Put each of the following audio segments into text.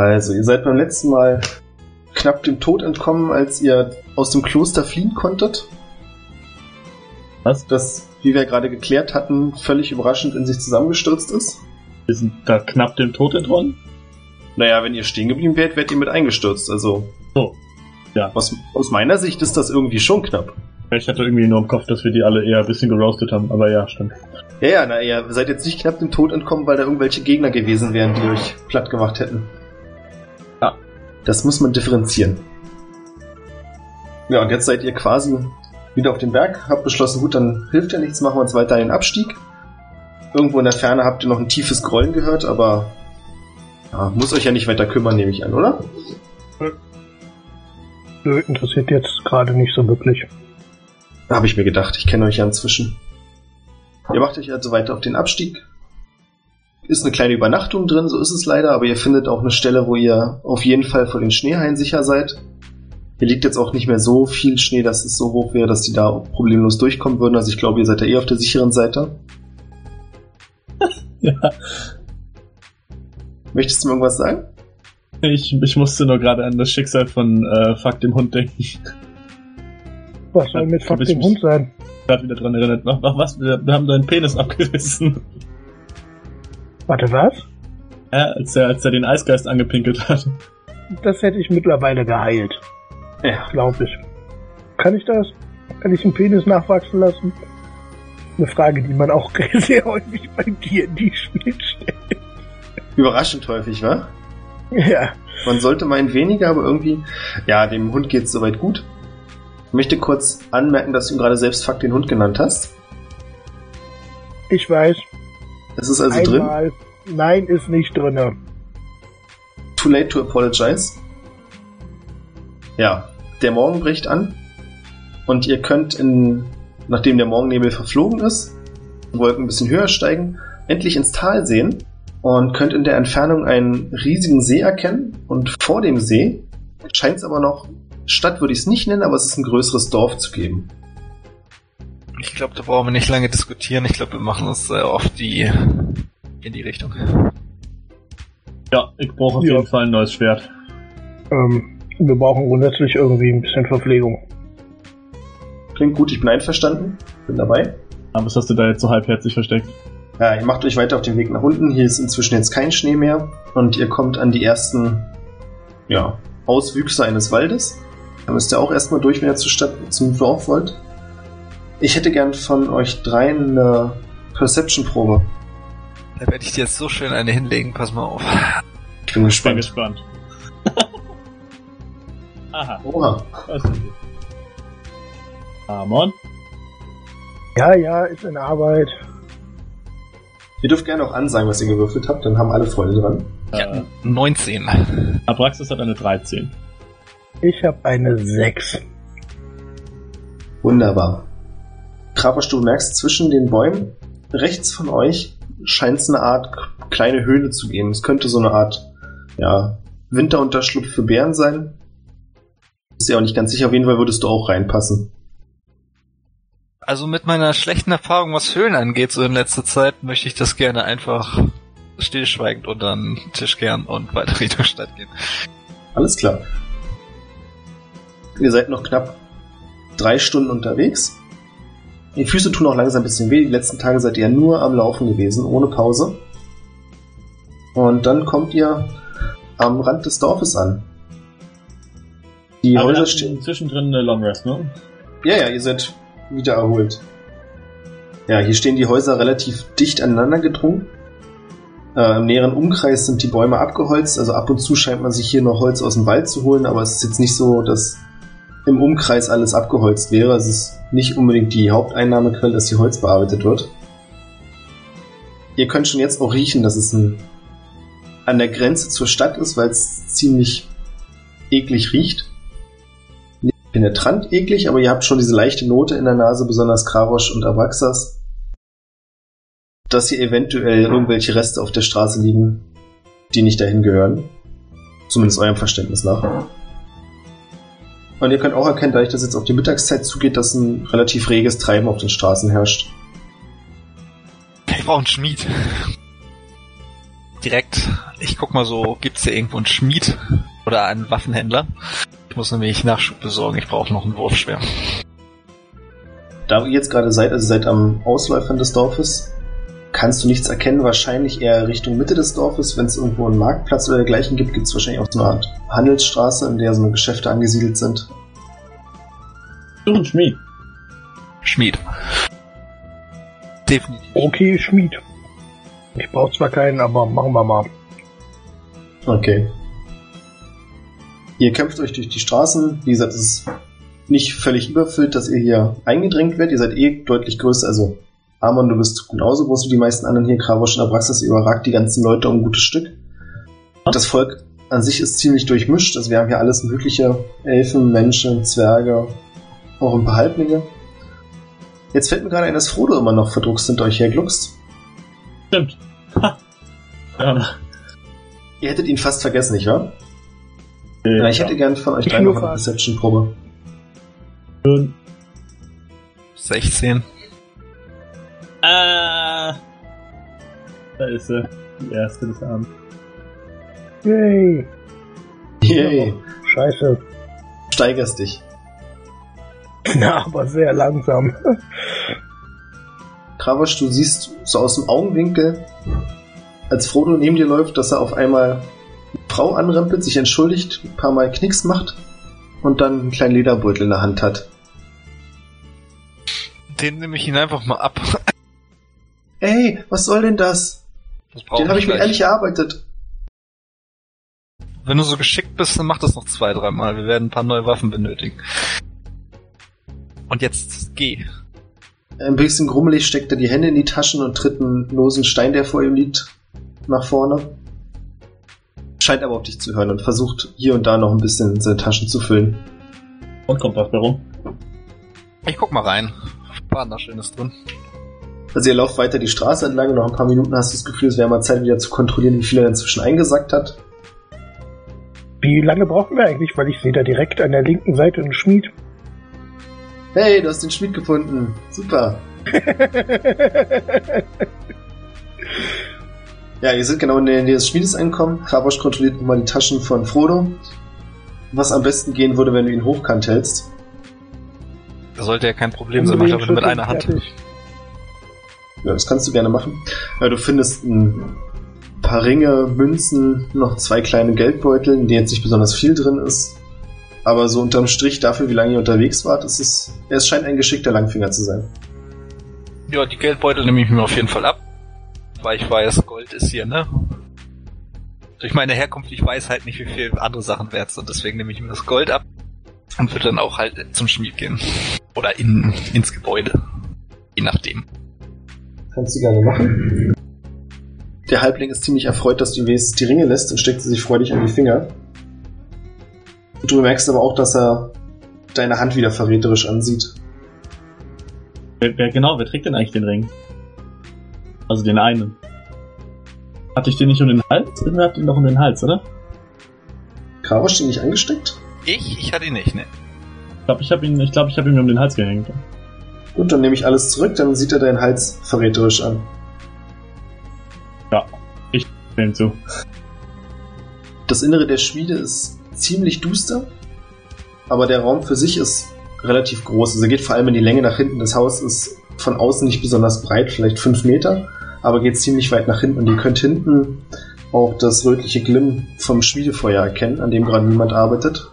Also, ihr seid beim letzten Mal knapp dem Tod entkommen, als ihr aus dem Kloster fliehen konntet. Was? Das, wie wir gerade geklärt hatten, völlig überraschend in sich zusammengestürzt ist. Wir sind da knapp dem Tod entronnen? Naja, wenn ihr stehen geblieben wärt, wärt ihr mit eingestürzt. Also. So. Ja. Aus, aus meiner Sicht ist das irgendwie schon knapp. Ich hatte irgendwie nur im Kopf, dass wir die alle eher ein bisschen geroastet haben, aber ja, stimmt. Ja, ja, na, ihr seid jetzt nicht knapp dem Tod entkommen, weil da irgendwelche Gegner gewesen wären, die euch platt gemacht hätten. Das muss man differenzieren. Ja, und jetzt seid ihr quasi wieder auf dem Berg, habt beschlossen, gut, dann hilft ja nichts, machen wir uns weiter den Abstieg. Irgendwo in der Ferne habt ihr noch ein tiefes Grollen gehört, aber ja, muss euch ja nicht weiter kümmern, nehme ich an, oder? Nö, interessiert jetzt gerade nicht so wirklich. Da habe ich mir gedacht, ich kenne euch ja inzwischen. Ihr macht euch also weiter auf den Abstieg. Ist eine kleine Übernachtung drin, so ist es leider, aber ihr findet auch eine Stelle, wo ihr auf jeden Fall vor den Schneehaien sicher seid. Hier liegt jetzt auch nicht mehr so viel Schnee, dass es so hoch wäre, dass die da problemlos durchkommen würden. Also ich glaube, ihr seid da eher auf der sicheren Seite. Ja. Möchtest du mir irgendwas sagen? Ich, ich musste nur gerade an das Schicksal von äh, Fuck dem Hund denken. Was soll mit Fuck dem Hund sein? Gerade wieder dran erinnert. Was? Wir, wir haben deinen Penis abgerissen. Warte, was? Ja, als er, als er den Eisgeist angepinkelt hat. Das hätte ich mittlerweile geheilt, Ja. glaube ich. Kann ich das? Kann ich einen Penis nachwachsen lassen? Eine Frage, die man auch sehr häufig bei dir in die Spiel stellt. Überraschend häufig, wa? Ja. Man sollte meinen weniger, aber irgendwie, ja, dem Hund geht's soweit gut. Ich möchte kurz anmerken, dass du ihn gerade selbst Fuck den Hund genannt hast. Ich weiß. Das ist also drin. einmal. Nein, ist nicht drinne. Too late to apologize. Ja, der Morgen bricht an und ihr könnt in, nachdem der Morgennebel verflogen ist, die Wolken ein bisschen höher steigen, endlich ins Tal sehen und könnt in der Entfernung einen riesigen See erkennen und vor dem See scheint es aber noch, Stadt würde ich es nicht nennen, aber es ist ein größeres Dorf zu geben. Ich glaube, da brauchen wir nicht lange diskutieren. Ich glaube, wir machen uns äh, auf die in die Richtung. Ja, ich brauche auf Ja. jeden Fall ein neues Schwert. Ähm, wir brauchen grundsätzlich irgendwie ein bisschen Verpflegung. Klingt gut, ich bin einverstanden, bin dabei. Aber was hast du da jetzt so halbherzig versteckt? Ja, ihr macht euch weiter auf den Weg nach unten. Hier ist inzwischen jetzt kein Schnee mehr und ihr kommt an die ersten ja, Auswüchse eines Waldes. Da müsst ihr auch erstmal durch, wenn ihr zur Stadt, zum Dorf wollt. Ich hätte gern von euch dreien eine Perception-Probe. Da werde ich dir jetzt so schön eine hinlegen. Pass mal auf. Ich bin Ich bin gespannt. gespannt. Aha, Oha. Amon? Ja, ja, ist in Arbeit. Ihr dürft gerne auch ansagen, was ihr gewürfelt habt, dann haben alle Freude dran. Ja, Äh, 19. Abraxas hat eine 13. Ich habe eine 6. Wunderbar. Kraposch, du merkst zwischen den Bäumen, rechts von euch scheint es eine Art kleine Höhle zu geben. Es könnte so eine Art, ja, Winterunterschlupf für Bären sein. Ist ja auch nicht ganz sicher, auf jeden Fall würdest du auch reinpassen. Also mit meiner schlechten Erfahrung, was Höhlen angeht, so in letzter Zeit, möchte ich das gerne einfach stillschweigend unter den Tisch kehren und weiter Richtung Stadt gehen. Alles klar. Ihr seid noch knapp drei Stunden unterwegs. Die Füße tun auch langsam ein bisschen weh. Die letzten Tage seid ihr nur am Laufen gewesen, ohne Pause. Und dann kommt ihr am Rand des Dorfes an. Die Aber Häuser stehen. zwischendrin eine Long Rest, ne? Ja, ja, ihr seid wieder erholt. Ja, hier stehen die Häuser relativ dicht aneinander gedrungen. Äh, Im näheren Umkreis sind die Bäume abgeholzt, also ab und zu scheint man sich hier noch Holz aus dem Wald zu holen, aber es ist jetzt nicht so, dass im Umkreis alles abgeholzt wäre. Es ist nicht unbedingt die Haupteinnahmequelle, dass hier Holz bearbeitet wird. Ihr könnt schon jetzt auch riechen, dass es ein, an der Grenze zur Stadt ist, weil es ziemlich eklig riecht. Nicht penetrant eklig, aber ihr habt schon diese leichte Note in der Nase, besonders Krarosch und Abraxas, dass hier eventuell irgendwelche Reste auf der Straße liegen, die nicht dahin gehören. Zumindest eurem Verständnis nach. Und ihr könnt auch erkennen, dadurch, dass jetzt auf die Mittagszeit zugeht, dass ein relativ reges Treiben auf den Straßen herrscht. Ich brauche einen Schmied. Direkt, ich guck mal so, gibt's hier irgendwo einen Schmied oder einen Waffenhändler? Ich muss nämlich Nachschub besorgen, ich brauche noch ein Wurfschwer. Da ihr jetzt gerade seid, also seid am Ausläufern des Dorfes, kannst du nichts erkennen, wahrscheinlich eher Richtung Mitte des Dorfes. Wenn es irgendwo einen Marktplatz oder dergleichen gibt, gibt es wahrscheinlich auch so eine Art Handelsstraße, in der so eine Geschäfte angesiedelt sind. Ein Schmied. Schmied. Definitiv. Okay, Schmied. Ich brauche zwar keinen, aber machen wir mal. Okay. Ihr kämpft euch durch die Straßen. Wie gesagt, es ist nicht völlig überfüllt, dass ihr hier eingedrängt werdet. Ihr seid eh deutlich größer, also Amon, du bist genauso groß wie die meisten anderen hier. Kravosch und Abraxas überragt die ganzen Leute um ein gutes Stück. Das Volk an sich ist ziemlich durchmischt. Also wir haben hier alles mögliche Elfen, Menschen, Zwerge, auch ein paar Halblinge. Jetzt fällt mir gerade ein, dass Frodo immer noch verdruckst hinter euch hergluckst. Stimmt. Ha. Ja. Ihr hättet ihn fast vergessen, nicht wahr? Äh, Ja, ich hätte gern von euch drei noch eine. Perception-Probe. 16. Ah. Da ist sie. Die erste des Abends. Yay. Yay, Scheiße. steigerst dich. Na, aber sehr langsam. Kravosch, du siehst so aus dem Augenwinkel, als Frodo neben dir läuft, dass er auf einmal eine Frau anrempelt, sich entschuldigt, ein paar Mal Knicks macht und dann einen kleinen Lederbeutel in der Hand hat. Den nehme ich ihn einfach mal ab. Ey, was soll denn das? Das Den habe ich mir ehrlich erarbeitet. Wenn du so geschickt bist, dann mach das noch zwei, dreimal. Wir werden ein paar neue Waffen benötigen. Und jetzt geh. Ein bisschen grummelig steckt er die Hände in die Taschen und tritt einen losen Stein, der vor ihm liegt, nach vorne. Scheint aber auf dich zu hören und versucht hier und da noch ein bisschen seine Taschen zu füllen. Und kommt was bei rum. Ich guck mal rein. War da Schönes drin. Also ihr lauft weiter die Straße entlang und nach ein paar Minuten hast du das Gefühl, es wäre mal Zeit wieder zu kontrollieren, wie viel er inzwischen eingesackt hat. Wie lange brauchen wir eigentlich? Weil ich sehe da direkt an der linken Seite einen Schmied. Hey, du hast den Schmied gefunden. Super. Ja, ihr seid genau in der Nähe des Schmiedes angekommen. Krabosch kontrolliert nochmal die Taschen von Frodo. Was am besten gehen würde, wenn du ihn hochkant hältst. Das sollte ja kein Problem sein, macht aber nur mit einer Hand. Fertig. Ja, das kannst du gerne machen. Ja, du findest ein paar Ringe, Münzen, noch zwei kleine Geldbeutel, in denen jetzt nicht besonders viel drin ist. Aber so unterm Strich dafür, wie lange ihr unterwegs wart, ist es, es scheint ein geschickter Langfinger zu sein. Ja, die Geldbeutel nehme ich mir auf jeden Fall ab. Weil ich weiß, Gold ist hier, ne? Durch meine Herkunft, ich weiß halt nicht, wie viel andere Sachen wert sind. Deswegen nehme ich mir das Gold ab und würde dann auch halt zum Schmied gehen. Oder in, ins Gebäude. Je nachdem. Kannst du gerne machen. Der Halbling ist ziemlich erfreut, dass du ihm die Ringe lässt und steckt sie sich freudig an die Finger. Du bemerkst aber auch, dass er deine Hand wieder verräterisch ansieht. Wer, wer genau, wer trägt denn eigentlich den Ring? Also den einen. Hatte ich den nicht um den Hals? Oder hat den doch um den Hals, oder? Krarosch den nicht angesteckt? Ich? Ich hatte ihn nicht, ne? Ich glaube, ich habe ihn, ich glaube, ich habe ihn mir um den Hals gehängt. Gut, dann nehme ich alles zurück, dann sieht er deinen Hals verräterisch an. Ja, ich nehme zu. Das Innere der Schmiede ist ziemlich duster, aber der Raum für sich ist relativ groß. Also er geht vor allem in die Länge nach hinten. Das Haus ist von außen nicht besonders breit, vielleicht fünf Meter, aber geht ziemlich weit nach hinten. Und ihr könnt hinten auch das rötliche Glimm vom Schmiedefeuer erkennen, an dem gerade niemand arbeitet.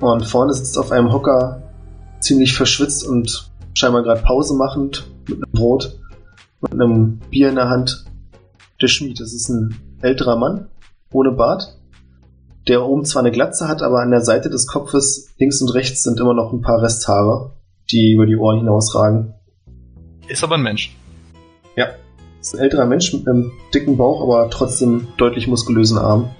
Und vorne sitzt auf einem Hocker ziemlich verschwitzt und scheinbar gerade Pause machend mit einem Brot, mit einem Bier in der Hand. der Schmied. Das ist ein älterer Mann, ohne Bart, der oben zwar eine Glatze hat, aber an der Seite des Kopfes links und rechts sind immer noch ein paar Resthaare, die über die Ohren hinausragen. Ist aber ein Mensch. Ja, ist ein älterer Mensch mit einem dicken Bauch, aber trotzdem deutlich muskulösen Armen.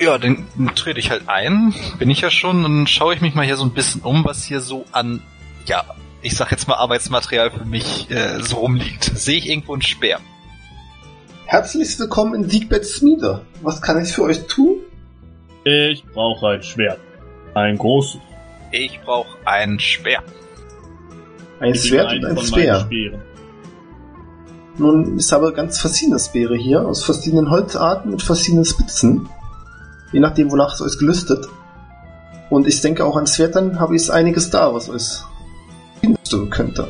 Ja, dann trete ich halt ein, bin ich ja schon, und schaue ich mich mal hier so ein bisschen um, was hier so an, ja, ich sag jetzt mal Arbeitsmaterial für mich äh, so rumliegt. Sehe ich irgendwo einen Speer? Herzlich willkommen in Siegbett Schmiede. Was kann ich für euch tun? Ich brauche ein Schwert. Ein großes. Ich brauche ein Speer. Ein ihm Schwert und ein Speer. Nun, ich habe ganz verschiedene Speere hier, aus verschiedenen Holzarten mit verschiedenen Spitzen. Je nachdem, wonach es euch gelüstet. Und ich denke auch an Schwertern habe ich einiges da, was euch stimmen könnte.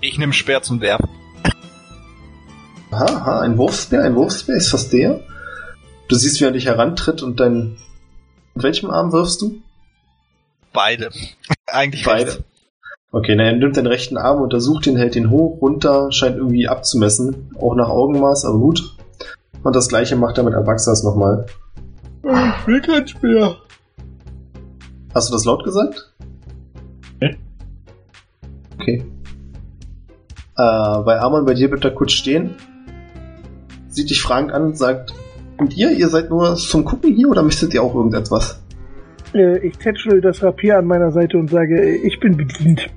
Ich nehme Speer zum Werfen. Aha, aha, ein Wurfspeer, ein Wurfspeer, ist fast der. Du siehst, wie er dich herantritt und dein... Mit welchem Arm wirfst du? Beide. Eigentlich Beide. rechts. Okay, na, er nimmt den rechten Arm, untersucht ihn, hält ihn hoch, runter, scheint irgendwie abzumessen. Auch nach Augenmaß, aber gut. Und das gleiche macht er mit Abaxas nochmal. Ich will kein Speer. Hast du das laut gesagt? Nee. Okay. Äh, bei Armon, bei dir bleibt er kurz stehen, sieht dich fragend an und sagt, und ihr, ihr seid nur zum Gucken hier oder möchtet ihr auch irgendetwas? Äh, ich tätschel das Rapier an meiner Seite und sage, ich bin bedient.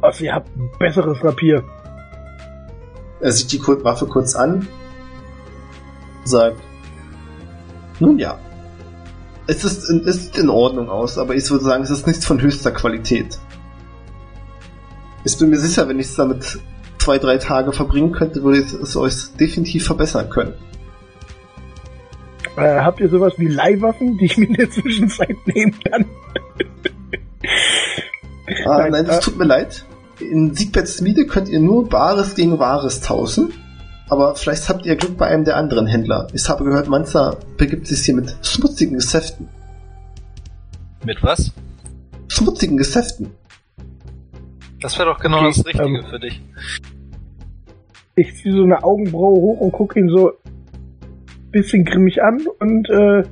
Also ihr habt ein besseres Rapier. Er sieht die Waffe kurz an, sagt, nun ja, es ist, in, es sieht in Ordnung aus, aber ich würde sagen, es ist nichts von höchster Qualität. Ich bin mir sicher, wenn ich es damit zwei, drei Tage verbringen könnte, würde ich es euch definitiv verbessern können. Äh, habt ihr sowas wie Leihwaffen, die ich mir in der Zwischenzeit nehmen kann? Ah, Nein, es äh, tut mir leid. In Siegbetts Miete könnt ihr nur Bares gegen Wahres tauschen. Aber vielleicht habt ihr Glück bei einem der anderen Händler. Ich habe gehört, Manza begibt sich hier mit schmutzigen Geschäften. Mit was? Schmutzigen Geschäften. Das wäre doch genau Okay, das Richtige ähm, für dich. Ich ziehe so eine Augenbraue hoch und gucke ihn so ein bisschen grimmig an und äh,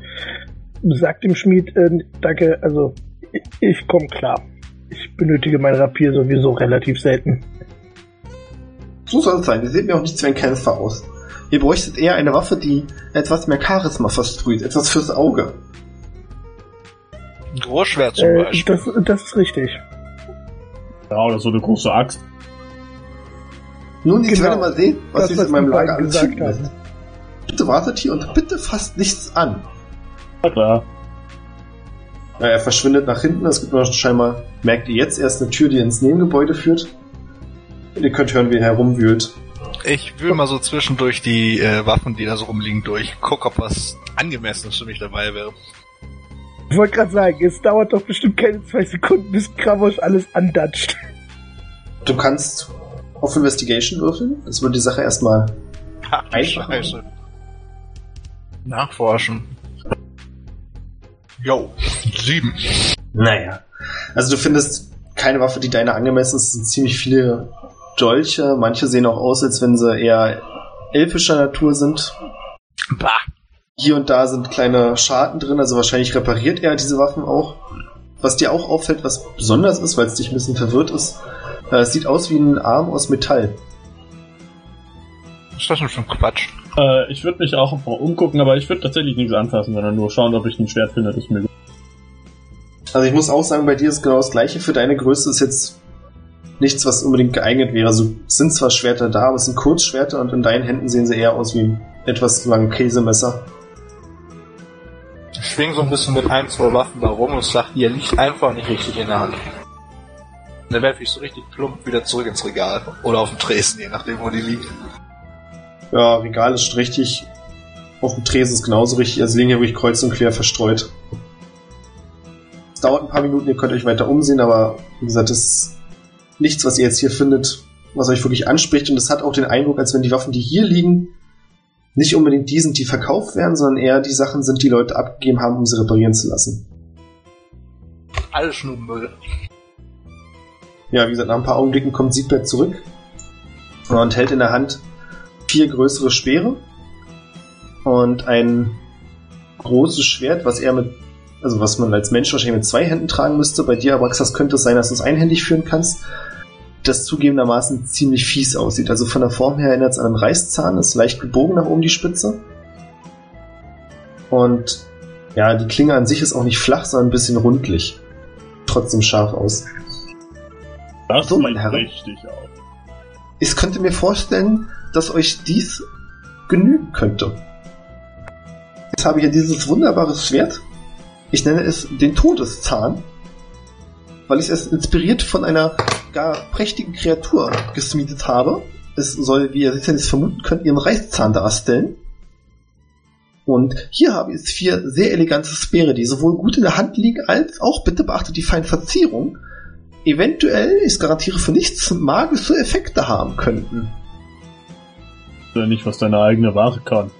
sag dem Schmied, äh, danke, also ich, ich komme klar. Ich benötige mein Rapier sowieso relativ selten. So soll es sein. Ihr seht mir auch nicht wie ein Kämpfer aus. Ihr bräuchtet eher eine Waffe, die etwas mehr Charisma versprüht. Etwas fürs Auge. Ein Großschwert zum Äh, Beispiel. das, das ist richtig. Ja, oder so eine große Axt. Nun, ich Genau. werde mal sehen, was Das, ich in meinem Lager gesagt lässt. Bitte wartet hier und bitte fasst nichts an. Na klar. Ja, er verschwindet nach hinten. Es gibt noch scheinbar, merkt ihr jetzt erst eine Tür, die ins Nebengebäude führt. Ihr könnt hören, wie er herumwühlt. Ich wühle mal so zwischendurch die äh, Waffen, die da so rumliegen, durch. Guck, ob was angemessenes für mich dabei wäre. Ich wollte gerade sagen, es dauert doch bestimmt keine zwei Sekunden, bis Kravosch alles andatscht. Du kannst auf Investigation würfeln. Das würde die Sache erstmal Einfach. Scheiße. Nachforschen. Jo, sieben. Naja. Also du findest keine Waffe, die deiner angemessen ist. Es sind ziemlich viele Dolche. Manche sehen auch aus, als wenn sie eher elfischer Natur sind. Bah. Hier und da sind kleine Scharten drin, also wahrscheinlich repariert er diese Waffen auch. Was dir auch auffällt, was besonders ist, weil es dich ein bisschen verwirrt ist, äh, es sieht aus wie ein Arm aus Metall. Was ist das denn für ein Quatsch? Äh, ich würde mich auch umgucken, aber ich würde tatsächlich nichts anfassen, sondern nur schauen, ob ich ein Schwert finde, das mir gut. Also ich muss auch sagen, bei dir ist genau das gleiche. Für deine Größe ist jetzt nichts, was unbedingt geeignet wäre. Also es sind zwar Schwerter da, aber es sind Kurzschwerter und in deinen Händen sehen sie eher aus wie ein etwas langes Käsemesser. Ich schwing so ein bisschen mit ein, zwei Waffen da rum und sag, ihr liegt einfach nicht richtig in der Hand. Und dann werfe ich so richtig plump wieder zurück ins Regal. Oder auf den Tresen, je nachdem, wo die liegt. Ja, Regal ist richtig. Auf dem Tresen ist genauso richtig. Also liegen hier wirklich kreuz und quer verstreut. Es dauert ein paar Minuten, ihr könnt euch weiter umsehen, aber wie gesagt, das ist nichts, was ihr jetzt hier findet, was euch wirklich anspricht. Und es hat auch den Eindruck, als wenn die Waffen, die hier liegen, nicht unbedingt die sind, die verkauft werden, sondern eher die Sachen sind, die Leute abgegeben haben, um sie reparieren zu lassen. Alles nur Müll. Ja, wie gesagt, nach ein paar Augenblicken kommt Siegbert zurück. und hält in der Hand vier größere Speere und ein großes Schwert, was er mit, also was man als Mensch wahrscheinlich mit zwei Händen tragen müsste. Bei dir, Abraxas, könnte es sein, dass du es einhändig führen kannst. Das zugegebenermaßen ziemlich fies aussieht. Also von der Form her erinnert es an einen Reißzahn, ist leicht gebogen nach oben die Spitze. Und ja, die Klinge an sich ist auch nicht flach, sondern ein bisschen rundlich. Trotzdem scharf aus. Das So, sieht meine Herren. richtig aus. Ich könnte mir vorstellen, dass euch dies genügen könnte. Jetzt habe ich ja dieses wunderbare Schwert. Ich nenne es den Todeszahn, weil ich es inspiriert von einer gar prächtigen Kreatur geschmiedet habe. Es soll, wie ihr sicherlich vermuten könnt, ihren Reißzahn darstellen. Und hier habe ich vier sehr elegante Speere, die sowohl gut in der Hand liegen, als auch, bitte beachtet die feinen Verzierungen, eventuell, ich garantiere für nichts, magische Effekte haben könnten. Oder nicht, was deine eigene Ware kann.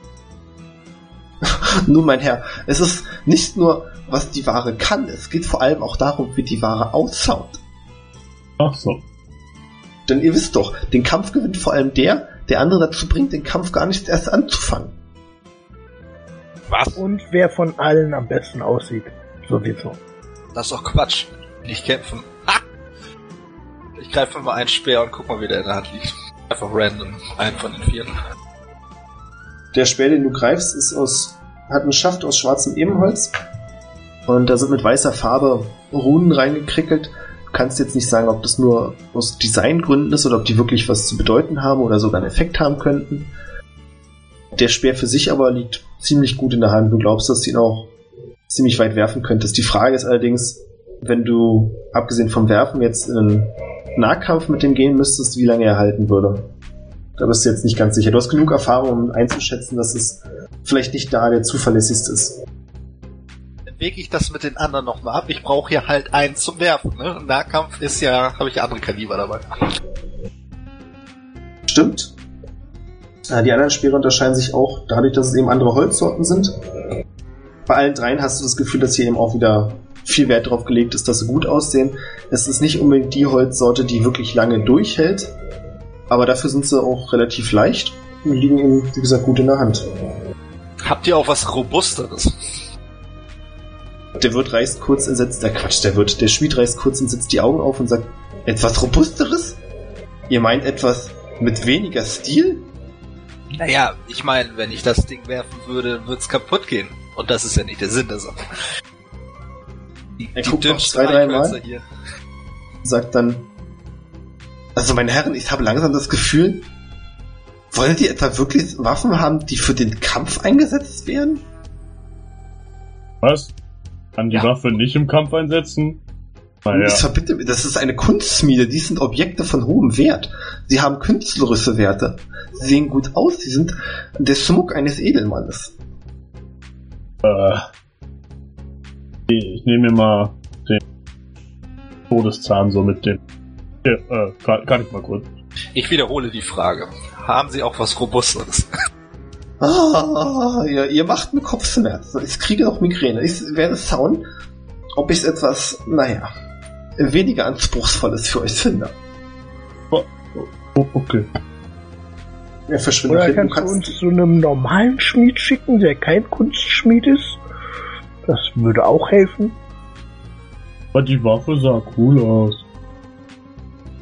Nun, mein Herr, es ist nicht nur, was die Ware kann, es geht vor allem auch darum, wie die Ware ausschaut. Ach so. Denn ihr wisst doch, den Kampf gewinnt vor allem der, der andere dazu bringt, den Kampf gar nicht erst anzufangen. Was? Und wer von allen am besten aussieht. Sowieso. Das ist doch Quatsch. Nicht kämpfen. Ha! Ich greife mal einen Speer und guck mal, wie der in der Hand liegt. Einfach random. Einen von den vier. Der Speer, den du greifst, ist aus, hat einen Schaft aus schwarzem Ebenholz. Und da sind mit weißer Farbe Runen reingekrickelt. Du kannst jetzt nicht sagen, ob das nur aus Designgründen ist oder ob die wirklich was zu bedeuten haben oder sogar einen Effekt haben könnten. Der Speer für sich aber liegt ziemlich gut in der Hand. Du glaubst, dass du ihn auch ziemlich weit werfen könntest. Die Frage ist allerdings, wenn du, abgesehen vom Werfen, jetzt in einen Nahkampf mit dem gehen müsstest, wie lange er halten würde. Da bist du jetzt nicht ganz sicher. Du hast genug Erfahrung, um einzuschätzen, dass es vielleicht nicht da der zuverlässigste ist. Wege ich das mit den anderen nochmal ab. Ich brauche hier halt einen zum Werfen. Ne? Im Nahkampf ist ja, habe ich andere Kaliber dabei. Stimmt. Äh, Die anderen Speere unterscheiden sich auch dadurch, dass es eben andere Holzsorten sind. Bei allen dreien hast du das Gefühl, dass hier eben auch wieder viel Wert drauf gelegt ist, dass sie gut aussehen. Es ist nicht unbedingt die Holzsorte, die wirklich lange durchhält, aber dafür sind sie auch relativ leicht und liegen eben, wie gesagt, gut in der Hand. Habt ihr auch was Robusteres? Der Wirt reißt kurz und setzt, der Quatsch, der Wirt, der Schmied reißt kurz und setzt die Augen auf und sagt, etwas Robusteres? Ihr meint etwas mit weniger Stil? Naja, ich meine, wenn ich das Ding werfen würde, wird's kaputt gehen. Und das ist ja nicht der Sinn der Sache. Die, Er die guckt noch zwei, drei Mal. Eichhörncher hier. sagt dann, also meine Herren, ich habe langsam das Gefühl, wollen die etwa wirklich Waffen haben, die für den Kampf eingesetzt werden? Was? Kann die Ja. Waffe nicht im Kampf einsetzen? Ich Naja, verbitte mir, das ist eine Kunstschmiede, die sind Objekte von hohem Wert. Sie haben künstlerische Werte. Sie sehen gut aus, sie sind der Schmuck eines Edelmannes. äh, ich nehme mir mal den Todeszahn so mit dem. Ja, äh, kann, kann ich mal kurz. Ich wiederhole die Frage. Haben Sie auch was Robusteres? Ah, ihr, ihr macht mir Kopfschmerzen. Ich kriege noch Migräne. Ich werde schauen, ob ich etwas, naja, weniger anspruchsvolles für euch finde. Oh, okay. Er verschwindet Oder kannst du uns zu einem normalen Schmied schicken, der kein Kunstschmied ist? Das würde auch helfen. Aber die Waffe sah cool aus.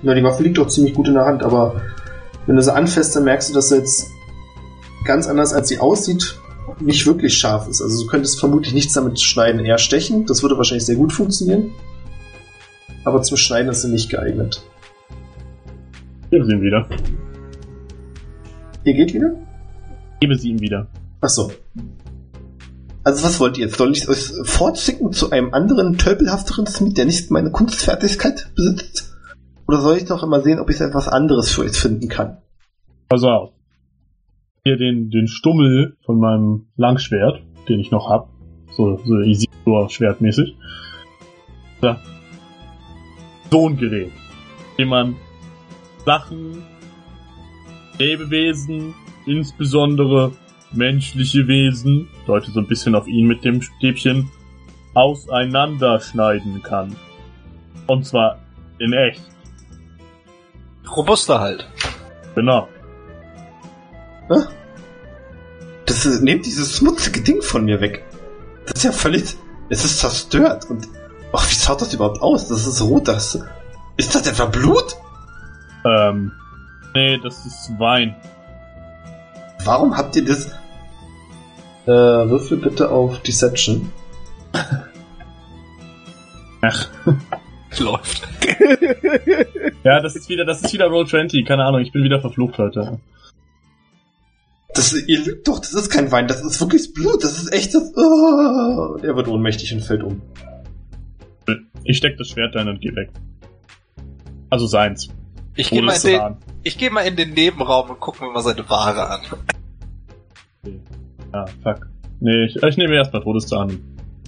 Ja, die Waffe liegt auch ziemlich gut in der Hand, aber wenn du sie anfasst, dann merkst du, dass sie jetzt ganz anders als sie aussieht, nicht wirklich scharf ist. Also du könntest vermutlich nichts damit schneiden, eher stechen. Das würde wahrscheinlich sehr gut funktionieren. Aber zum Schneiden ist sie nicht geeignet. Gebe sie ihm wieder. Ihr geht wieder? Gebe sie ihm wieder. Ach so. Also was wollt ihr jetzt? Soll ich euch fortschicken zu einem anderen, tölpelhafteren Smith, der nicht meine Kunstfertigkeit besitzt? Oder soll ich noch immer sehen, ob ich etwas anderes für euch finden kann? Pass auf. Hier den, den Stummel von meinem Langschwert, den ich noch hab. So, so Isidor-Schwertmäßig. Da. So ein Gerät. Dem man Sachen, Lebewesen, insbesondere menschliche Wesen, deute so ein bisschen auf ihn mit dem Stäbchen, auseinanderschneiden kann. Und zwar in echt. Robuster halt. Genau. Das ist, nehmt dieses schmutzige Ding von mir weg. Das ist ja völlig. Es ist zerstört. Und. Ach, wie schaut das überhaupt aus? Das ist rot. Das. Ist das etwa Blut? Ähm. Nee, das ist Wein. Warum habt ihr das. Äh, würfel bitte auf Deception. Ach. Läuft. Ja, das ist wieder, das ist wieder Roll 20. Keine Ahnung, ich bin wieder verflucht heute. Das, ihr lügt doch, das ist kein Wein, das ist wirklich Blut, das ist echtes. Oh. Und er wird ohnmächtig und fällt um. Ich steck das Schwert ein und geh weg. Also seins. Ich gehe mal, in den- ich geh mal in den Nebenraum und gucke mir mal seine Ware an. Ja, fuck. Nee, ich, ich nehme erstmal Todeszahn.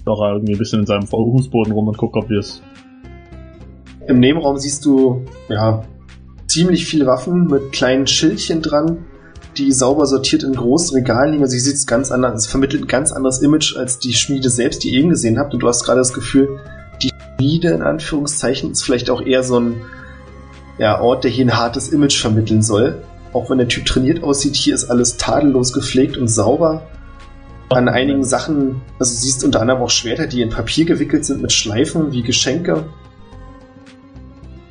Doch irgendwie ein bisschen in seinem Fußboden rum und guck, ob wir es. Im Nebenraum siehst du, ja, ziemlich viele Waffen mit kleinen Schildchen dran, die sauber sortiert in großen Regalen liegen. Also, sie sieht ganz anders, es vermittelt ein ganz anderes Image als die Schmiede selbst, die ihr eben gesehen habt. Und du hast gerade das Gefühl, die Schmiede in Anführungszeichen ist vielleicht auch eher so ein ja, Ort, der hier ein hartes Image vermitteln soll. Auch wenn der Typ trainiert aussieht, hier ist alles tadellos gepflegt und sauber. An einigen Sachen, also siehst unter anderem auch Schwerter, die in Papier gewickelt sind mit Schleifen wie Geschenke.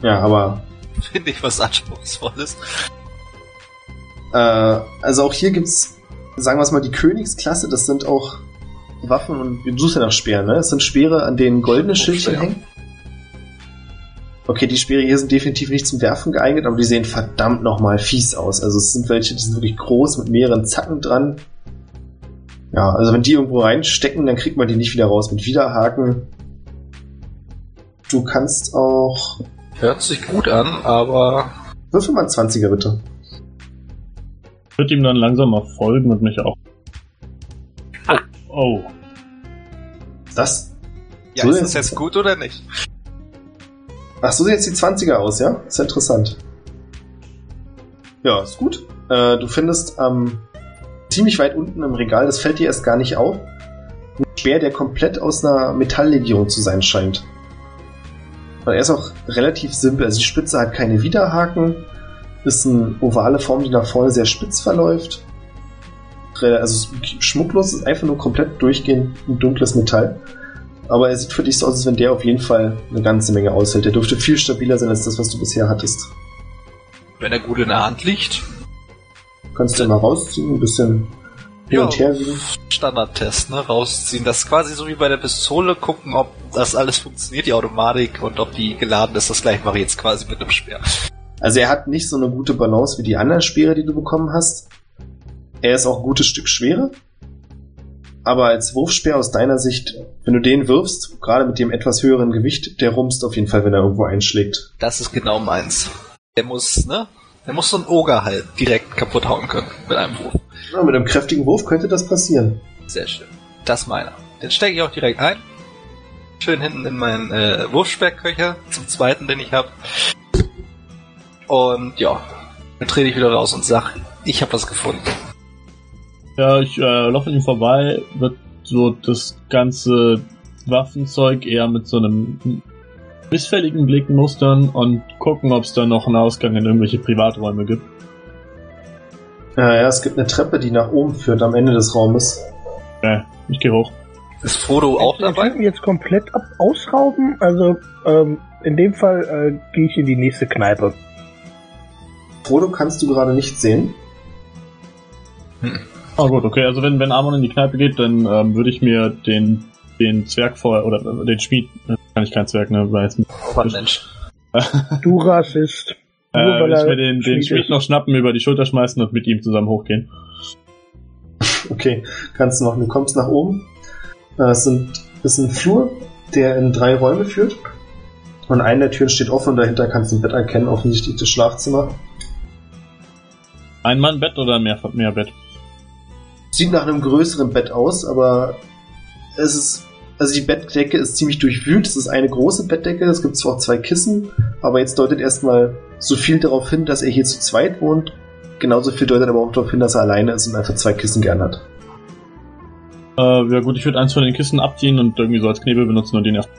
Ja, aber Finde ich was Anspruchsvolles. Äh, also auch hier gibt's, sagen wir es mal, die Königsklasse, das sind auch Waffen und du suchst ja nach Speeren, ne? Es sind Speere, an denen goldene Schildchen hängen. Okay, die Speere hier sind definitiv nicht zum Werfen geeignet, aber die sehen verdammt nochmal fies aus. Also es sind welche, die sind wirklich groß mit mehreren Zacken dran. Ja, also wenn die irgendwo reinstecken, dann kriegt man die nicht wieder raus mit Widerhaken. Du kannst auch. Hört sich gut an, aber Würfel mal einen 20er bitte. Ich würde ihm dann langsam mal folgen und mich auch. Oh. oh. Das? ja, So ist das jetzt gut oder nicht? Ach, so sehen jetzt die 20er aus, ja? Ist ja interessant. Ja, ist gut. Äh, du findest ähm, ziemlich weit unten im Regal, das fällt dir erst gar nicht auf, ein Speer, der komplett aus einer Metalllegierung zu sein scheint. Und er ist auch relativ simpel. Also die Spitze hat keine Widerhaken, ist eine ovale Form, die nach vorne sehr spitz verläuft. Also schmucklos, ist einfach nur komplett durchgehend ein dunkles Metall. Aber er sieht für dich so aus, als wenn der auf jeden Fall eine ganze Menge aushält. Der dürfte viel stabiler sein als das, was du bisher hattest. Wenn er gut in der Hand liegt. Kannst du mal rausziehen, ein bisschen hin und her. Standardtest, ne? Rausziehen. Das ist quasi so wie bei der Pistole, gucken, ob das alles funktioniert, die Automatik, und ob die geladen ist. Das gleiche mache ich jetzt quasi mit einem Speer. Also er hat nicht so eine gute Balance wie die anderen Speere, die du bekommen hast. Er ist auch ein gutes Stück schwerer. Aber als Wurfspeer aus deiner Sicht, wenn du den wirfst, gerade mit dem etwas höheren Gewicht, der rumst auf jeden Fall, wenn er irgendwo einschlägt. Das ist genau meins. Der muss, ne? Der muss so ein Oger halt direkt kaputt hauen können mit einem Wurf. Ja, mit einem kräftigen Wurf könnte das passieren. Sehr schön. Das meiner. Den stecke ich auch direkt ein. Schön hinten in meinen äh, Wurfsperrköcher, zum zweiten, den ich habe. Und ja, dann trete ich wieder raus und sag, ich habe was gefunden. Ja, ich äh, laufe an ihm vorbei, wird so das ganze Waffenzeug eher mit so einem missfälligen Blick mustern und gucken, ob es da noch einen Ausgang in irgendwelche Privaträume gibt. Ja, ja, es gibt eine Treppe, die nach oben führt am Ende des Raumes. Ja, ich gehe hoch. Ist Frodo auch Den dabei? Typen jetzt komplett ab ausrauben. Also ähm, in dem Fall äh, gehe ich in die nächste Kneipe. Frodo kannst du gerade nicht sehen. Ah gut, okay, also wenn, wenn Amon in die Kneipe geht, dann ähm, würde ich mir den, den Zwerg vor, oder äh, den Schmied, äh, kann ich kein Zwerg, ne, weil jetzt, Oh, Mann, Mensch. Du Rassist. äh, würde ich mir den, den Schmied noch schnappen, über die Schulter schmeißen und mit ihm zusammen hochgehen. Okay, kannst du machen. Du kommst nach oben. Äh, Es sind, es ist ein Flur, der in drei Räume führt. Und eine der Türen steht offen und dahinter kannst du ein Bett erkennen, offensichtlich das Schlafzimmer. Ein Mann Bett oder mehr, mehr Bett? Sieht nach einem größeren Bett aus, aber es ist, also die Bettdecke ist ziemlich durchwühlt. Es ist eine große Bettdecke, es gibt zwar auch zwei Kissen, aber jetzt deutet erstmal so viel darauf hin, dass er hier zu zweit wohnt. Genauso viel deutet aber auch darauf hin, dass er alleine ist und einfach zwei Kissen gern hat. Äh, ja gut, ich würde eins von den Kissen abziehen und irgendwie so als Knebel benutzen und den erst.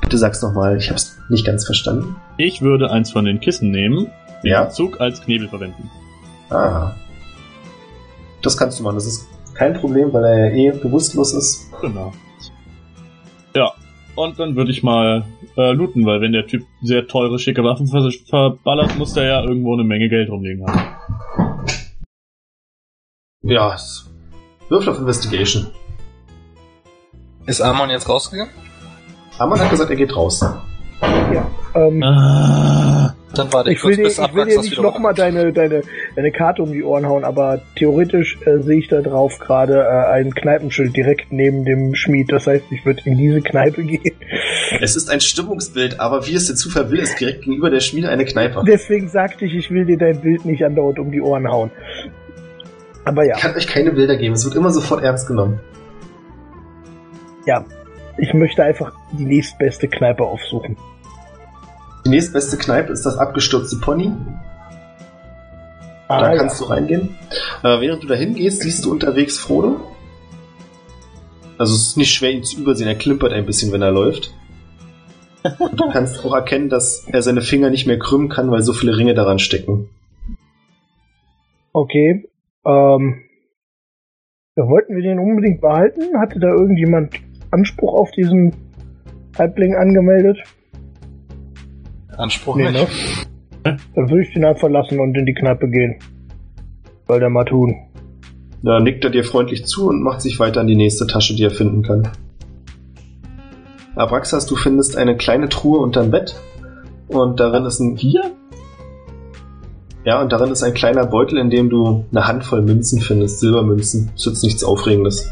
Bitte sag's nochmal, ich hab's nicht ganz verstanden. Ich würde eins von den Kissen nehmen, Den Ja. Zug als Knebel verwenden. Ah. Das kannst du machen. Das ist kein Problem, weil er ja eh bewusstlos ist. Genau. Ja, und dann würde ich mal äh, looten, weil wenn der Typ sehr teure, schicke Waffen ver verballert, muss der ja irgendwo eine Menge Geld rumliegen haben. Ja. es- Würfel auf Investigation. Ist Amon jetzt rausgegangen? Amon hat gesagt, er geht raus. Ja. Ähm, Ah, Dann warte ich, ich will dir, bis ich will dir nicht nochmal deine, deine, deine Karte um die Ohren hauen, aber theoretisch äh, sehe ich da drauf gerade äh, ein Kneipenschild direkt neben dem Schmied. Das heißt, ich würde in diese Kneipe gehen. Es ist ein Stimmungsbild, aber wie es der Zufall will, ist direkt gegenüber der Schmiede eine Kneipe. Deswegen sagte ich, ich will dir dein Bild nicht andauernd um die Ohren hauen. Aber ja, Ich kann euch keine Bilder geben. Es wird immer sofort ernst genommen. ich möchte einfach die nächstbeste Kneipe aufsuchen. Die nächstbeste Kneipe ist das abgestürzte Pony. Ah, da ja. kannst du reingehen. Äh, während du dahin gehst, siehst du unterwegs Frodo. Also es ist nicht schwer, ihn zu übersehen. Er klimpert ein bisschen, wenn er läuft. Und du kannst auch erkennen, dass er seine Finger nicht mehr krümmen kann, weil so viele Ringe daran stecken. Okay. Ähm, wollten wir den unbedingt behalten? Hatte da irgendjemand Anspruch auf diesen Halbling angemeldet? Anspruch Nee, nicht. ne? Dann würde ich den einfach lassen und in die Kneipe gehen. Soll der mal tun. Da nickt er dir freundlich zu und macht sich weiter an die nächste Tasche, die er finden kann. Abraxas, du findest eine kleine Truhe unterm Bett und darin ist ein hier? ja und darin ist ein kleiner Beutel, in dem du eine Handvoll Münzen findest, Silbermünzen. Ist jetzt nichts Aufregendes.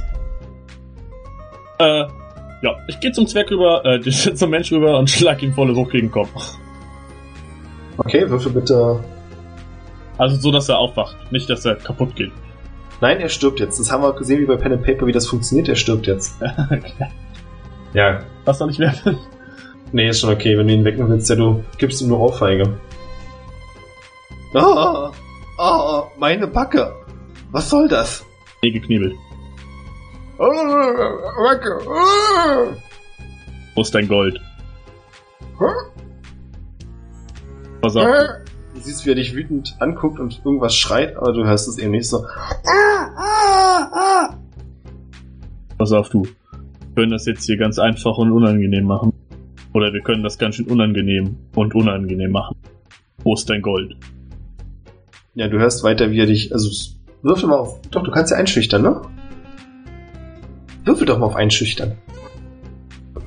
Äh, ja, ich gehe zum Zwerg rüber, äh, zum Mensch rüber und schlag ihm volle Wucht gegen den Kopf. Okay, würfel bitte. Also so, dass er aufwacht, nicht, dass er kaputt geht. Nein, er stirbt jetzt. Das haben wir gesehen wie bei Pen and Paper, wie das funktioniert. Er stirbt jetzt. Ja. Was soll ich werfen? Nee, ist schon okay. Wenn du ihn wecken willst, ja, du gibst ihm nur Ohrfeige. Ah, ah, meine Backe. Was soll das? Nee, geknebelt. Backe. Wo ist dein Gold? Was sagt er? Du siehst, wie er dich wütend anguckt und irgendwas schreit, aber du hörst es eben nicht so. Pass auf, du. Wir können das jetzt hier ganz einfach und unangenehm machen. Oder wir können das ganz schön unangenehm und unangenehm machen. Wo ist dein Gold? Ja, du hörst weiter, wie er dich. Also würfel mal auf. Doch, du kannst ja einschüchtern, ne? Würfel doch mal auf einschüchtern.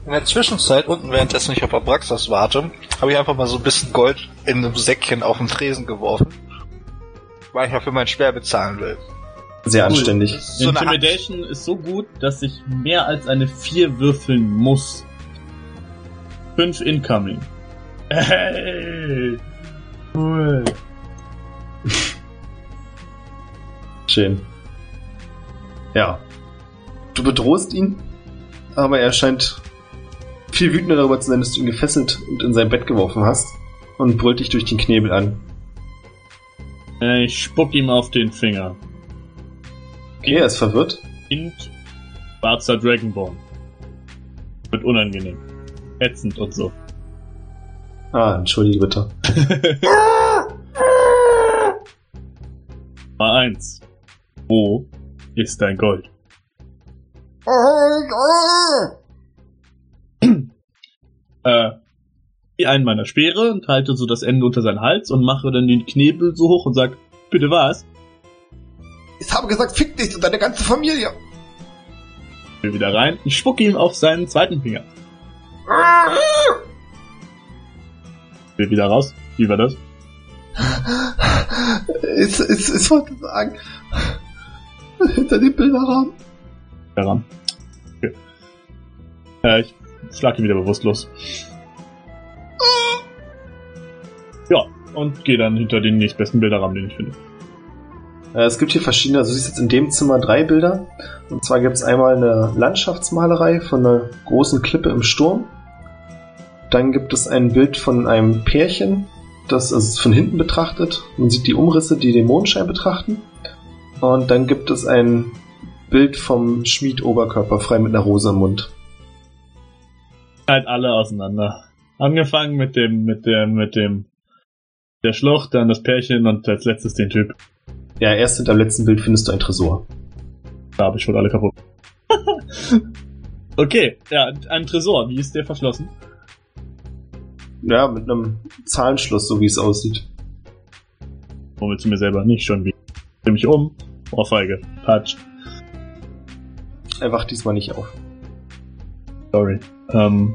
In der Zwischenzeit, unten währenddessen ich auf Abraxas warte, habe ich einfach mal so ein bisschen Gold in einem Säckchen auf den Tresen geworfen. Weil ich ja für mein Schwer bezahlen will. Sehr Cool. anständig. So Intimidation ist so gut, dass ich mehr als eine 4 würfeln muss. 5 incoming. Hey. Cool. Schön. Ja. Du bedrohst ihn, aber er scheint viel wütender darüber zu sein, dass du ihn gefesselt und in sein Bett geworfen hast und brüllt dich durch den Knebel an. Ich spuck ihm auf den Finger. Okay, er ist verwirrt. Kind, schwarzer Dragonborn. Wird unangenehm. Ätzend und so. Ah, entschuldige bitte. Mal eins. Wo ist dein Gold? Äh, einen meiner Speere und halte so das Ende unter seinen Hals und mache dann den Knebel so hoch und sag, bitte was? Ich habe gesagt, fick dich und deine ganze Familie. Will wieder rein. Ich spucke ihm auf seinen zweiten Finger. Will wieder raus. Wie war das? Ich, ich, ich wollte sagen, hinter dem Bilderrahmen. Daran. Okay. Äh, ich schlag ihn wieder bewusstlos. Ja, und gehe dann hinter den nächstbesten Bilderrahmen, den ich finde. Äh, Es gibt hier verschiedene, also du siehst jetzt in dem Zimmer drei Bilder. Und zwar gibt es einmal eine Landschaftsmalerei von einer großen Klippe im Sturm. Dann gibt es ein Bild von einem Pärchen, das also von hinten betrachtet. Man sieht die Umrisse, die den Mondschein betrachten. Und dann gibt es ein Bild vom Schmied oberkörperfrei mit einer Rose im Mund. Halt alle auseinander. Angefangen mit dem, mit dem, mit dem Der Schlucht, dann das Pärchen und als letztes den Typ. Ja, erst hinter dem letzten Bild findest du ein Tresor. Da habe ich wohl alle kaputt. okay, ja, ein Tresor. Wie ist der verschlossen? Ja, mit einem Zahlenschluss, so wie es aussieht. Womit zu mir selber nicht schon wie. Dreh mich um. Ohrfeige. Patsch. Er wacht diesmal nicht auf. Sorry. Ähm.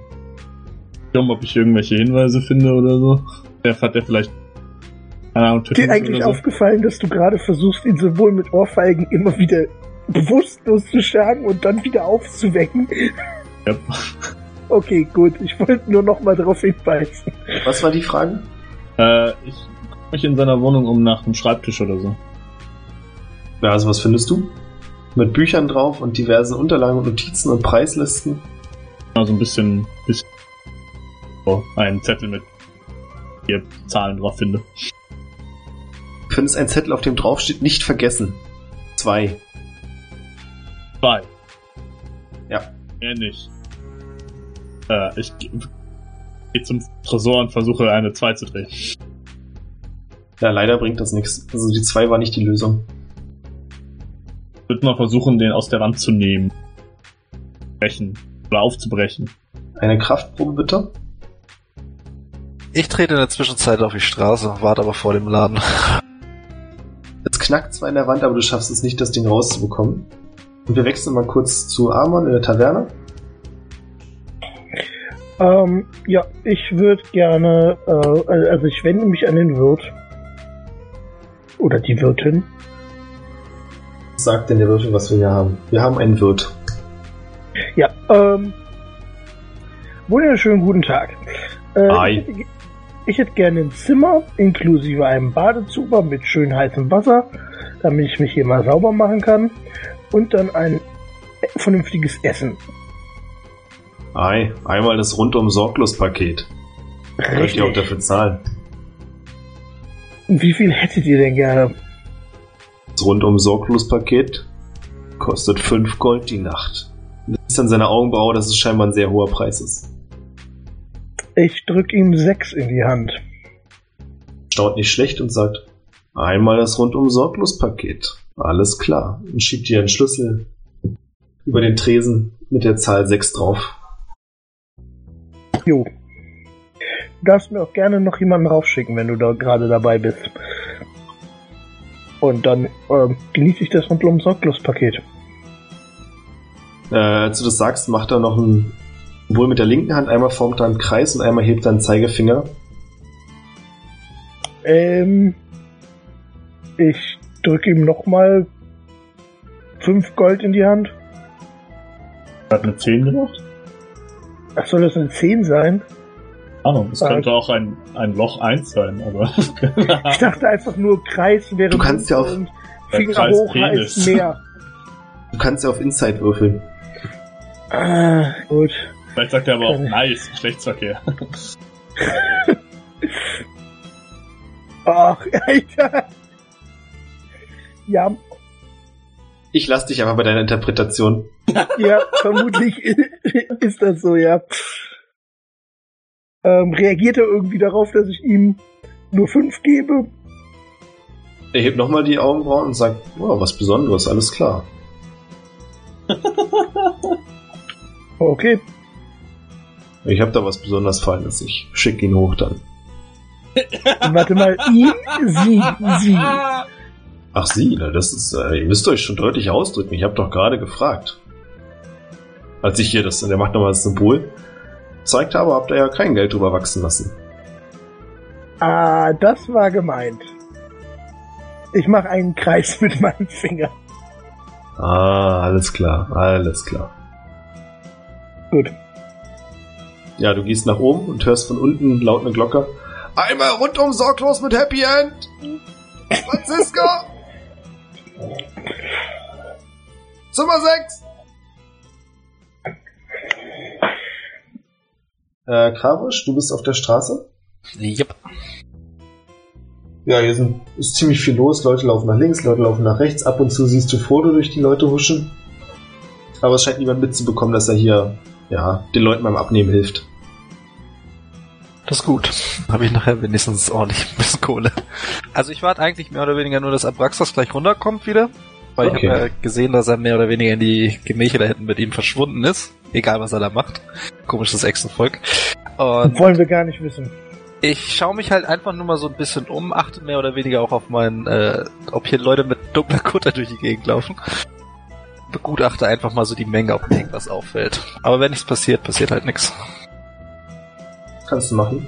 Dumm, ob ich irgendwelche Hinweise finde oder so. Der hat der vielleicht. Keine Ahnung, Dir eigentlich so. aufgefallen, dass du gerade versuchst, ihn sowohl mit Ohrfeigen immer wieder bewusstlos zu schlagen und dann wieder aufzuwecken? Ja. Okay, gut. Ich wollte nur noch mal darauf hinweisen. Was war die Frage? Äh, ich guck mich in seiner Wohnung um nach einem Schreibtisch oder so. Ja, also was findest du? Mit Büchern drauf und diversen Unterlagen und Notizen und Preislisten. Also ein bisschen, bisschen so einen Zettel mit vier Zahlen drauf finde. Du findest einen Zettel, auf dem drauf steht, nicht vergessen. Zwei. Zwei. Ja. Mehr nicht. Äh, ich ge- gehe zum Tresor und versuche eine 2 zu drehen. Ja, leider bringt das nichts. Also die zwei war nicht die Lösung. Ich würde mal versuchen, den aus der Wand zu nehmen. Brechen. Oder aufzubrechen. Eine Kraftprobe bitte. Ich trete in der Zwischenzeit auf die Straße, warte aber vor dem Laden. Es knackt zwar in der Wand, aber du schaffst es nicht, das Ding rauszubekommen. Und wir wechseln mal kurz zu Amon in der Taverne. Ähm, ja, ich würde gerne, äh, also ich wende mich an den Wirt. Oder die Wirtin. Sagt denn der Würfel, was wir hier haben? Wir haben einen Wirt. Ja, ähm, wunderschönen guten Tag. Äh. Ich, hätte, ich hätte gerne ein Zimmer inklusive einem Badezuber mit schön heißem Wasser, damit ich mich hier mal sauber machen kann. Und dann ein vernünftiges Essen. Ei, einmal das rundum sorglos Paket. Könnt ihr auch dafür zahlen. Wie viel hättet ihr denn gerne? Das rundum sorglos Paket kostet 5 Gold die Nacht. Siehst an seiner Augenbraue, dass es scheinbar ein sehr hoher Preis ist. Ich drück ihm sechs in die Hand. Staut nicht schlecht und sagt, einmal das rundum sorglos Paket. Alles klar. Und schiebt dir einen Schlüssel über den Tresen mit der Zahl 6 drauf. Jo. Du darfst mir auch gerne noch jemanden raufschicken, wenn du da gerade dabei bist. Und dann ähm, genieße ich das rundum sorglos Paket. Äh, als du das sagst, macht er noch ein, wohl mit der linken Hand, einmal formt er einen Kreis und einmal hebt er einen Zeigefinger. Ähm, ich drücke ihm nochmal fünf Gold in die Hand. Hat eine 10 gemacht? Ach, soll das eine 10 sein? Ahnung, es Ah. könnte auch ein, ein Loch 1 sein, aber. Ich dachte einfach nur Kreis wäre Du kannst ja auf- Finger hoch Penis. heißt mehr. Du kannst ja auf Inside würfeln. Ah, gut. Vielleicht sagt er aber auch Keine- nice, Geschlechtsverkehr. Ach, Alter. Ja, Ich lass dich einfach bei deiner Interpretation. ja, vermutlich ist das so, ja. Ähm, reagiert er irgendwie darauf, dass ich ihm nur fünf gebe? Er hebt nochmal die Augenbrauen und sagt, oh, was Besonderes, alles klar. Okay. Ich habe da was besonders Feines. Ich schick ihn hoch dann. Warte mal, ihn, sie, sie. Ach Sie, na, das ist, äh, ihr müsst euch schon deutlich ausdrücken. Ich habe doch gerade gefragt. Als ich hier das, der macht nochmal das Symbol, zeigt habe, habt ihr ja kein Geld drüber wachsen lassen. Ah, das war gemeint. Ich mache einen Kreis mit meinem Finger. Ah, alles klar, alles klar. Gut. Ja, du gehst nach oben und hörst von unten laut eine Glocke. Einmal rundum sorglos mit Happy End! Franziska! Zimmer 6! Äh, Kravisch, du bist auf der Straße? Yep. Ja, hier sind, ist ziemlich viel los. Leute laufen nach links, Leute laufen nach rechts. Ab und zu siehst du Frodo durch die Leute huschen. Aber es scheint niemand mitzubekommen, dass er hier, ja, den Leuten beim Abnehmen hilft. Das ist gut. Habe ich nachher wenigstens ordentlich ein bisschen Kohle. Also ich warte eigentlich mehr oder weniger nur, dass Abraxas gleich runterkommt wieder. Weil Okay. ich habe ja gesehen, dass er mehr oder weniger in die Gemächer da hinten mit ihm verschwunden ist. Egal was er da macht. Komisches Echsenvolk. Und Wollen wir gar nicht wissen. ich schaue mich halt einfach nur mal so ein bisschen um, achte mehr oder weniger auch auf meinen, äh, ob hier Leute mit dunkler Kutter durch die Gegend laufen. Begutachte einfach mal so die Menge, ob mir irgendwas auffällt. Aber wenn nichts passiert, passiert halt nichts. Kannst du machen.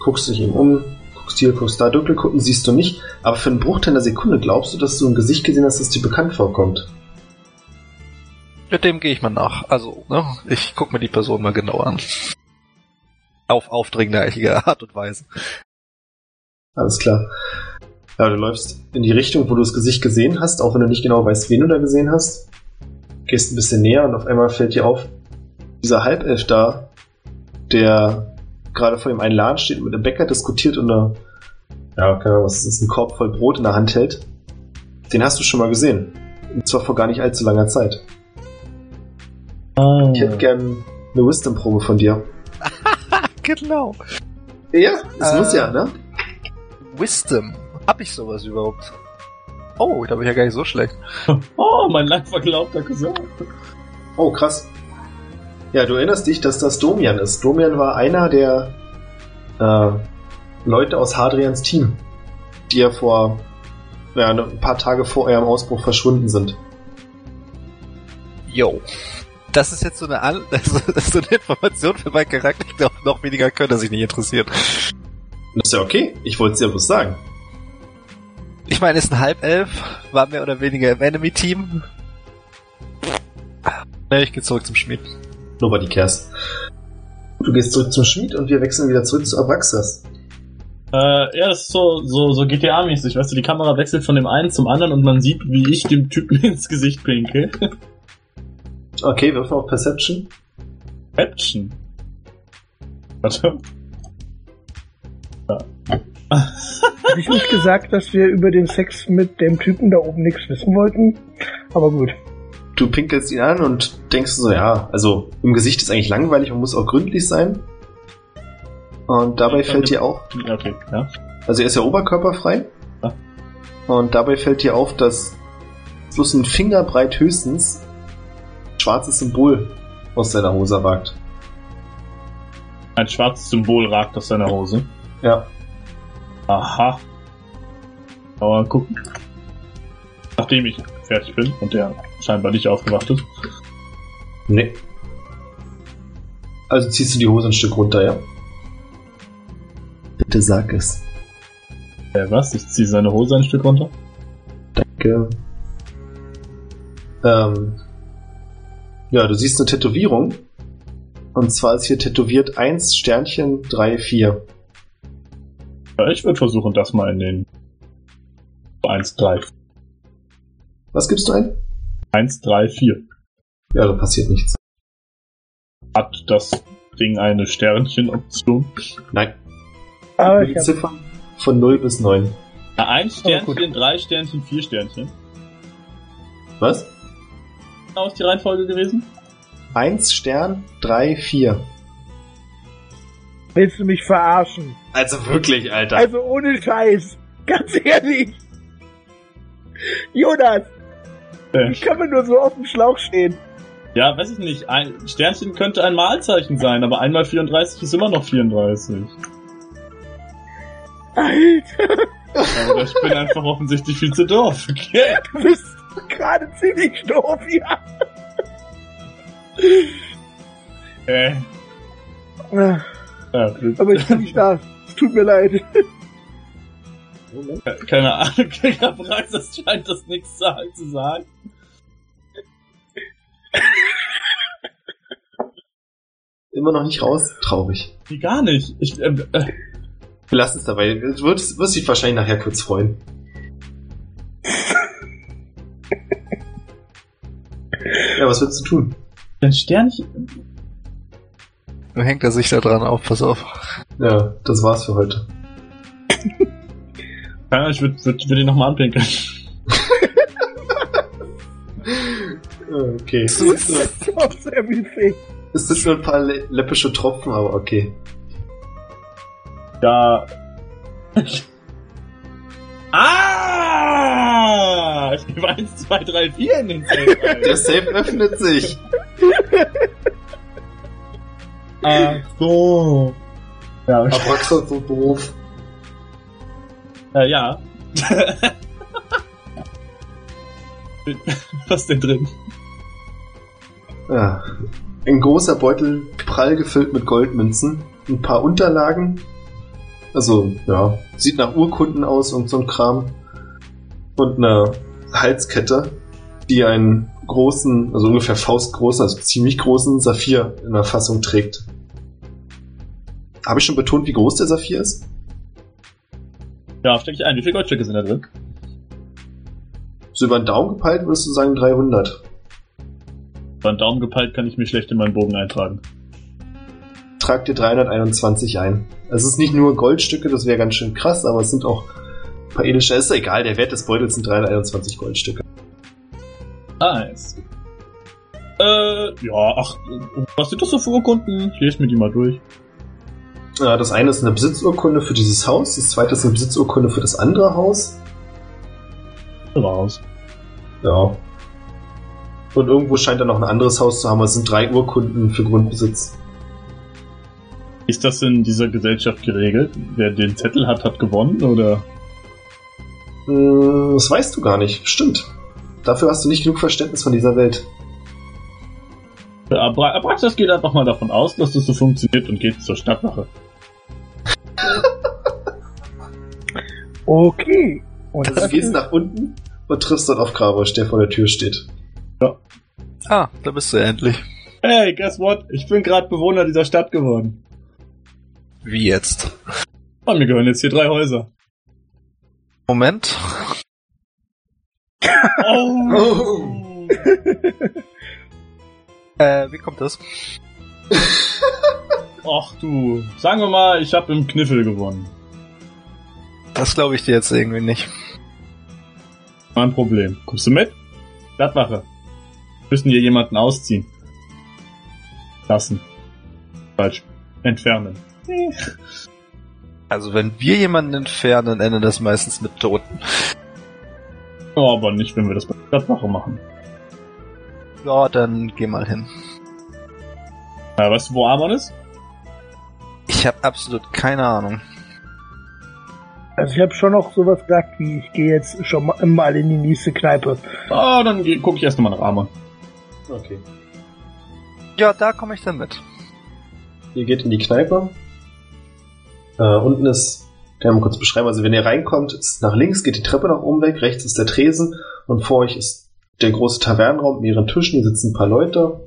Guckst dich eben um, guckst hier, guckst da, dunkle gucken siehst du nicht, aber für einen Bruchteil einer Sekunde glaubst du, dass du ein Gesicht gesehen hast, das dir bekannt vorkommt. Mit dem gehe ich mal nach. Also, ne, ich guck mir die Person mal genauer an. Auf aufdringliche Art und Weise. Alles klar. Ja, du läufst in die Richtung, wo du das Gesicht gesehen hast, auch wenn du nicht genau weißt, wen du da gesehen hast. Gehst ein bisschen näher und auf einmal fällt dir auf, dieser Halbelf da, der gerade vor dem einen Laden steht, mit einem Bäcker diskutiert und eine, ja, keine Ahnung, was ist das, ein Korb voll Brot in der Hand hält. Den hast du schon mal gesehen. Und zwar vor gar nicht allzu langer Zeit. Ich hätte gern eine Wisdom-Probe von dir. Genau. Ja, das Äh, muss ja, ne? Wisdom. Hab ich sowas überhaupt? Oh, da bin ich ja gar nicht so schlecht. Oh, mein lang verglaubter Cousin. Oh, krass. Ja, du erinnerst dich, dass das Domian ist. Domian war einer der äh, Leute aus Hadrians Team, die ja vor ja, ne- ein paar Tage vor eurem Ausbruch verschwunden sind. Yo. Das ist jetzt so eine, An also, das ist so eine Information für meinen Charakter, die noch, noch weniger können, dass sich nicht interessiert. Das ist ja okay. Ich wollte es dir bloß sagen. Ich meine, ist ein Halbelf, war mehr oder weniger im Enemy-Team. Ne, ich gehe zurück zum Schmied. Nobody cares. Du gehst zurück zum Schmied und wir wechseln wieder zurück zu Abraxas. Äh, ja, das ist so, so, so GTA-mäßig, weißt du, die Kamera wechselt von dem einen zum anderen und man sieht, wie ich dem Typen ins Gesicht pinkel. Okay, wirf auf Perception. Action. Warte. Hätte ich nicht gesagt, dass wir über den Sex mit dem Typen da oben nichts wissen wollten. Aber gut. Du pinkelst ihn an und denkst so, ja, also im Gesicht ist eigentlich langweilig und muss auch gründlich sein. Und dabei fällt dir auch, Okay, ja. Also er ist ja oberkörperfrei. Ja. Und dabei fällt dir auf, dass bloß ein Fingerbreit höchstens ein schwarzes Symbol aus seiner Hose ragt. Ein schwarzes Symbol ragt aus seiner Hose. Ja. Aha. Aber gucken. Nachdem ich fertig bin und der scheinbar nicht aufgewacht ist. Nee. Also ziehst du die Hose ein Stück runter, ja? Bitte sag es. Äh, was? Ich ziehe seine Hose ein Stück runter? Danke. Ähm. Ja, du siehst eine Tätowierung. Und zwar ist hier tätowiert 1 Sternchen 3 4. Ja, ich würde versuchen, das mal in den 1, 3, Was gibst du ein? 1, 3, 4. Ja, da passiert nichts. Hat das Ding eine Sternchenoption? Nein. Aber Die ich Ziffern von 0 bis 9. Ja, ein Aber gut. Sternchen, drei Sternchen, vier Sternchen. Was? Genau ist die Reihenfolge gewesen? 1 Stern, 3, 4. willst du mich verarschen? Also wirklich, Alter. Also ohne Scheiß. Ganz ehrlich. Jonas, Äh, wie kann man nur so auf dem Schlauch stehen? ja, weiß ich nicht. Ein Sternchen könnte ein Malzeichen sein, aber einmal 34 ist immer noch 34. Alter, Aber ich bin einfach offensichtlich viel zu doof. Okay. du bist gerade ziemlich doof, ja. Äh, ja, blöd. Aber ich bin nicht da. Tut mir leid. Keine Ahnung, hab Angst, das scheint das nichts zu sagen. Immer noch nicht raus? Traurig. Wie gar nicht. Ich, äh, äh, Wir lassen es dabei. Du wirst, wirst dich wahrscheinlich nachher kurz freuen. ja, was willst du tun? ein Sternchen. Nur hängt er sich da dran auf, pass auf. Ja, das war's für heute. Keine Ahnung, ich würde würd, würd ihn nochmal anpinkeln. Okay. Du bist auch sehr müßig. Es sind nur ein paar lä- läppische Tropfen, aber okay. Ja. ah! Ich gebe 1, 2, 3, 4 in den Safe. ein. Der Safe öffnet sich. Ach so. Ja, okay. Abraxas so doof. äh, ja. Was ist denn drin? Ja. Ein großer Beutel, prall gefüllt mit Goldmünzen, ein paar Unterlagen. Also, ja, sieht nach Urkunden aus und so ein Kram. Und eine Halskette, die einen großen, also ungefähr faustgroßen, also ziemlich großen Saphir in der Fassung trägt. Habe ich schon betont, wie groß der Saphir ist? Ja, stecke ich ein. Wie viele Goldstücke sind da drin? So über den Daumen gepeilt würdest du sagen 300. Über den Daumen gepeilt kann ich mir schlecht in meinen Bogen eintragen. Trag dir 321 ein. Es ist nicht nur Goldstücke, das wäre ganz schön krass, aber es sind auch ein paar edelsche. Ist egal, der Wert des Beutels sind 321 Goldstücke. Nice. Äh, ja, ach, was sind das so für Urkunden? Ich lese mir die mal durch. Ja, das eine ist eine Besitzurkunde für dieses Haus, das zweite ist eine Besitzurkunde für das andere Haus. Raus. Ja. Und irgendwo scheint da noch ein anderes Haus zu haben, es sind drei Urkunden für Grundbesitz. Ist das in dieser Gesellschaft geregelt? Wer den Zettel hat, hat gewonnen, oder? Hm, das weißt du gar nicht. Stimmt. Dafür hast du nicht genug Verständnis von dieser Welt. Abra Abraxas geht einfach mal davon aus, dass das so funktioniert und geht zur Stadtwache. Okay. Und Also du gehst nach unten und triffst dann auf Gravosch, der vor der Tür steht. Ah, da bist du ja endlich. Hey, guess what? Ich bin gerade Bewohner dieser Stadt geworden. Wie jetzt? Und mir gehören jetzt hier drei Häuser. Moment. Oh! Äh, wie kommt das? Ach du, sagen wir mal, ich habe im Kniffel gewonnen. Das glaube ich dir jetzt irgendwie nicht. Mein Problem. Kommst du mit? Stadtwache. Wir müssen hier jemanden ausziehen. Lassen. Falsch. Entfernen. Also wenn wir jemanden entfernen, endet das meistens mit Toten. Oh, aber nicht, wenn wir das bei der Stadtwache machen. Ja, dann geh mal hin. Ja, weißt du, wo Amon ist? Ich habe absolut keine Ahnung. Also ich habe schon noch sowas gesagt, wie ich gehe jetzt schon mal, in die nächste Kneipe. Ah, dann gucke ich erst nochmal nach Amon. Okay. Ja, da komme ich dann mit. Ihr geht in die Kneipe. Äh, unten ist, kann ich mal kurz beschreiben, also wenn ihr reinkommt, ist nach links geht die Treppe nach oben weg, rechts ist der Tresen und vor euch ist der große Tavernenraum mit mehreren Tischen, hier sitzen ein paar Leute.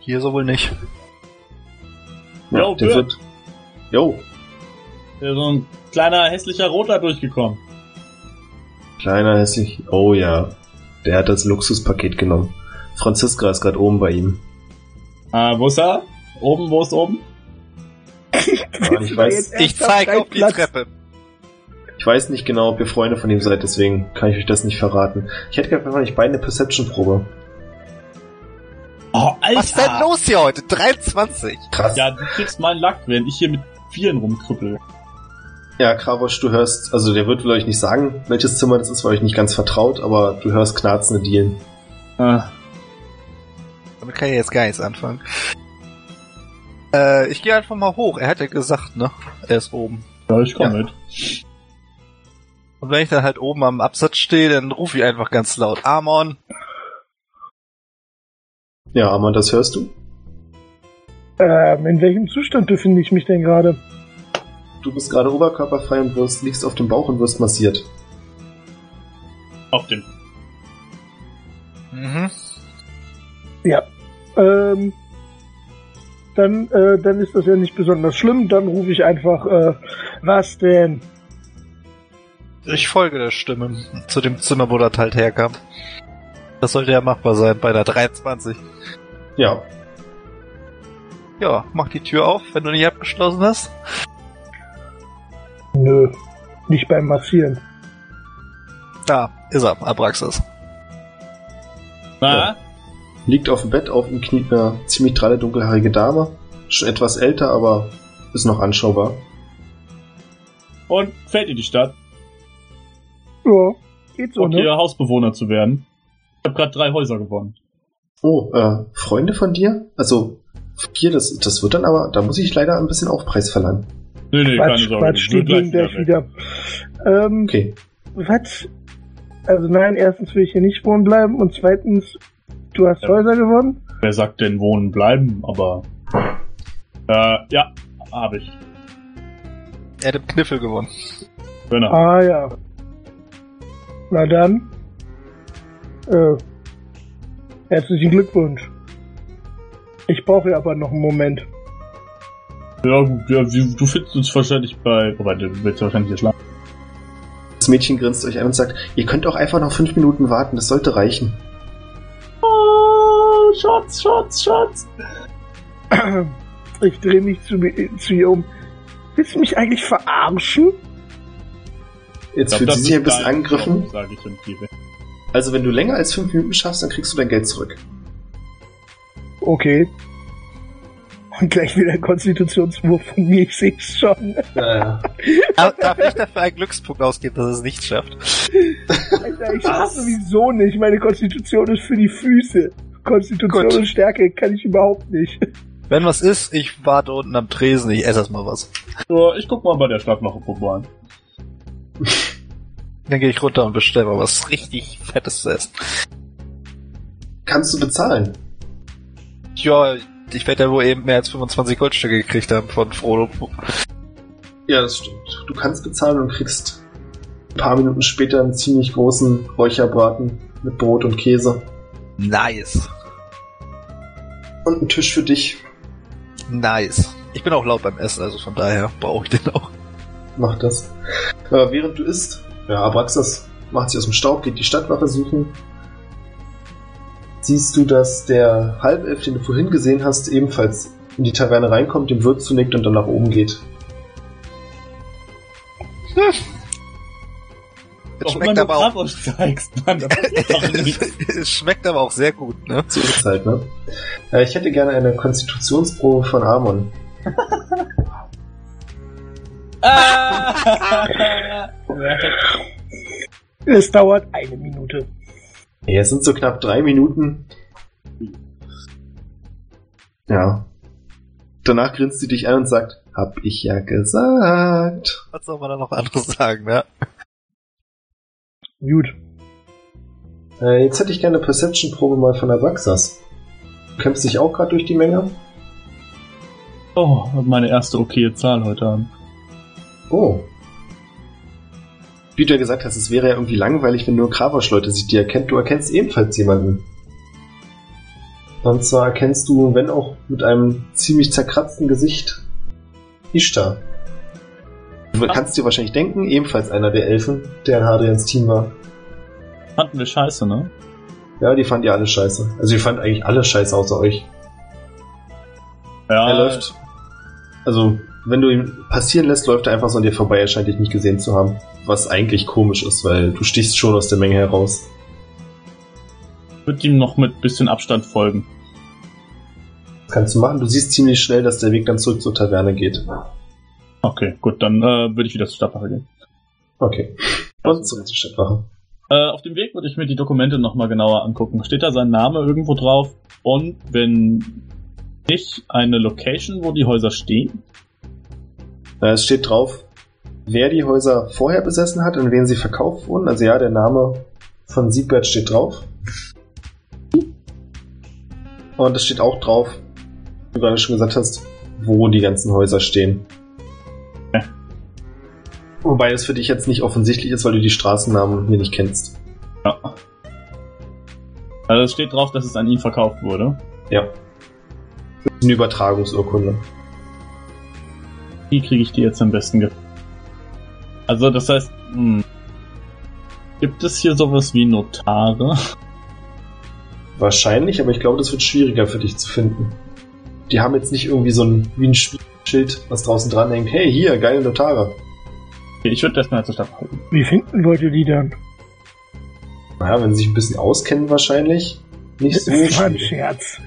Hier so wohl nicht. Jo, der wird. Jo, ist so ein kleiner hässlicher Roter durchgekommen. kleiner hässlich. Oh ja, der hat das Luxuspaket genommen. Franziska ist gerade oben bei ihm. Ah, wo ist er? Oben, wo ist oben? Ja, ich, weiß, Ich zeig auf die Treppe. ich weiß nicht genau, ob ihr Freunde von ihm seid, deswegen kann ich euch das nicht verraten. Ich hätte gerne von euch beide eine Perception-Probe. Oh, Alter! Was ist denn los hier heute? 23. Krass. Ja, du kriegst meinen Lack, während ich hier mit Vieren rumkrüppel. Ja, Kravosch, du hörst, also der wird wohl euch nicht sagen, welches Zimmer das ist, weil euch nicht ganz vertraut, aber du hörst knarzende Dielen. Ah, Damit kann ich jetzt gar nichts anfangen. Äh, ich gehe einfach mal hoch. Er hat ja gesagt, ne? Er ist oben. ja, ich komm Ja. mit. Und wenn ich dann halt oben am Absatz stehe, dann rufe ich einfach ganz laut Amon. Ja, Amon, das hörst du? Ähm, in welchem Zustand befinde ich mich denn gerade? Du bist gerade oberkörperfrei und wirst, liegst auf dem Bauch und wirst massiert. Auf dem. Mhm. Ja. Ähm, dann, äh, dann ist das ja nicht besonders schlimm. Dann rufe ich einfach, äh, was denn? Ich folge der Stimme zu dem Zimmer, wo das halt herkam. Das sollte ja machbar sein bei der 23. Ja, Ja, mach die Tür auf, wenn du nicht abgeschlossen hast. Nö, nicht beim Massieren. Da ist er, Abraxas. Na? Ja. liegt auf dem Bett, auf ihm kniet eine ziemlich dralle, dunkelhaarige Dame. Schon etwas älter, aber ist noch anschaubar. Und fällt dir die Stadt, Ja, geht so, und ne? hier Hausbewohner zu werden. Ich habe gerade drei Häuser gewonnen. Oh, äh, Freunde von dir? Also, hier, das, das wird dann aber, da muss ich leider ein bisschen Aufpreis verlangen. Nee, nee, keine Quatsch, Sorge. Quatsch, die gehen gleich weg. wieder. Ähm, Okay. was? Also nein, erstens will ich hier nicht wohnen bleiben und zweitens, du hast Ja. Häuser gewonnen? Wer sagt denn wohnen bleiben? Aber äh, ja, habe ich. Er hat im Kniffel gewonnen. Genau. Ah ja. Na dann. Äh, herzlichen Glückwunsch. Ich brauche aber noch einen Moment. Ja, gut, ja, du findest uns wahrscheinlich bei. Wobei, du willst wahrscheinlich hier schlafen. Das Mädchen grinst euch an und sagt, ihr könnt auch einfach noch fünf Minuten warten, das sollte reichen. Oh, Schatz, Schatz, Schatz. Ich drehe mich zu, mir- zu ihr um. Willst du mich eigentlich verarschen? Jetzt Ich fühlt sie das sich ein bisschen angegriffen. Job, Sag ich und gebe. Also wenn du länger als fünf Minuten schaffst, dann kriegst du dein Geld zurück. Okay. Und gleich wieder ein Konstitutionswurf von mir, ich seh's schon. Naja. Darf darf ich dafür einen Glückspunkt ausgeben, dass es nicht schafft? Alter, ich schaff sowieso nicht. Meine Konstitution ist für die Füße. Konstitution Gut. und Stärke kann ich überhaupt nicht. Wenn was ist, ich warte unten am Tresen, ich esse erstmal was. So, ich guck mal bei der Stadtwache vorbei. Dann gehe ich runter und bestelle mal was richtig Fettes zu essen. Kannst du bezahlen? Ja, ich werde ja wohl eben mehr als 25 Goldstücke gekriegt haben von Frodo. Ja, das stimmt. Du kannst bezahlen und kriegst ein paar Minuten später einen ziemlich großen Räucherbraten mit Brot und Käse. Nice. Und einen Tisch für dich. Nice. Ich bin auch laut beim Essen, also von daher brauche ich den auch. Mach das. Äh, während du isst, ja, Abraxas macht sich aus dem Staub, geht die Stadtwache suchen. Siehst du, dass der Halbelf, den du vorhin gesehen hast, ebenfalls in die Taverne reinkommt, dem Wirt zunickt und dann nach oben geht. Es schmeckt aber auch, zeigst, Mann, es schmeckt aber auch sehr gut, ne? So ist halt, ne? Äh, ich hätte gerne eine Konstitutionsprobe von Amon. Ah! Es dauert eine Minute. Ja, es sind so knapp drei Minuten. Ja. Danach grinst sie dich an und sagt, hab ich ja gesagt. Was soll man da noch anderes sagen, ne? Gut. Äh, jetzt hätte ich gerne eine Perception-Probe mal von Abraxas. Du kämpfst dich auch gerade durch die Menge? Oh, meine erste okaye Zahl heute Abend. Oh. Wie du ja gesagt hast, es wäre ja irgendwie langweilig, wenn nur Kravosch-Leute sich die erkennt. Du erkennst ebenfalls jemanden. Und zwar erkennst du, wenn auch mit einem ziemlich zerkratzten Gesicht, Ishtar. Du kannst dir wahrscheinlich denken, ebenfalls einer der Elfen, der in Hadrians Team war. Fanden wir scheiße, ne? Ja, die fand ihr alle scheiße. Also ihr fand eigentlich alle scheiße außer euch. Ja, Er läuft. Also, wenn du ihn passieren lässt, läuft er einfach so an dir vorbei. Er scheint dich nicht gesehen zu haben. Was eigentlich komisch ist, weil du stichst schon aus der Menge heraus. Wird ihm noch mit bisschen Abstand folgen. Das kannst du machen. Du siehst ziemlich schnell, dass der Weg dann zurück zur Taverne geht. Okay, gut, dann äh, würde ich wieder zur Stadtwache gehen. Okay. Und zurück zur Stadtwache. Äh, auf dem Weg würde ich mir die Dokumente nochmal genauer angucken. Steht da sein Name irgendwo drauf? Und wenn nicht, eine Location, wo die Häuser stehen? Äh, Es steht drauf, wer die Häuser vorher besessen hat, an wen sie verkauft wurden. Also ja, der Name von Siegbert steht drauf. Und es steht auch drauf, wie du gerade schon gesagt hast, wo die ganzen Häuser stehen. Ja. Wobei es für dich jetzt nicht offensichtlich ist, weil du die Straßennamen hier nicht kennst. Ja. Also es steht drauf, dass es an ihn verkauft wurde. Ja. Eine Übertragungsurkunde. Wie kriege ich die jetzt am besten ge Also das heißt, hm, gibt es hier sowas wie Notare? Wahrscheinlich, aber ich glaube, das wird schwieriger für dich zu finden. Die haben jetzt nicht irgendwie so ein, wie ein Schild, was draußen dran hängt. Hey, hier, geile Notare. Okay, ich würde erstmal zur Stadt halten. Wie finden Leute die dann? Naja, wenn sie sich ein bisschen auskennen, wahrscheinlich. Nicht so Das war ein. Scherz.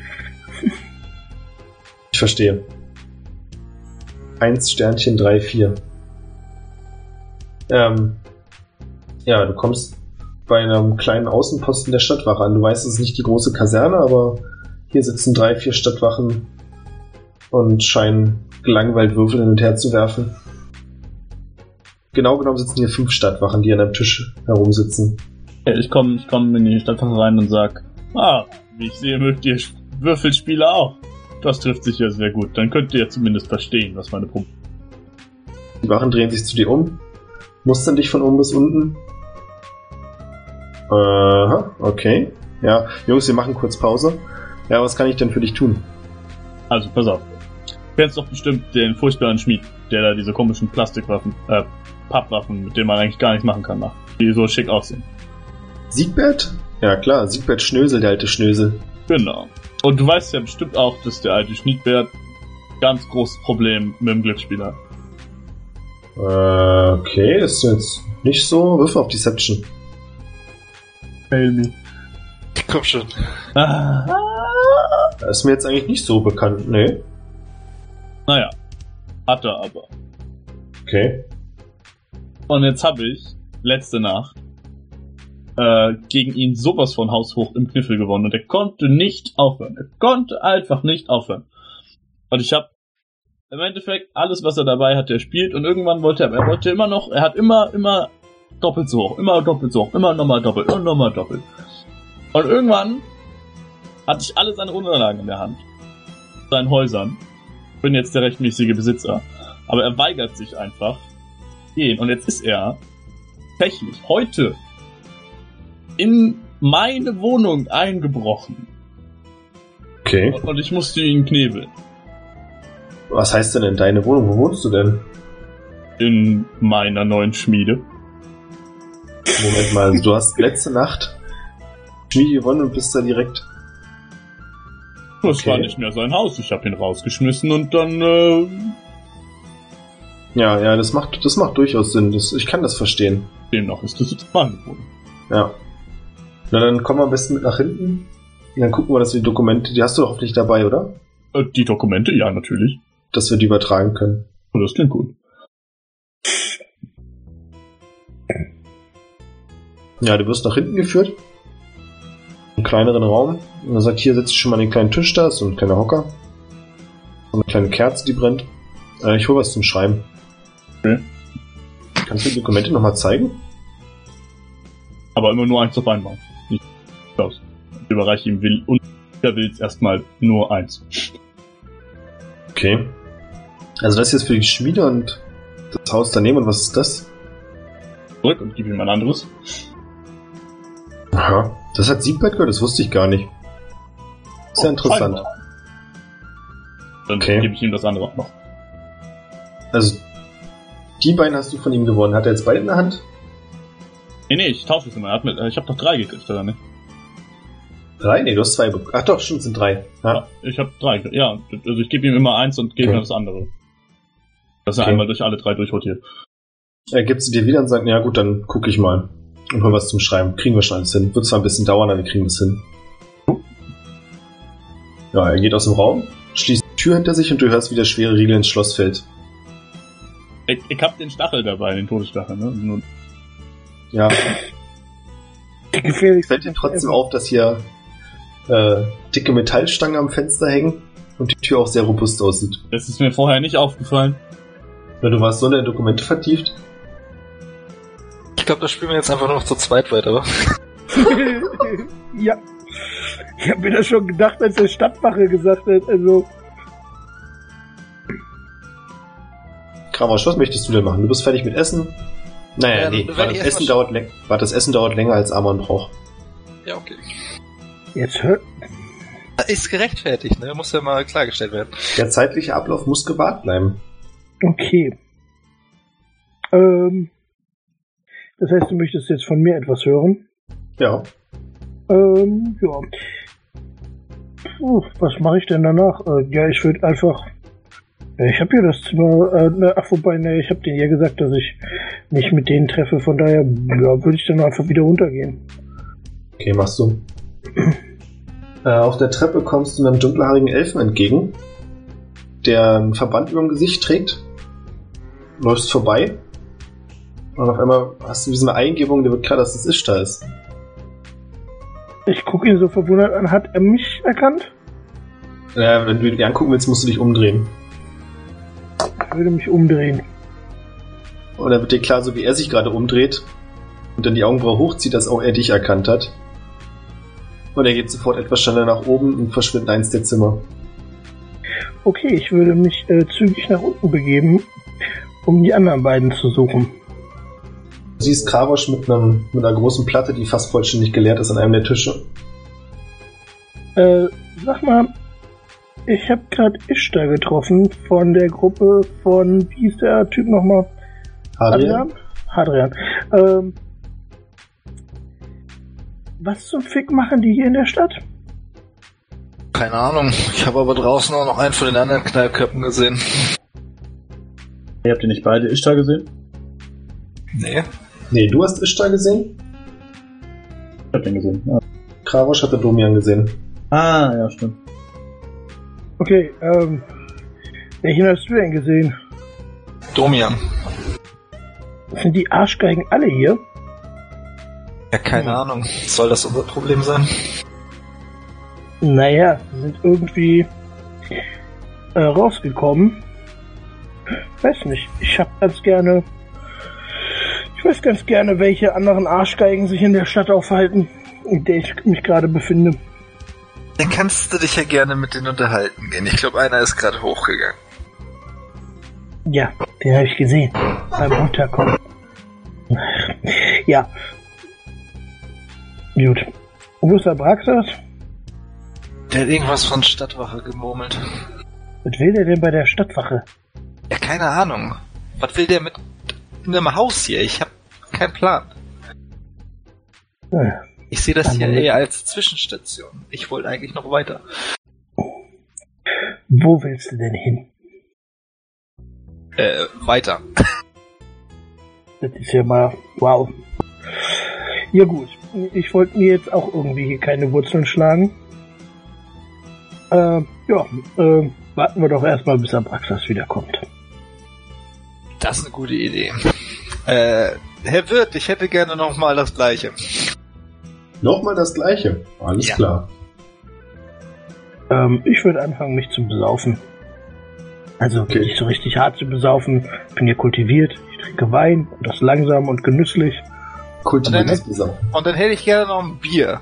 Ich verstehe. 1 Sternchen 3, 4. Ähm, ja, du kommst bei einem kleinen Außenposten der Stadtwache an. Du weißt, es ist nicht die große Kaserne, aber hier sitzen drei, vier Stadtwachen und scheinen gelangweilt Würfel hin und her zu werfen. Genau genommen sitzen hier fünf Stadtwachen, die an einem Tisch herumsitzen. Ich komme ich komm in die Stadtwache rein und sag, ah, wie ich sehe, mögt ihr Würfelspieler auch. Das trifft sich ja sehr gut. Dann könnt ihr ja zumindest verstehen, was meine Probleme Die Wachen drehen sich zu dir um, mustern dich von oben bis unten. Aha, okay. Ja, Jungs, wir machen kurz Pause. Ja, was kann ich denn für dich tun? Also, pass auf. Du kennst doch bestimmt den furchtbaren Schmied, der da diese komischen Plastikwaffen, äh, Pappwaffen, mit denen man eigentlich gar nichts machen kann, macht. Die so schick aussehen. Siegbert? Ja, klar, Siegbert Schnösel, der alte Schnösel. Genau. Und du weißt ja bestimmt auch, dass der alte Schniedbert ganz großes Problem mit dem Glücksspiel hat. Äh, okay, ist jetzt nicht so. Wirf auf Deception. Fail me. Komm schon. Ah. Das ist mir jetzt eigentlich nicht so bekannt, nee. Naja. Hat er aber. Okay. Und jetzt habe ich letzte Nacht äh, gegen ihn sowas von haushoch im Kniffel gewonnen und er konnte nicht aufhören. Er konnte einfach nicht aufhören. Und ich habe im Endeffekt alles, was er dabei hat, er spielt und irgendwann wollte er, er wollte immer noch, er hat immer, immer doppelt so hoch, immer doppelt so hoch, immer nochmal doppelt und nochmal doppelt. Und irgendwann hatte ich alle seine Unterlagen in der Hand. Seinen Häusern. Bin jetzt der rechtmäßige Besitzer. Aber er weigert sich einfach gehen. Und jetzt ist er tatsächlich heute in meine Wohnung eingebrochen. Okay. Und ich musste ihn knebeln. Was heißt denn in deine Wohnung? Wo wohnst du denn? In meiner neuen Schmiede. Moment mal, also du hast letzte Nacht Schmiede gewonnen und bist da direkt. Das Okay. war nicht mehr sein Haus. Ich habe ihn rausgeschmissen und dann äh, Ja, ja, das macht, das macht durchaus Sinn. Das, ich kann das verstehen. demnach ist das jetzt meine Wohnung. Ja. Na, dann kommen wir am besten mit nach hinten. Und dann gucken wir, dass wir die Dokumente, die hast du doch hoffentlich dabei, oder? Äh, die Dokumente, ja, natürlich. Dass wir die übertragen können. Und das klingt gut. Ja, du wirst nach hinten geführt. Einen kleineren Raum. Und er sagt, hier sitzt schon mal den kleinen Tisch da, ist so ein kleiner Hocker. So eine kleine Kerze, die brennt. Äh, ich hole was zum Schreiben. Okay. Kannst du die Dokumente nochmal zeigen? Aber immer nur eins auf einmal. Aus. Ich überreiche ihm will und er will jetzt erstmal nur eins. Okay. Also das ist jetzt für die Schmiede und das Haus daneben. Und was ist das? Zurück und gebe ihm ein anderes. Aha. Das hat Siegbert gehört, das wusste ich gar nicht. Sehr Oh, interessant. scheinbar. Dann Okay. gebe ich ihm das andere auch noch. Also, die beiden hast du von ihm gewonnen. Hat er jetzt beide in der Hand? Nee, nee, ich tausche es immer. Er hat mit, äh, ich habe doch drei gekriegt, oder nicht? Drei? Nee, du hast zwei bekommen. Ach doch, stimmt, es sind drei. Ja. Ja, ich habe drei. Ja, also ich gebe ihm immer eins und gebe Okay. ihm das andere. Dass er Okay. einmal durch alle drei durchrotiert. Er gibt sie dir wieder und sagt, ja gut, dann gucke ich mal. Und hol was zum Schreiben. Kriegen wir schon alles hin. Wird zwar ein bisschen dauern, aber wir kriegen das hin. Ja, er geht aus dem Raum, schließt die Tür hinter sich und du hörst, wie der schwere Riegel ins Schloss fällt. Ich, ich hab den Stachel dabei, den Todesstachel, ne? Nur, Ja, fällt dir trotzdem auf, dass hier äh, dicke Metallstangen am Fenster hängen und die Tür auch sehr robust aussieht. das ist mir vorher nicht aufgefallen. Ja, du warst so in der Dokumente vertieft. Ich glaube, das spielen wir jetzt einfach noch zu zweit weiter, oder? ja. Ich habe mir das schon gedacht, als der Stadtwache gesagt hat. Also, Kravosch, was möchtest du denn machen? Du bist fertig mit Essen? Naja, Ja, nee, ich das, Essen dauert läng- warte, das Essen dauert länger als Amon braucht. Ja, okay. Jetzt hört. Ist gerechtfertigt, ne? Muss ja mal klargestellt werden. Der zeitliche Ablauf muss gewahrt bleiben. Okay. Ähm, das heißt, du möchtest jetzt von mir etwas hören? Ja. Ähm, ja. Puh, was mache ich denn danach? Äh, ja, ich würde einfach. Ja, ich habe hier das Zimmer. Äh, ne, ach, wobei, ne, ich habe denen ja gesagt, dass ich mich mit denen treffe. Von daher, ja, würde ich dann einfach wieder runtergehen. Okay, machst du. Äh, auf der Treppe kommst du einem dunkelhaarigen Elfen entgegen, der einen Verband über dem Gesicht trägt läufst vorbei. Und auf einmal hast du wie so eine Eingebung, dir wird klar, dass es Ishtar ist. Ich gucke ihn so verwundert an. Hat er mich erkannt? Ja, wenn du ihn angucken willst, musst du dich umdrehen. Ich würde mich umdrehen. Und dann wird dir klar, so wie er sich gerade umdreht und dann die Augenbraue hochzieht, dass auch er dich erkannt hat. Und er geht sofort etwas schneller nach oben und verschwindet in eins der Zimmer. Okay, ich würde mich äh, zügig nach unten begeben, um die anderen beiden zu suchen. Du siehst Kavosch mit, einem, mit einer großen Platte, die fast vollständig geleert ist, an einem der Tische. Äh, sag mal, ich habe gerade Ishtar getroffen von der Gruppe von, wie hieß der Typ nochmal? Adrian? Hadrian. Ähm, was zum Fick machen die hier in der Stadt? Keine Ahnung. Ich habe aber draußen auch noch einen von den anderen Knallköpfen gesehen. Ihr habt ihr nicht beide Ishtar gesehen? Nee. Nee, du hast Ishtar gesehen? Ich hab den gesehen. Ja. Kavosch hatte Domian gesehen. Ah, ja, stimmt. Okay, ähm, welchen hast du denn gesehen? Domian. Sind die Arschgeigen alle hier? Ja, keine Ahnung. Soll das unser Problem sein? Naja, sie sind irgendwie äh, rausgekommen. Weiß nicht, ich hab ganz gerne. Ich weiß ganz gerne, welche anderen Arschgeigen sich in der Stadt aufhalten, in der ich mich gerade befinde. Dann kannst du dich ja gerne mit denen unterhalten gehen. Ich glaube, einer ist gerade hochgegangen. Ja, den habe ich gesehen. Beim Runterkommen. Ja. Gut. Und wo ist der Braxas? Der hat irgendwas von Stadtwache gemurmelt. Was will der denn bei der Stadtwache? Ja, keine Ahnung. Was will der mit einem Haus hier? Ich habe keinen Plan. Äh, Ich sehe das hier Aber- eher als Zwischenstation. Ich wollte eigentlich noch weiter. Wo willst du denn hin? Äh, weiter. Das ist ja mal, wow. Ja gut, ich wollte mir jetzt auch irgendwie hier keine Wurzeln schlagen. Äh, ja, äh, warten wir doch erstmal, bis Abraxas wiederkommt. Das ist eine gute Idee. Äh, Herr Wirt, ich hätte gerne noch mal das Gleiche. Nochmal das gleiche. Alles Ja. klar. Ähm, ich würde anfangen, mich zu besaufen. Also Okay. nicht so richtig hart zu besaufen. Ich bin ja kultiviert, ich trinke Wein und das langsam und genüsslich. Kultiviertes Besaufen. Und dann hätte ich gerne noch ein Bier.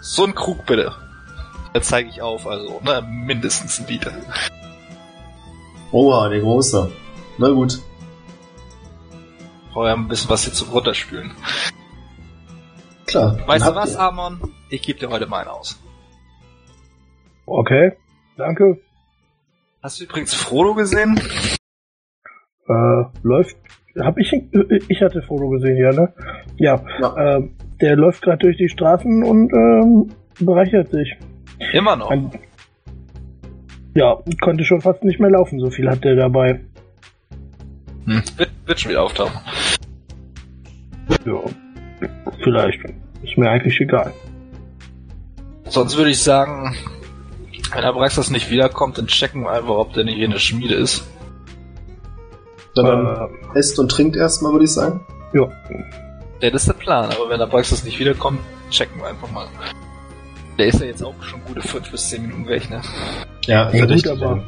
So ein Krug bitte. Da zeige ich auf, also, ne, mindestens ein Liter. Oha, der Große. Na gut. Brauche ja ein bisschen was hier zum Runterspülen. Klar. Weißt du was, ihr- Amon? Ich gebe dir heute meinen aus. Okay, danke. Hast du übrigens Frodo gesehen? Äh, läuft. Hab ich ich hatte Frodo gesehen, ja, ne? Ja. Ja. Ähm, der läuft gerade durch die Straßen und ähm, bereichert sich. Immer noch. Ein, ja, konnte schon fast nicht mehr laufen, so viel hat der dabei. Hm. Wird, wird schon wieder auftauchen. Ja, vielleicht. Ist mir eigentlich egal. Sonst würde ich sagen, wenn Abraxas nicht wiederkommt, dann checken wir einfach, ob der nicht in der Schmiede ist. Dann Äh, esst und trinkt erstmal, würde ich sagen. ja, Ja, das ist der Plan, aber wenn Abraxas nicht wiederkommt, checken wir einfach mal. Der ist ja jetzt auch schon gute 5 bis 10 Minuten weg, ne? Ja, Ja, gut, verdächtig, aber-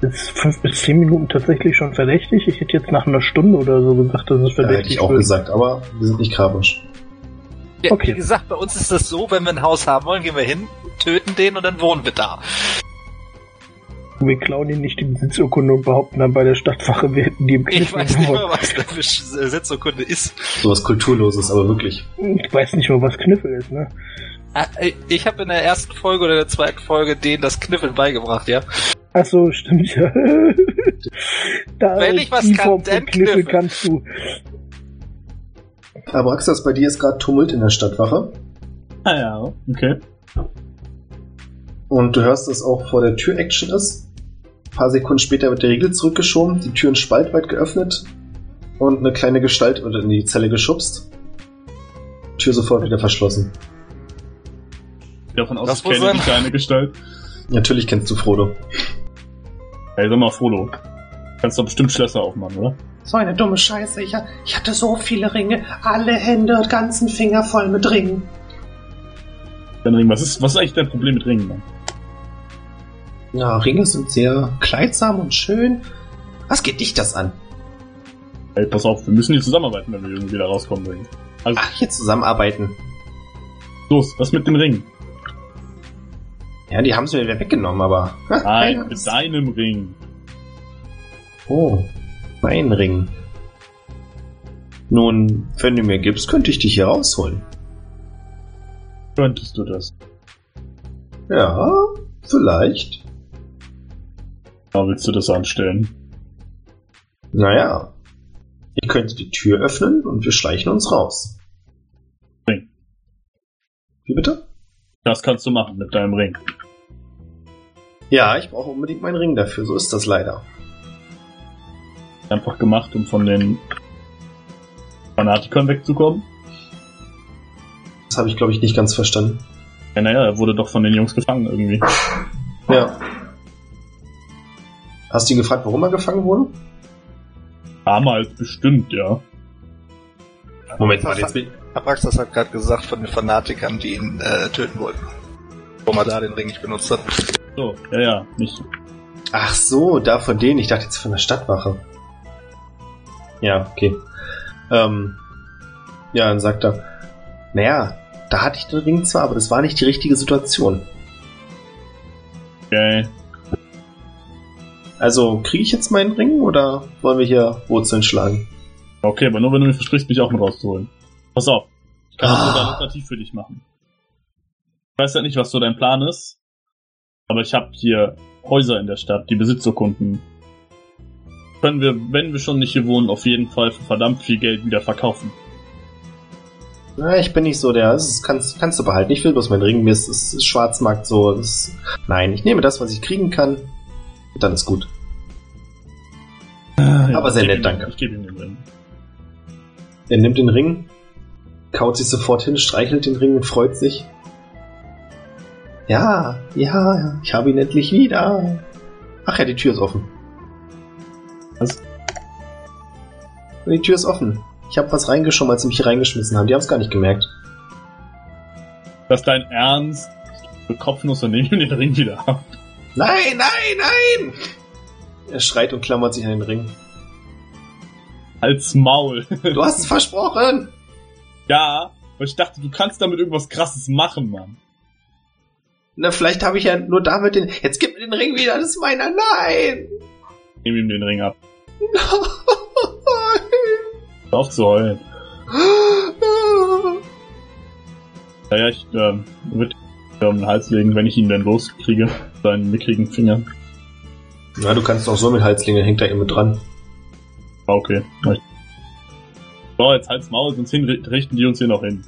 ist fünf bis zehn Minuten tatsächlich schon verdächtig. Ich hätte jetzt nach einer Stunde oder so gesagt, dass es Ja, hätte verdächtig ich auch wird. gesagt, aber wir sind nicht Kavosch. Ja, Okay. Wie gesagt, bei uns ist das so, wenn wir ein Haus haben wollen, gehen wir hin, töten den und dann wohnen wir da. Wir klauen ihnen nicht die Besitzurkunde und behaupten dann bei der Stadtwache, wir hätten die im Ich Kniff weiß nicht mal, was das für Sitzurkunde ist. Sowas Kulturloses, aber wirklich. Ich weiß nicht mal, was Kniffel ist, ne? Ah, Ich habe in der ersten Folge oder der zweiten Folge denen das Kniffeln beigebracht, ja. Ach so, stimmt ja. da, Wenn ich was kann, dann Kniffel Kniffel. kannst du. Aber Axas, bei dir ist gerade Tumult in der Stadtwache. Ah ja, okay. Und du hörst, dass auch vor der Tür Action ist. Ein paar Sekunden später wird der Riegel zurückgeschoben, die Tür in spaltweit geöffnet und eine kleine Gestalt wird in die Zelle geschubst. Tür sofort wieder verschlossen. Davon aus, Das ich kenne sein. die kleine Gestalt. Natürlich kennst du Frodo. Hey, sag mal, Frodo. Kannst doch bestimmt Schlösser aufmachen, oder? So eine dumme Scheiße. Ich, ich hatte so viele Ringe. Alle Hände und ganzen Finger voll mit Ringen. Dein Ring, was ist, was ist eigentlich dein Problem mit Ringen, Mann? Ja, Ringe sind sehr kleidsam und schön. Was geht dich das an? Ey, pass auf, wir müssen hier zusammenarbeiten, wenn wir irgendwie da rauskommen wollen. Also, Ach, hier zusammenarbeiten. los, was mit dem Ring? Ja, die haben sie mir wieder weggenommen, aber. Nein, keiner mit ist- deinem Ring. Oh, mein Ring. Nun, wenn du mir gibst, könnte ich dich hier rausholen. Könntest du das? Ja, vielleicht. Da willst du das anstellen? Naja, ich könnte die Tür öffnen und wir schleichen uns raus. Ring. Wie bitte? Das kannst du machen mit deinem Ring. Ja, ich brauche unbedingt meinen Ring dafür, so ist das leider. Einfach gemacht, um von den Fanatikern wegzukommen. Das habe ich, glaube ich, nicht ganz verstanden. Ja, naja, er wurde doch von den Jungs gefangen irgendwie. Ja. Hast du ihn gefragt, warum er gefangen wurde? Damals bestimmt, ja. Moment mal, jetzt bin Abraxas hat gerade gesagt von den Fanatikern, die ihn äh, töten wollten. Warum er da den Ring nicht benutzt hat. So, ja, ja, nicht. Ach so, da von denen. Ich dachte jetzt von der Stadtwache. Ja, okay. Ähm, ja, dann sagt er, naja, da hatte ich den Ring zwar, aber das war nicht die richtige Situation. Okay. Also, kriege ich jetzt meinen Ring oder wollen wir hier Wurzeln schlagen? Okay, aber nur wenn du mir versprichst, mich auch mit rauszuholen. Pass auf. Ich kann das Ah. sogar lukrativ für dich machen. Ich weiß ja nicht, was so dein Plan ist, aber ich habe hier Häuser in der Stadt, die Besitzurkunden. Können wir, wenn wir schon nicht hier wohnen, auf jeden Fall für verdammt viel Geld wieder verkaufen. Na, ich bin nicht so der, das ist- kannst, kannst du behalten. Ich will bloß meinen Ring, mir ist, ist, ist Schwarzmarkt so. Das, nein, ich nehme das, was ich kriegen kann. Dann ist gut. Aber sehr nett, ihm- danke. Ich gebe ihm den Ring. Er nimmt den Ring, kaut sich sofort hin, streichelt den Ring und freut sich. Ja, ja, ich habe ihn endlich wieder. Ach ja, die Tür ist offen. Was? Die Tür ist offen. Ich habe was reingeschoben, als sie mich hier reingeschmissen haben. Die haben es gar nicht gemerkt. Das ist dein Ernst? Kopfnuss und nehme den Ring wieder ab. Nein, nein, nein! Er schreit und klammert sich an den Ring. Als Maul. Du hast es versprochen! ja, aber ich dachte, du kannst damit irgendwas krasses machen, Mann. Na, vielleicht habe ich ja nur damit den. Jetzt gib mir den Ring wieder, das ist meiner. Nein! Nehme ihm den Ring ab. Hör auf zu heulen. Naja, ich ähm, würde ihn um den Hals legen, wenn ich ihn denn loskriege. Seinen mickrigen Finger. Na, du kannst auch so mit Halslinge, hängt da eben mit dran. Okay. So, jetzt halt's Maul, sonst hin, richten die uns hier noch hin.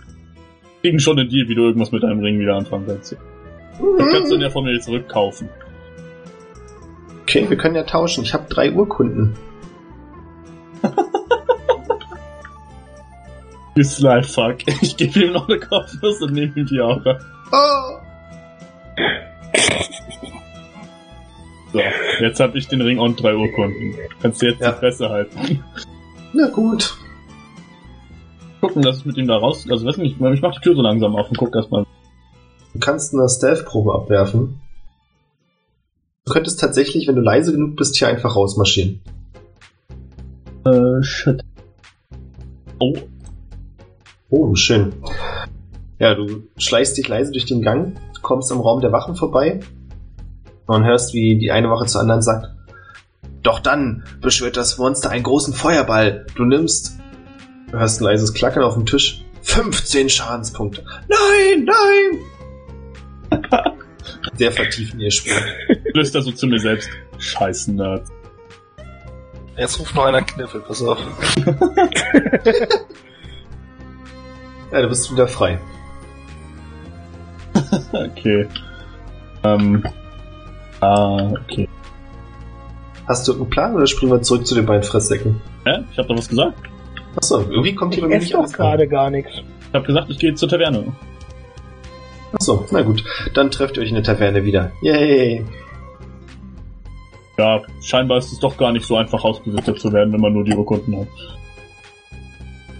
Kriegen schon einen Deal, wie du irgendwas mit deinem Ring wieder anfangen kannst. Du kannst ihn ja von mir zurückkaufen. Okay, wir können ja tauschen. Ich habe drei Urkunden. You sly fuck. Ich gebe ihm noch eine Kopfnuss und nehme ihm die auch ab. Oh! So, jetzt habe ich den Ring und drei Urkunden. Kannst du jetzt Ja. die Fresse halten. Na gut. Gucken, dass ich mit ihm da raus... Also weiß nicht, ich mach die Tür so langsam auf und guck erstmal. Du kannst eine Stealth-Probe abwerfen. Du könntest tatsächlich, wenn du leise genug bist, hier einfach rausmarschieren. Äh, shit. Oh, Oh, schön. Ja, du schleichst dich leise durch den Gang, kommst am Raum der Wachen vorbei und hörst, wie die eine Wache zur anderen sagt: Doch dann beschwört das Monster einen großen Feuerball. Du nimmst. Du hörst ein leises Klackern auf dem Tisch. 15 Schadenspunkte. Nein, nein! Sehr vertieft in ihr Spiel. flüster so zu mir selbst. Scheiß Nerd. Jetzt ruft noch einer Kniffel, pass auf. Ja, du bist wieder frei. Okay. Ähm. Ah, okay. Hast du irgendeinen Plan oder springen wir zurück zu den beiden Fresssäcken? Hä? Ich hab doch was gesagt. Achso, irgendwie kommt Ich hier bei mir nicht doch gerade gar nichts. Ich hab gesagt, ich gehe zur Taverne. Achso, na gut. Dann trefft ihr euch in der Taverne wieder. Yay! Ja, scheinbar ist es doch gar nicht so einfach, Hausbesitzer zu werden, wenn man nur die Urkunden hat.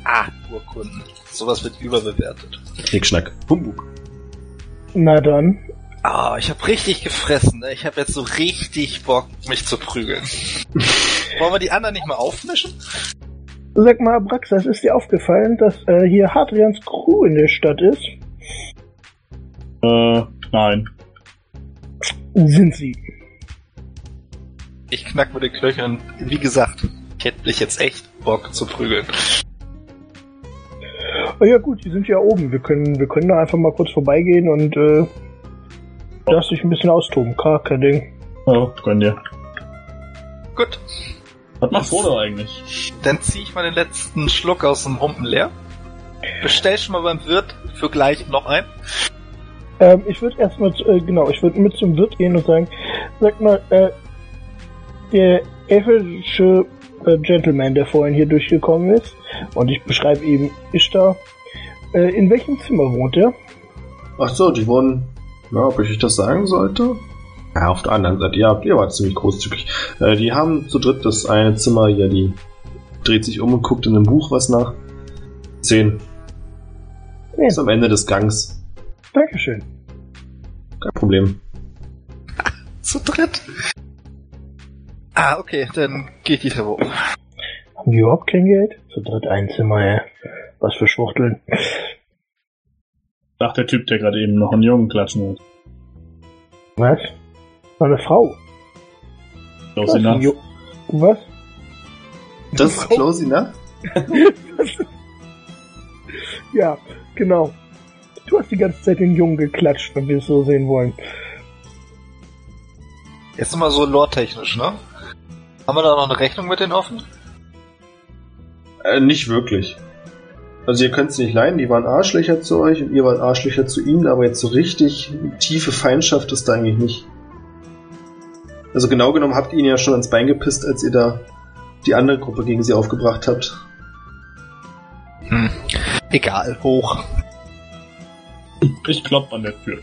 Ah, Urkunden. Sowas wird überbewertet. Knickschnack. Humbug. Na dann. Ah, ich hab richtig gefressen. Ne? Ich hab jetzt so richtig Bock, mich zu prügeln. Wollen wir die anderen nicht mal aufmischen? Sag mal, Braxas, ist dir aufgefallen, dass äh, hier Hadrians Crew in der Stadt ist? Äh, nein. Sind sie. Ich knack mit den Knöcheln. Wie gesagt, ich hätte mich jetzt echt Bock zu prügeln. Oh ja gut, die sind ja oben. Wir können, wir können da einfach mal kurz vorbeigehen und äh, darfst dich ein bisschen austoben. Gar kein Ding. Ja, gönn dir. Gut, Was macht Frodo eigentlich? dann zieh ich mal den letzten Schluck aus dem Humpen leer. Bestell schon mal beim Wirt für gleich noch ein. Ähm, ich würde erstmal, äh, genau, ich würde mit zum Wirt gehen und sagen, sag mal, äh, der elfische äh, Gentleman, der vorhin hier durchgekommen ist, und ich beschreibe ihm Ishtar, äh, in welchem Zimmer wohnt er? Ach so, die wohnen. Na, ob ich euch das sagen sollte? Ja, auf der anderen Seite. Ja, ihr wart ziemlich großzügig. Äh, die haben zu dritt das eine Zimmer hier, die dreht sich um und guckt in einem Buch was nach. Zehn. Ja. Ist am Ende des Gangs. Dankeschön. Kein Problem. Zu dritt. Ah, okay, dann geht die Treppe hoch. Haben die überhaupt kein Geld? Zu dritt ein Zimmer, ja. Was für Schwuchteln. Sagt der Typ, der gerade eben noch einen Jungen klatschen hat. Was? War eine Frau. Los, Was? Das ist close enough? Ja, genau. Du hast die ganze Zeit den Jungen geklatscht, wenn wir es so sehen wollen. Jetzt nochmal so lore-technisch, ne? Haben wir da noch eine Rechnung mit denen offen? Äh, nicht wirklich. Also ihr könnt es nicht leiden, die waren Arschlöcher zu euch und ihr wart Arschlöcher zu ihnen, aber jetzt so richtig tiefe Feindschaft ist da eigentlich nicht. Also genau genommen habt ihr ihnen ja schon ans Bein gepisst, als ihr da die andere Gruppe gegen sie aufgebracht habt. Hm. Egal, hoch. Ich klopp an der Tür.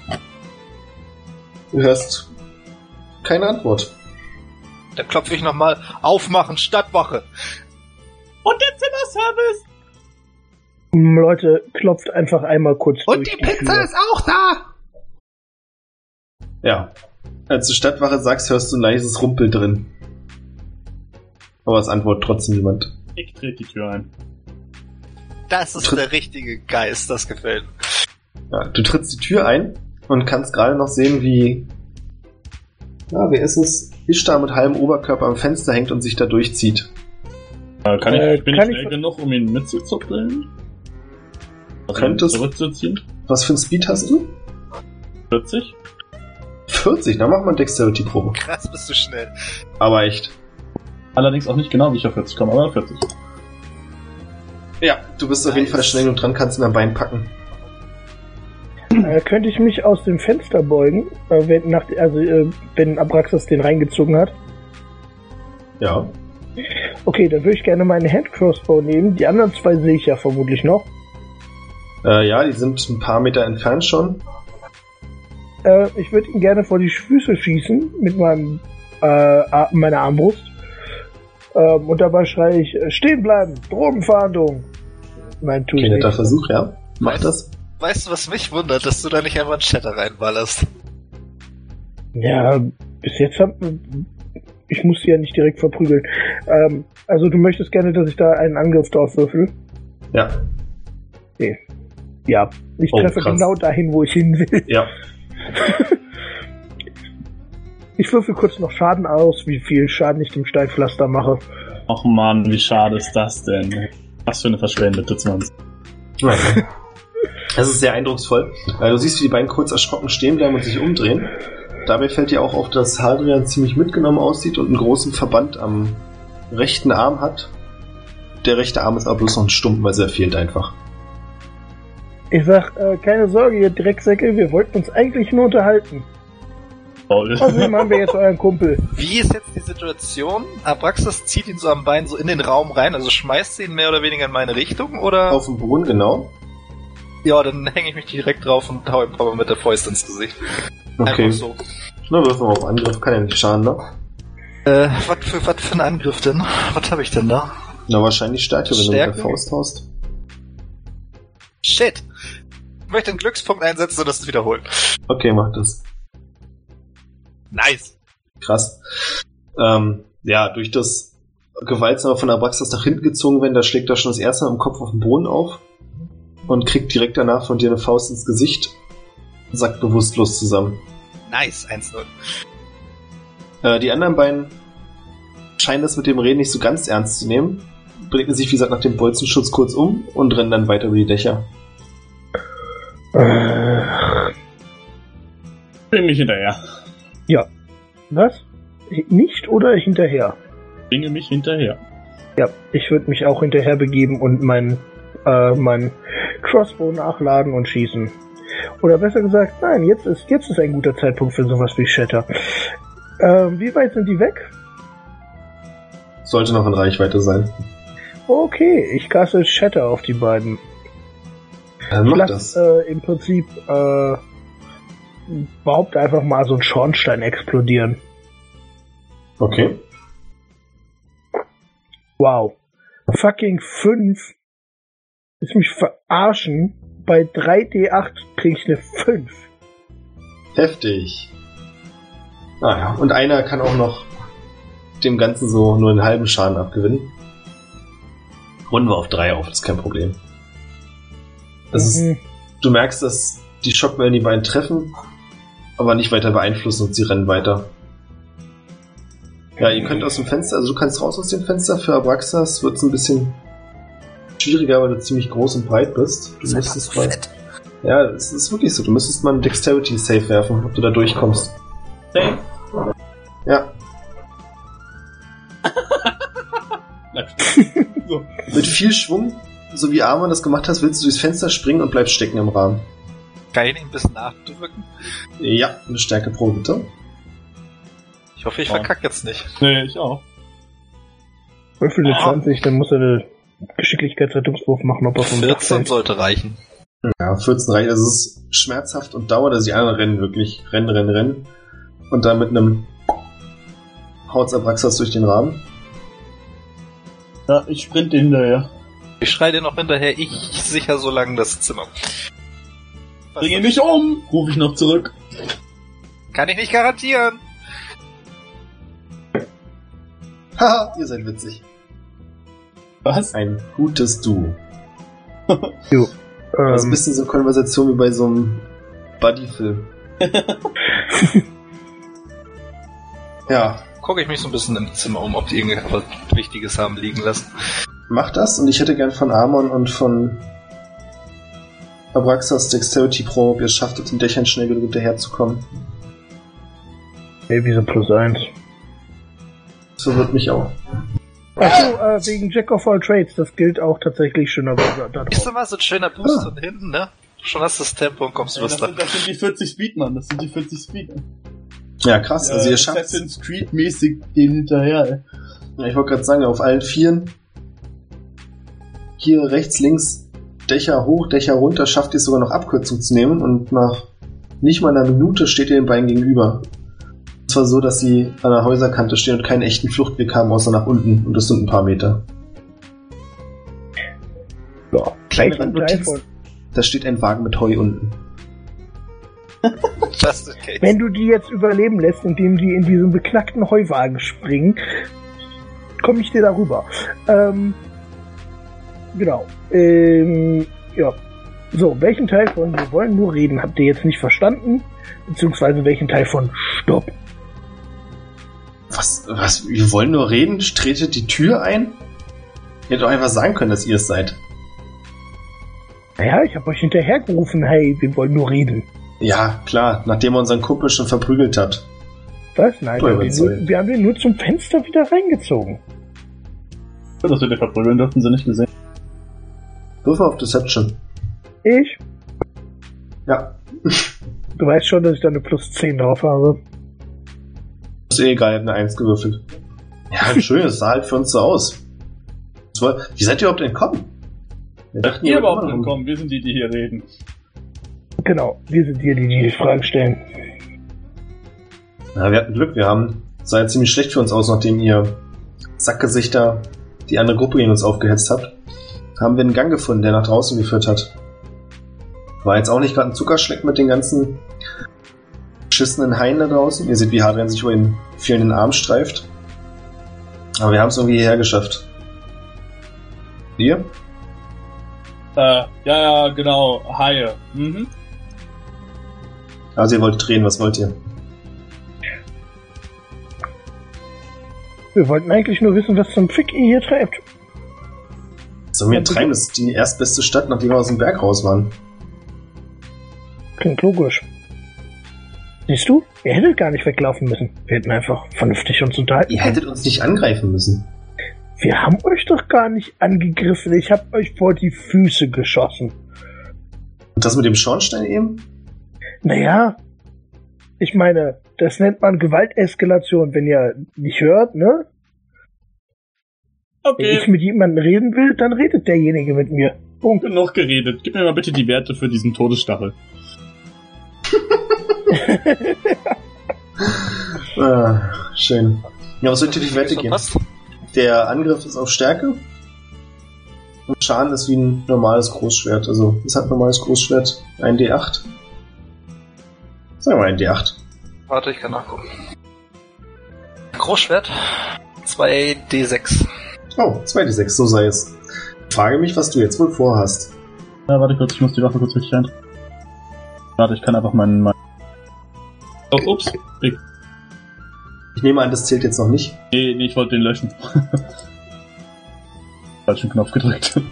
Du hörst keine Antwort. Dann klopfe ich nochmal. Aufmachen, Stadtwache. Und der Zimmerservice. Hm, Leute, klopft einfach einmal kurz Und durch die Pizza Tür. ist auch da! Ja. Als du Stadtwache sagst, hörst du ein leises Rumpel drin. Aber es antwortet trotzdem niemand. Ich trete die Tür ein. Das ist der richtige Geist, das gefällt. mir. Ja, du trittst die Tür ein und kannst gerade noch sehen, wie. Ja, wer ist es? Ishtar mit halbem Oberkörper am Fenster hängt und sich da durchzieht. Äh, kann Äh, ich, bin kann ich ich- schnell genug, um ihn mitzuzuppeln? Könntest- zurückzuziehen? Was für ein Speed hast du? 40? 40, dann mach mal Dexterity-Probe. Krass, bist du schnell. Aber echt. Allerdings auch nicht genau, wie ich auf 40 komme, aber 40. Ja, du bist auf jeden Nice. Fall schnell und dran, kannst ihn am Bein packen. Äh, könnte ich mich aus dem Fenster beugen, äh, wenn, nach, also, äh, wenn Abraxas den reingezogen hat? Ja. Okay, dann würde ich gerne meine Handcrossbow nehmen. Die anderen zwei sehe ich ja vermutlich noch. Äh, ja, die sind ein paar Meter entfernt schon. Äh, ich würde ihn gerne vor die Füße schießen mit meinem, äh, meiner Armbrust. Ähm, und dabei schreie ich, äh, stehen bleiben, Drogenfahndung. Nein, tu ich Okay, nicht. Versuch, ja. Mach Weißt- das. Weißt du, was mich wundert, dass du da nicht einfach einen Chatter reinballerst? Ja, bis jetzt hab, ich muss sie ja nicht direkt verprügeln. Ähm, also du möchtest gerne, dass ich da einen Angriff drauf würfel? Ja. Ja, ich Oh, treffe krass. genau dahin, wo ich hin will. Ja. Ich würfel kurz noch Schaden aus, wie viel Schaden ich dem Steinpflaster mache. Ach man, wie schade ist das denn? Was für eine verschwendete 20. Das ist sehr eindrucksvoll. Äh, Du siehst, wie die beiden kurz erschrocken stehen bleiben und sich umdrehen. Dabei fällt dir auch auf, dass Hadrian ziemlich mitgenommen aussieht und einen großen Verband am rechten Arm hat. Der rechte Arm ist aber bloß noch ein Stumpen, also er fehlt einfach. Ich sag, äh, keine Sorge, ihr Drecksäcke, wir wollten uns eigentlich nur unterhalten. Toll. Außerdem haben wir jetzt euren Kumpel. Wie ist jetzt die Situation? Abraxas zieht ihn so am Bein so in den Raum rein, also schmeißt sie ihn mehr oder weniger in meine Richtung, oder? Auf dem Boden, genau. Ja, dann hänge ich mich direkt drauf und hau ihm Papa mit der Fäust ins Gesicht. Okay. Einfach so. Na, wirf mal auf Angriff, kann ja nicht schaden, ne? Äh, was für, was für ein Angriff denn? Was habe ich denn da? Na, wahrscheinlich Stärke, wenn du mit der Faust haust. Shit! Ich möchte einen Glückspunkt einsetzen und das wiederholen. Okay, mach das. Nice! Krass. Ähm, ja, durch das gewaltsame von Abraxas nach hinten gezogen werden, da schlägt er schon das erste Mal im Kopf auf den Boden auf und kriegt direkt danach von dir eine Faust ins Gesicht, sackt bewusstlos zusammen. Nice, 1-0. Äh, die anderen beiden scheinen das mit dem Reden nicht so ganz ernst zu nehmen, blicken sich, wie gesagt, nach dem Bolzenschutz kurz um und rennen dann weiter über die Dächer. Äh, Bring mich hinterher. was? Nicht oder hinterher? Bringe mich hinterher. Ja, ich würde mich auch hinterher begeben und mein, äh, mein Crossbow nachladen und schießen. Oder besser gesagt, nein, jetzt ist, jetzt ist ein guter Zeitpunkt für sowas wie Shatter. Ähm, wie weit sind die weg? Sollte noch in Reichweite sein. Okay, ich caste Shatter auf die beiden. Dann mach lass das. äh, im Prinzip äh, überhaupt einfach mal so einen Schornstein explodieren. Okay. Wow. Fucking 5. Ist mich verarschen. Bei 3D8 krieg ich eine 5. Heftig. Naja, und einer kann auch noch dem Ganzen so nur einen halben Schaden abgewinnen. Runden wir auf drei auf, das ist kein Problem. Das ist, Mhm. du merkst, dass die Schockwellen die beiden treffen, aber nicht weiter beeinflussen und sie rennen weiter. Ja, ihr könnt aus dem Fenster, also du kannst raus aus dem Fenster. Für Abraxas wird es ein bisschen schwieriger, weil du ziemlich groß und breit bist. Du müsstest mal, fett. ja, es ist wirklich so. Du müsstest mal einen Dexterity Save werfen, ob du da durchkommst. Safe. Ja. mit viel Schwung, so wie Armor das gemacht hast, willst du durchs Fenster springen und bleibst stecken im Rahmen. Kann ich ihn ein bisschen nachdrücken? Ja, eine Stärkeprobe bitte. Ich hoffe, ich Ja. verkack jetzt nicht. Nee, ich auch. Würfel Ah. 20, dann muss er eine Geschicklichkeitsrettungswurf machen, ob er vom Dach 14 fällt. sollte reichen. Ja, 14 reicht. Also es ist schmerzhaft und dauert, also die anderen rennen wirklich. Rennen, rennen, rennen. Und dann mit einem haut's Abraxas durch den Rahmen. Ja, ich sprinte hinterher. Ich schreie dir noch hinterher, ich sicher so lange das Zimmer. Was Bring ihn nicht um! Ruf ich noch zurück. Kann ich nicht garantieren. Haha, ihr seid witzig. Was? Ein gutes Du. Jo. Ein Ähm, bisschen so Konversation wie bei so einem Buddy-Film. ja, Gucke ich mich so ein bisschen im Zimmer um, ob die irgendwas Wichtiges haben liegen lassen. macht das und ich hätte gern von Amon und von Abraxas Dexterity Pro, ob ihr es schafft, auf den Dächern schnell genug hinterherzukommen. nee, wie so plus 1. Das verwirrt mich auch. Achso, äh, wegen Jack of all Trades, das gilt auch tatsächlich schon aber da Ist immer so ein schöner Boost Ah. von hinten, ne? Schon hast du das Tempo und kommst Ey, was das, sind, das sind die 40 Speed, Mann. Das sind die 40 Speed. Ja, krass. Also ihr Äh, schafft Assassin's Creed mäßig den hinterher. Ja, ich wollte gerade sagen, auf allen Vieren. Hier rechts, links, Dächer hoch, Dächer runter, schafft ihr es sogar noch Abkürzung zu nehmen und nach nicht mal einer Minute steht ihr den beiden gegenüber. Und zwar so, dass sie an der Häuserkante stehen und keinen echten Fluchtweg haben, außer nach unten. Und das sind ein paar Meter. Ja. Kleine Randnotiz. von, Da steht ein Wagen mit Heu unten. Wenn du die jetzt überleben lässt, indem die in diesen beknackten Heuwagen springen, komme ich dir darüber. Ähm, genau. Ähm, ja. So, welchen Teil von wir wollen nur reden habt ihr jetzt nicht verstanden? Beziehungsweise welchen Teil von Stopp? Was, was, wir wollen nur reden? Tretet die Tür ein? Ihr hättet doch einfach sagen können, dass ihr es seid. Naja, ich habe euch hinterhergerufen, hey, wir wollen nur reden. Ja, klar, nachdem ihr unseren Kumpel schon verprügelt habt. Was? Nein, wir haben, nur, wir haben den nur zum Fenster wieder reingezogen. Das wir den verprügeln dürften sie nicht gesehen. Wirf auf Deception. Ich? Ja, Du weißt schon, dass ich da eine plus 10 drauf habe. Ist eh egal, ihr habt eine 1 gewürfelt. Ja, schön, es sah halt für uns so aus. Das war- Wie seid ihr überhaupt entkommen? Wir dachten, Ihr überhaupt entkommen, wir sind die, die hier reden. Genau, wir sind die, die die Fragen stellen. Na, wir hatten Glück, wir haben Sah ja ziemlich schlecht für uns aus, nachdem ihr Sackgesichter die andere Gruppe gegen uns aufgehetzt habt. Haben wir einen Gang gefunden, der nach draußen geführt hat. War jetzt auch nicht gerade ein Zuckerschleck mit den ganzen beschissenen Haien da draußen. Ihr seht, wie Hadrian sich über den fehlenden Arm streift. Aber wir haben es irgendwie hierher geschafft. Ihr? Äh, ja, ja, genau. Haie. Mhm. Also ihr wollt drehen, was wollt ihr? Wir wollten eigentlich nur wissen, was zum Fick ihr hier treibt. Sollen wir treiben? Das ist die erstbeste Stadt, nachdem wir aus dem Berg raus waren. Klingt logisch. Siehst du, ihr hättet gar nicht weglaufen müssen. Wir hätten einfach vernünftig uns unterhalten. Ihr hättet uns nicht angreifen müssen. Wir haben euch doch gar nicht angegriffen. Ich hab euch vor die Füße geschossen. Und das mit dem Schornstein eben? Naja, ich meine, das nennt man Gewalteskalation, wenn ihr nicht hört, ne? Wenn ich Okay, mit jemandem reden will, dann redet derjenige mit mir. Punkt. genug geredet. Gib mir mal bitte die Werte für diesen Todesstachel. Ah, schön. Ja, was wird dir die Werte gehen? Der Angriff ist auf Stärke. Und Schaden ist wie ein normales Großschwert. Also, es hat ein normales Großschwert. Ein D8. Sagen wir mal ein D8. Warte, ich kann nachgucken. Großschwert. 2D6. Oh, 2D6, so sei es. Ich frage mich, was du jetzt wohl vorhast. Ja, warte kurz, ich muss die Waffe kurz richtig ein. Warte, ich kann einfach meinen. meinen oh, ups. Ich, Ich nehme an, das zählt jetzt noch nicht. nee, nee, ich wollte den löschen. Falschen Knopf gedrückt.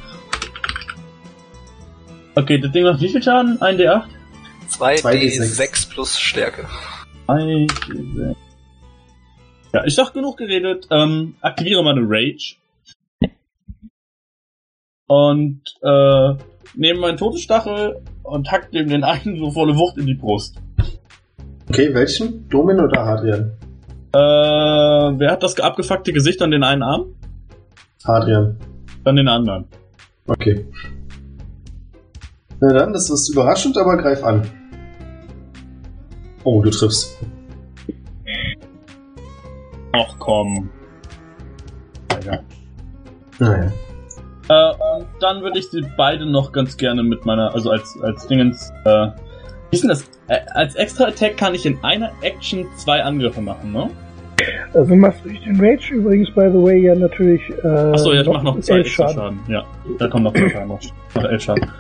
Okay, das Ding macht wie viel Schaden? Ein D8? 2D6 plus Stärke. Ein D6. Ja, ich sag genug geredet. Ähm, aktiviere meine Rage. Und äh, nehme meinen Todesstachel und hack dem den einen so volle Wucht in die Brust. Okay, welchen? Domin oder Hadrian? Äh, wer hat das abgefuckte Gesicht an den einen Arm? Hadrian. Dann den anderen. Okay. Na dann, das ist überraschend, aber greif an. Oh, du triffst. Ach komm. Alter. Naja. Äh, und dann würde ich sie beide noch ganz gerne mit meiner, also als, als Dingens, äh, wie ist denn das? Äh, als Extra-Attack kann ich in einer Action zwei Angriffe machen, ne? Also machst du durch den Rage übrigens, by the way, ja natürlich. Äh, Achso, ja, ich mach noch zwei extra Schaden. Ja, da kommt noch zwei Schaden. Noch elf Schaden.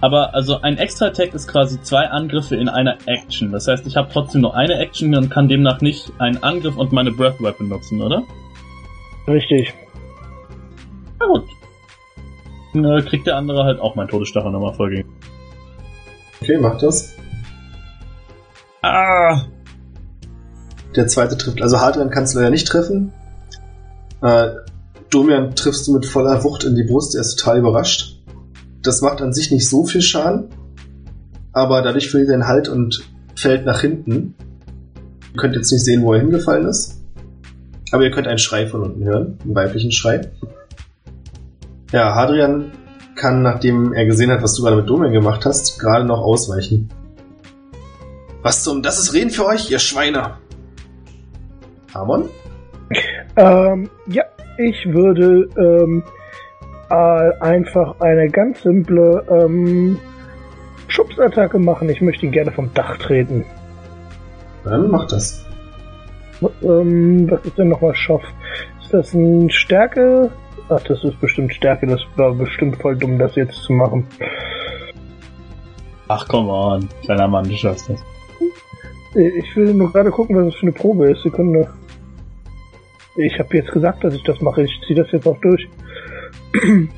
Aber also ein Extra-Attack ist quasi zwei Angriffe in einer Action. Das heißt, ich habe trotzdem nur eine Action und kann demnach nicht einen Angriff und meine Breath Weapon nutzen, oder? Richtig. Na gut. Dann äh, kriegt der andere halt auch meinen Todesstachel nochmal voll Okay, mach das. Ah! Der zweite trifft. Also Hadrian kannst du leider nicht treffen. Äh, Domian triffst du mit voller Wucht in die Brust. Er ist total überrascht. Das macht an sich nicht so viel Schaden. Aber dadurch verliert er den Halt und fällt nach hinten. Ihr könnt jetzt nicht sehen, wo er hingefallen ist. Aber ihr könnt einen Schrei von unten hören. Einen weiblichen Schrei. Ja, Hadrian kann, nachdem er gesehen hat, was du gerade mit Domian gemacht hast, gerade noch ausweichen. Was zum... Das ist Reden für euch, ihr Schweine! Amon? Ähm, ja, ich würde ähm, äh, einfach eine ganz simple ähm, Schubsattacke machen. Ich möchte ihn gerne vom Dach treten. Dann mach das. Ähm, was ist denn nochmal Schaff? Ist das ein Stärke? Ach, das ist bestimmt Stärke. Das war bestimmt voll dumm, das jetzt zu machen. Ach, komm on, kleiner Mann, du schaffst das. Äh, Ich will nur gerade gucken, was das für eine Probe ist. Sekunde. Ich habe jetzt gesagt, dass ich das mache. Ich ziehe das jetzt auch durch.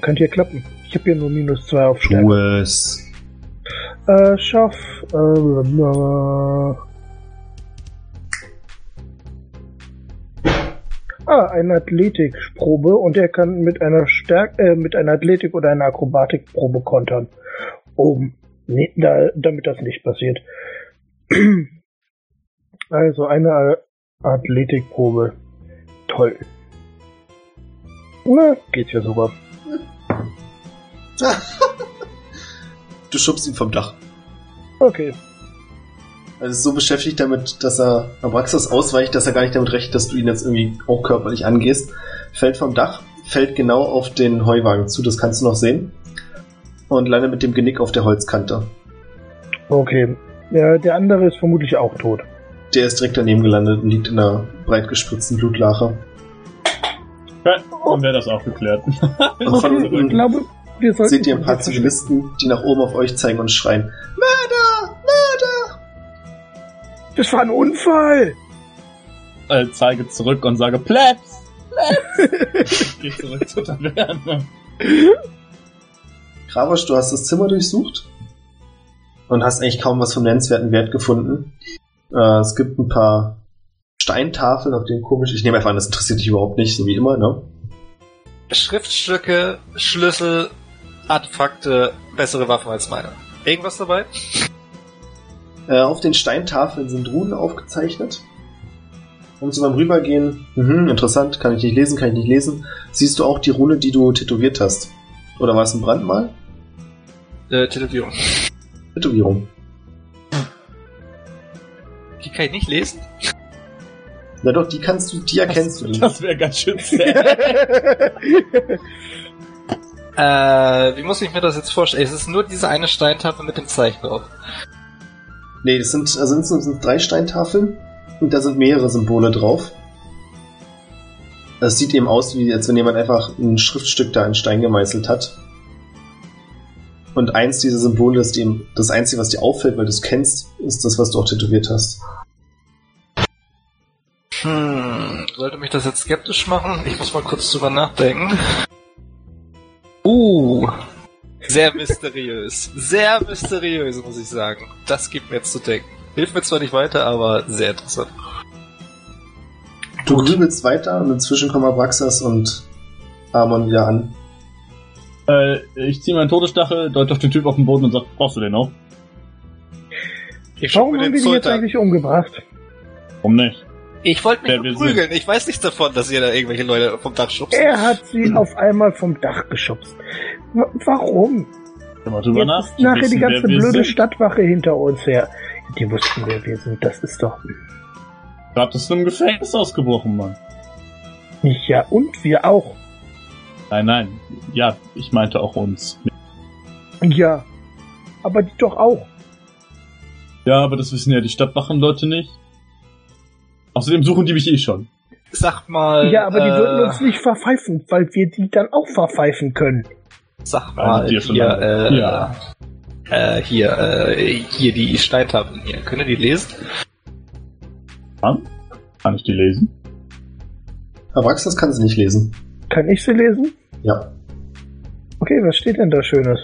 Könnte ja klappen. Ich habe hier nur minus zwei auf Stärke. es. Äh, Schaff. Äh, äh, ah, eine Athletikprobe und er kann mit einer Stärk äh, mit einer Athletik oder einer Akrobatikprobe kontern. Um, nee, da, damit das nicht passiert. Also eine Athletikprobe. Toll. Na, geht ja sogar. Du schubst ihn vom Dach. Okay. Er ist so beschäftigt damit, dass er Abraxas ausweicht, dass er gar nicht damit rechnet, dass du ihn jetzt irgendwie auch körperlich angehst. Fällt vom Dach, fällt genau auf den Heuwagen zu, das kannst du noch sehen. Und landet mit dem Genick auf der Holzkante. Okay. Ja, der andere ist vermutlich auch tot. Der ist direkt daneben gelandet und liegt in einer breit gespritzten Blutlache. Ja, dann wäre das auch geklärt. Ich glaube, wir sollten. seht ihr ein paar Zivilisten, die nach oben auf euch zeigen und schreien. Mörder! Mörder! Das war ein Unfall! äh, zeige zurück und sage Plebs! Plebs! Geh zurück zur Taverne. Gravosch, du hast das Zimmer durchsucht und hast eigentlich kaum was vom nennenswerten Wert gefunden. Äh, es gibt ein paar Steintafeln, auf denen komisch. Ich nehme einfach an, das interessiert dich überhaupt nicht, so wie immer, ne? Schriftstücke, Schlüssel, Artefakte, bessere Waffen als meine. Irgendwas dabei? Äh, auf den Steintafeln sind Runen aufgezeichnet. Und so beim Rübergehen, mhm, interessant, kann ich nicht lesen, kann ich nicht lesen, siehst du auch die Rune, die du tätowiert hast. Oder war es ein Brandmal? Äh, Tätowierung. Tätowierung. Die kann ich nicht lesen? Na doch, die kannst du, die erkennst du. Das wäre ganz schön sad. Äh, wie muss ich mir das jetzt vorstellen? Es ist nur diese eine Steintafel mit dem Zeichen drauf. Nee, das sind, also insgesamt sind es drei Steintafeln und da sind mehrere Symbole drauf. Es sieht eben aus, wie als wenn jemand einfach ein Schriftstück da in Stein gemeißelt hat. Und eins dieser Symbole ist eben das Einzige, was dir auffällt, weil du es kennst, ist das, was du auch tätowiert hast. Hm, sollte mich das jetzt skeptisch machen? Ich muss mal kurz drüber nachdenken. Uh, sehr mysteriös. Sehr mysteriös, muss ich sagen. Das gibt mir jetzt zu denken. Hilft mir zwar nicht weiter, aber sehr interessant. Du grübelst weiter und inzwischen kommen Abraxas und Amon wieder an. äh, ich ziehe meinen Todesstachel, deute auf den Typ auf den Boden und sag, brauchst du den noch? Ich Warum haben wir die jetzt eigentlich umgebracht? Warum nicht? Ich wollte mich wir prügeln. Ich weiß nichts davon, dass ihr da irgendwelche Leute vom Dach schubst. Er hat sie auf einmal vom Dach geschubst. W warum? Wenn mal drüber Jetzt nach. ist nachher die ganze blöde sind. Stadtwache hinter uns her. Die wussten, wer wir sind. Das ist doch. Gerade ist im Gefängnis ausgebrochen, Mann. Ja, und wir auch. Nein, nein. Ja, ich meinte auch uns. Ja. Aber die doch auch. Ja, aber das wissen ja die Stadtwachenleute nicht. Außerdem suchen die mich eh schon. Sag mal. Ja, aber die äh, würden uns nicht verpfeifen, weil wir die dann auch verpfeifen können. Sag Ja, mal, die schon hier, äh, Ja. äh, hier, äh, hier die Steintafeln hier. Könnt ihr die lesen? Kann? Kann ich die lesen? Abraxas kann sie nicht lesen. Kann ich sie lesen? Ja. Okay, was steht denn da Schönes?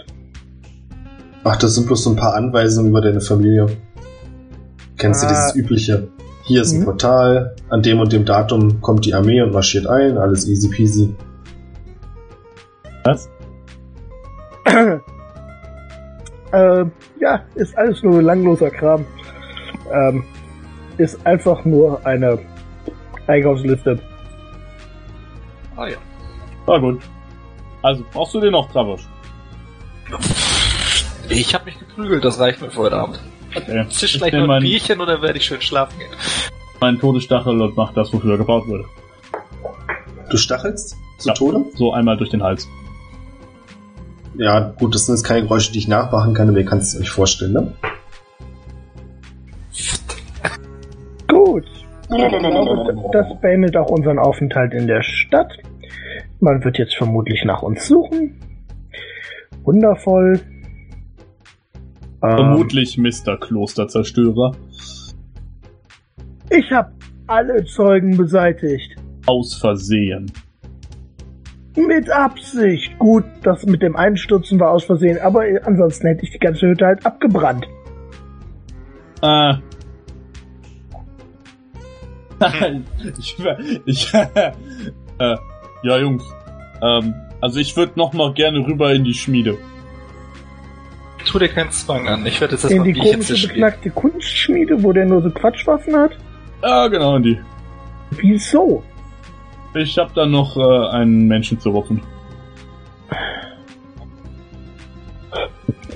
Ach, das sind bloß so ein paar Anweisungen über deine Familie. Kennst du Ah. dieses übliche? Hier ist ein Mhm. Portal, an dem und dem Datum kommt die Armee und marschiert ein, alles easy peasy. Was? äh, ja, ist alles nur langloser Kram. Ähm, ist einfach nur eine Einkaufsliste. Ah ja. War gut. Also, brauchst du den noch, Trabosch? Ich habe mich geprügelt, das reicht mir für heute Abend. Okay. Zisch Ich gleich noch ein Bierchen oder werde ich schön schlafen gehen? meinen Todesstachel und mach das, wofür er gebaut wurde. Du stachelst zu Ja. Tode? So einmal durch den Hals. Ja, gut, das sind jetzt keine Geräusche, die ich nachmachen kann, aber ihr könnt es euch vorstellen, ne? Gut. Ich glaube, das beendet auch unseren Aufenthalt in der Stadt. Man wird jetzt vermutlich nach uns suchen. Wundervoll. Ähm, Vermutlich Mr. Klosterzerstörer. ich habe alle Zeugen beseitigt. Aus Versehen. Mit Absicht. Gut, das mit dem Einstürzen war aus Versehen, aber ansonsten hätte ich die ganze Hütte halt abgebrannt. Äh. ich, ich, äh, ja, Jungs. Ähm, also ich würde noch mal gerne rüber in die Schmiede. Tu dir keinen Zwang an. Ich werde jetzt In erstmal die Bierchen komische, beknackte Kunstschmiede, wo der nur so Quatschwaffen hat? Ja, genau, in die. Wieso? Ich habe da noch äh, einen Menschen zu rufen.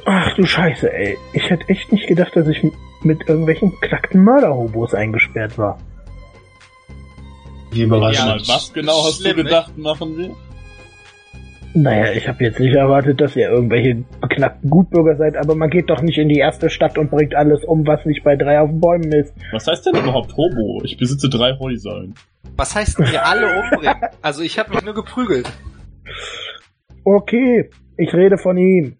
Ach du Scheiße, ey. Ich hätte echt nicht gedacht, dass ich mit irgendwelchen knackten Mörderhobos eingesperrt war. Wie Ja, überraschend. was genau hast Schlimm, du gedacht, machen wir? Naja, ich habe jetzt nicht erwartet, dass ihr irgendwelche beknackten Gutbürger seid, aber man geht doch nicht in die erste Stadt und bringt alles um, was nicht bei drei auf den Bäumen ist. Was heißt denn überhaupt Hobo? Ich besitze drei Häuser. Was heißt denn hier alle umbringen? Also ich habe mich nur geprügelt. Okay, ich rede von ihm.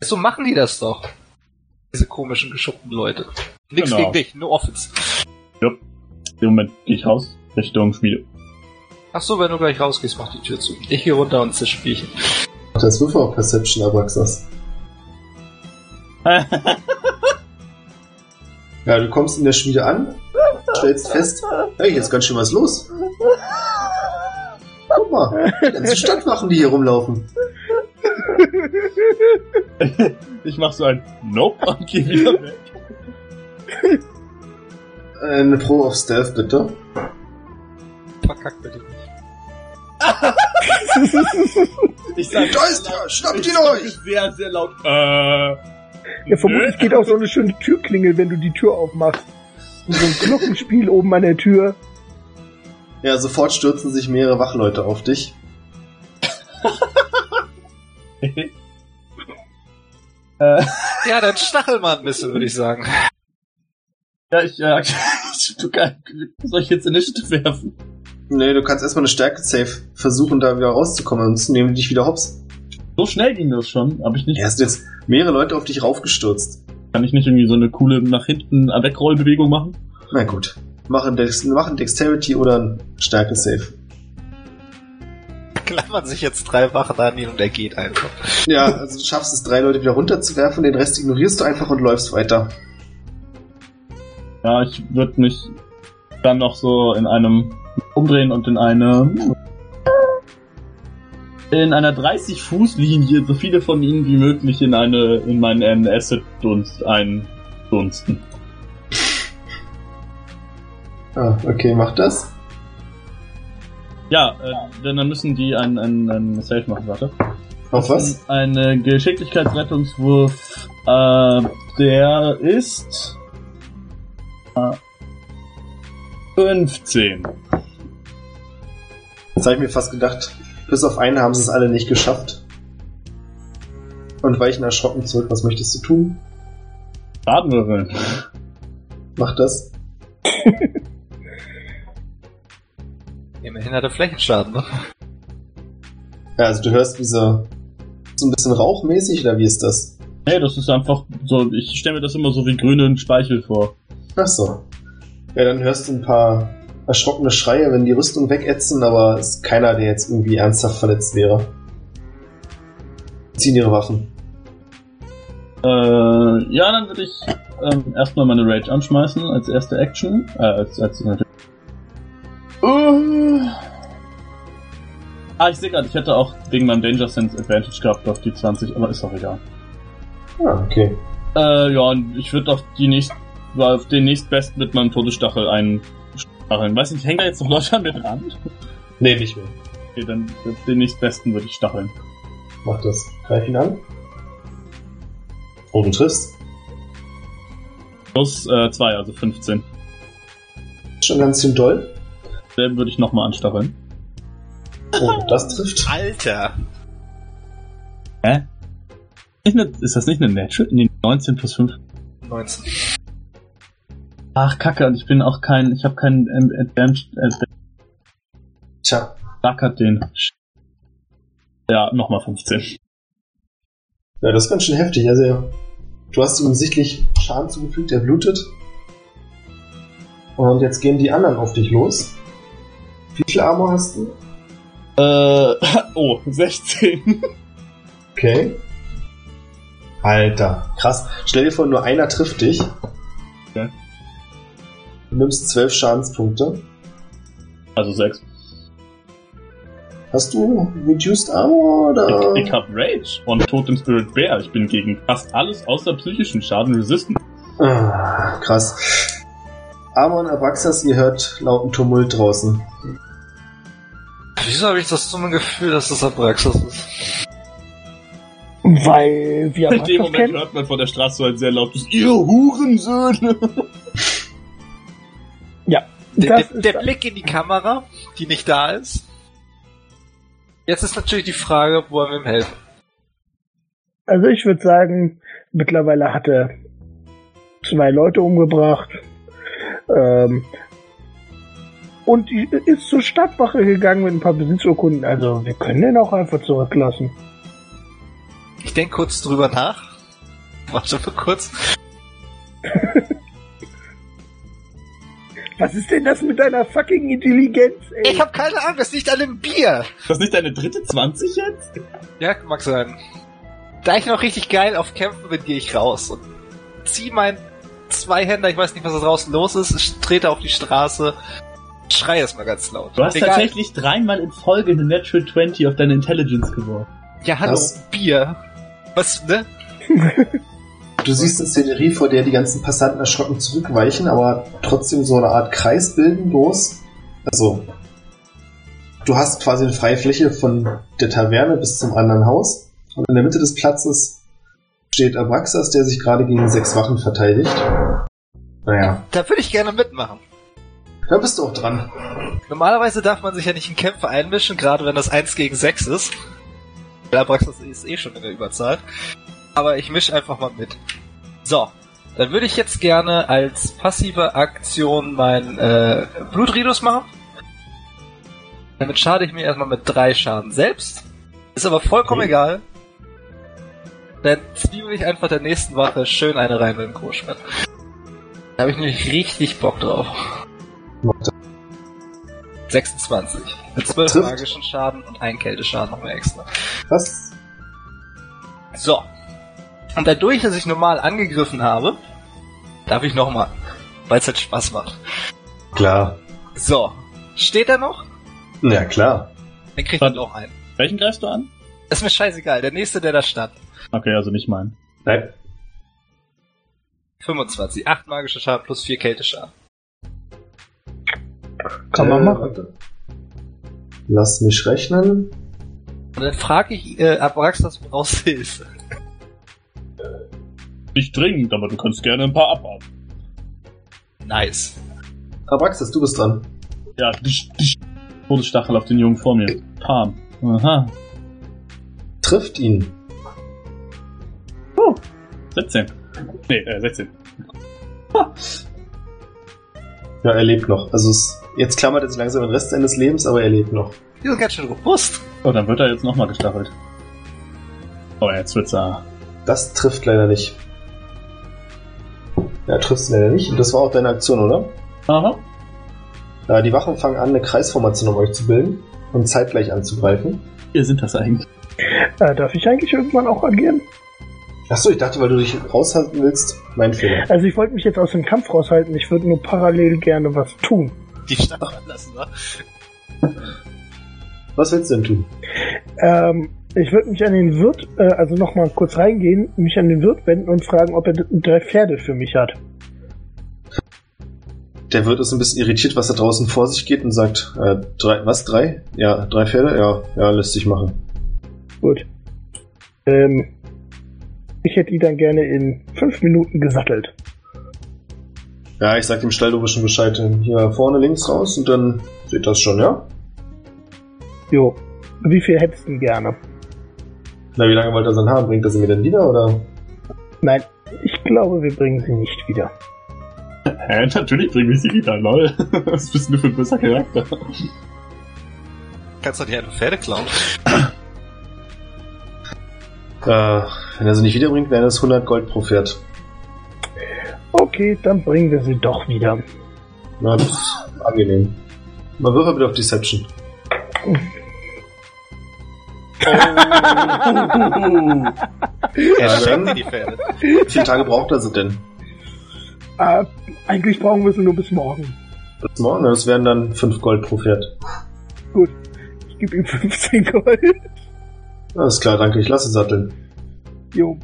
So machen die das doch. Diese komischen, geschuppten Leute. Nix Genau. gegen dich, nur Office. Im Moment gehe ich raus, Richtung Schmiede. Ach so, wenn du gleich rausgehst, mach die Tür zu. Ich gehe runter und zisch Bierchen. Das Würfel auf Perception, Abraxas. Ja, du kommst in der Schmiede an, stellst fest, hey, hier ist ganz schön was los. Guck mal, die ganze Stadt machen, die hier rumlaufen. ich mach so ein Nope und gehe wieder weg. Eine Pro auf Stealth, bitte. Verkackt bitte nicht. Ich sag, Da ist er, schnappt ich ihn euch! sehr, sehr laut. Äh. Ja, vermutlich geht auch so eine schöne Türklingel, wenn du die Tür aufmachst. Und so ein Glockenspiel oben an der Tür. Ja, sofort stürzen sich mehrere Wachleute auf dich. äh. Ja, dann stachel mal ein bisschen, würde ich sagen. Ja, ich, äh, du kann, soll ich jetzt Initiative werfen? Nee, du kannst erstmal eine Stärke-Safe versuchen, da wieder rauszukommen, sonst nehmen die dich wieder hops. So schnell ging das schon, hab ich nicht. Ja, es sind jetzt mehrere Leute auf dich raufgestürzt. Kann ich nicht irgendwie so eine coole nach hinten Wegrollbewegung machen? Na gut. Mach ein, Dex mach ein Dexterity oder ein Stärke-Safe. Klammern sich jetzt drei Wachen an ihn und er geht einfach. Ja, also du schaffst es, drei Leute wieder runterzuwerfen, den Rest ignorierst du einfach und läufst weiter. Ja, ich würde mich dann noch so in einem umdrehen und in eine in einer 30 Fuß Linie so viele von ihnen wie möglich in eine in meinen Asset Dunst eindunsten. Ah, okay, mach das. Ja, äh, denn dann müssen die ein ein, ein Safe machen, warte. Auf was? Ein Geschicklichkeitsrettungswurf, äh, der ist äh, 15. Jetzt habe ich mir fast gedacht, bis auf einen haben sie es alle nicht geschafft. Und weichen erschrocken zurück. Was möchtest du tun? Schadenwürfeln. Mach das. Immerhin hat er Flächenschaden, ne? Ja, also du hörst diese so ein bisschen rauchmäßig oder wie ist das? Nee, das ist einfach so, ich stelle mir das immer so wie grünen Speichel vor. Ach so. Ja, dann hörst du ein paar erschrockene Schreie, wenn die Rüstung wegätzen, aber es ist keiner, der jetzt irgendwie ernsthaft verletzt wäre. Ziehen ihre Waffen. Äh, ja, dann würde ich ähm, erstmal meine Rage anschmeißen als erste Action. Äh, als, als natürlich. Uh. Ah, ich sehe gerade, ich hätte auch wegen meinem Danger Sense Advantage gehabt auf die 20, aber ist auch egal. Ah, okay. Äh, ja, und ich würde auf die nächst, auf den nächstbesten mit meinem Todesstachel einstacheln. Weiß nicht, hängt da jetzt noch Leute an mir dran? Nee, nicht mehr. Okay, dann den nächstbesten würde ich stacheln. Mach das. Greif ihn an. Oh, du triffst. Plus äh, zwei, also 15. Schon ganz schön doll. Den würde ich nochmal anstacheln. Oh, das trifft. Alter! Hä? Ist das nicht eine Natural? Nee, 19 plus 5. 19. Ach, kacke, und ich bin auch kein, ich habe keinen ähm, Advanced, äh, Tja. Dackert den. Ja, nochmal 15. Ja, das ist ganz schön heftig. Also, ja, du hast ihm sichtlich Schaden zugefügt, er blutet. Und jetzt gehen die anderen auf dich los. Wie viel Armor hast du? Äh, oh, 16. Okay. Alter, krass. Stell dir vor, nur einer trifft dich. Okay. Du nimmst zwölf Schadenspunkte. Also 6. Hast du Reduced Armor oder? Ich, ich hab Rage und Totem Spirit Bear. Ich bin gegen fast alles außer psychischen Schaden resistant. Ah, krass. Amon Abraxas, ihr hört lauten Tumult draußen. Wieso habe ich das dumme Gefühl, dass das Abraxas ist? Weil wir In dem Abraxas Moment kennen. hört man von der Straße so ein sehr lautes Ihr Hurensöhne! Der, der, der Blick in die Kamera, die nicht da ist. Jetzt ist natürlich die Frage, wollen wir ihm helfen? Also ich würde sagen, mittlerweile hat er zwei Leute umgebracht. Ähm, und ist zur Stadtwache gegangen mit ein paar Besitzurkunden. Also wir können den auch einfach zurücklassen. Ich denke kurz drüber nach. Warte mal kurz. Was ist denn das mit deiner fucking Intelligenz, ey? Ich habe keine Ahnung, das liegt an dem Bier. Ist das nicht deine dritte 20 jetzt? Ja, mag sein. Da ich noch richtig geil auf Kämpfen bin, gehe ich raus und zieh meinen Zweihänder, ich weiß nicht, was da draußen los ist, ich trete auf die Straße, schrei erstmal ganz laut. Du hast Egal. tatsächlich dreimal in Folge eine Natural 20 auf deine Intelligence geworfen. Ja, hallo, Was? Bier. Was, ne? Du siehst eine Szenerie, vor der die ganzen Passanten erschrocken zurückweichen, aber trotzdem so eine Art Kreis bilden bloß. Also, du hast quasi eine freie Fläche von der Taverne bis zum anderen Haus. Und in der Mitte des Platzes steht Abraxas, der sich gerade gegen sechs Wachen verteidigt. Naja, Da würde ich gerne mitmachen. da bist du auch dran. Normalerweise darf man sich ja nicht in Kämpfe einmischen, gerade wenn das 1 gegen 6 ist. Abraxas ist eh schon in der Überzahl. Aber ich mische einfach mal mit. So, dann würde ich jetzt gerne als passive Aktion mein äh, Blutridus machen. Damit schade ich mir erstmal mit drei Schaden selbst. Ist aber vollkommen Okay. egal. Dann zwiebel ich einfach der nächsten Wache schön eine rein mit dem Großschwert. Da habe ich nämlich richtig Bock drauf. 26. Mit 12 Trifft. magischen Schaden und ein Kälteschaden noch mehr extra. Was? So. Und dadurch, dass ich normal angegriffen habe, darf ich nochmal. Weil es halt Spaß macht. Klar. So. Steht er noch? Ja, klar. Dann kriegt er noch einen. Welchen greifst du an? Ist mir scheißegal. Der nächste, der da stand. Okay, also nicht meinen. Nein. 25. 8 magische Schaden plus 4 Kälteschaden. Kann man Äh, machen. warte. Lass mich rechnen. Und dann frage ich äh, Abraxas, brauchst du Hilfe? Nicht dringend, aber du kannst gerne ein paar abhaben. Nice. Abraxas, du bist dran. Ja, disch, disch. Todesstachel auf den Jungen vor mir. Pam. Aha. Trifft ihn. 17. Nee, äh, 16. Ja, er lebt noch. Also es, jetzt klammert er sich langsam den Rest seines Lebens, aber er lebt noch. Die sind ganz schön robust. Oh, dann wird er jetzt nochmal gestachelt. Oh, jetzt wird's ah. Das trifft leider nicht. Ja, trifft leider nicht. Und das war auch deine Aktion, oder? Aha. Ja, die Wachen fangen an, eine Kreisformation um euch zu bilden und zeitgleich anzugreifen. Wir sind das eigentlich. Äh, darf ich eigentlich irgendwann auch agieren? Achso, ich dachte, weil du dich raushalten willst. Mein Fehler. Also ich wollte mich jetzt aus dem Kampf raushalten. Ich würde nur parallel gerne was tun. Die Stadt verlassen, wa? Was willst du denn tun? Ähm, ich würde mich an den Wirt, äh, also nochmal kurz reingehen, mich an den Wirt wenden und fragen, ob er drei Pferde für mich hat. Der Wirt ist ein bisschen irritiert, was da draußen vor sich geht und sagt, äh, drei, was, drei? Ja, drei Pferde? Ja, ja, lässt sich machen. Gut. Ähm, ich hätte die dann gerne in fünf Minuten gesattelt. Ja, ich sag dem Stallobischen Bescheid. Hier vorne links raus und dann seht das schon, ja? Jo. Wie viel hättest du denn gerne? Na, wie lange wollt ihr sein haben? Bringt er sie mir denn wieder, oder? Nein, ich glaube, wir bringen sie nicht wieder. Hä, natürlich bringen wir sie wieder, lol. Was bist denn du für ein böser Charakter? Kannst du die einfach Pferde klauen? Äh, wenn er sie nicht wiederbringt, wären das 100 Gold pro Pferd. Okay, dann bringen wir sie doch wieder. Na, das ist angenehm. Mal würfel bitte auf Deception. Er Ja, schenkt dann- dir die Pferde. Wie viele Tage braucht er sie denn? äh, eigentlich brauchen wir sie nur bis morgen. Bis morgen? Das wären dann 5 Gold pro Pferd. Gut. Ich gebe ihm 15 Gold. Alles klar, danke. Ich lasse satteln. Jo.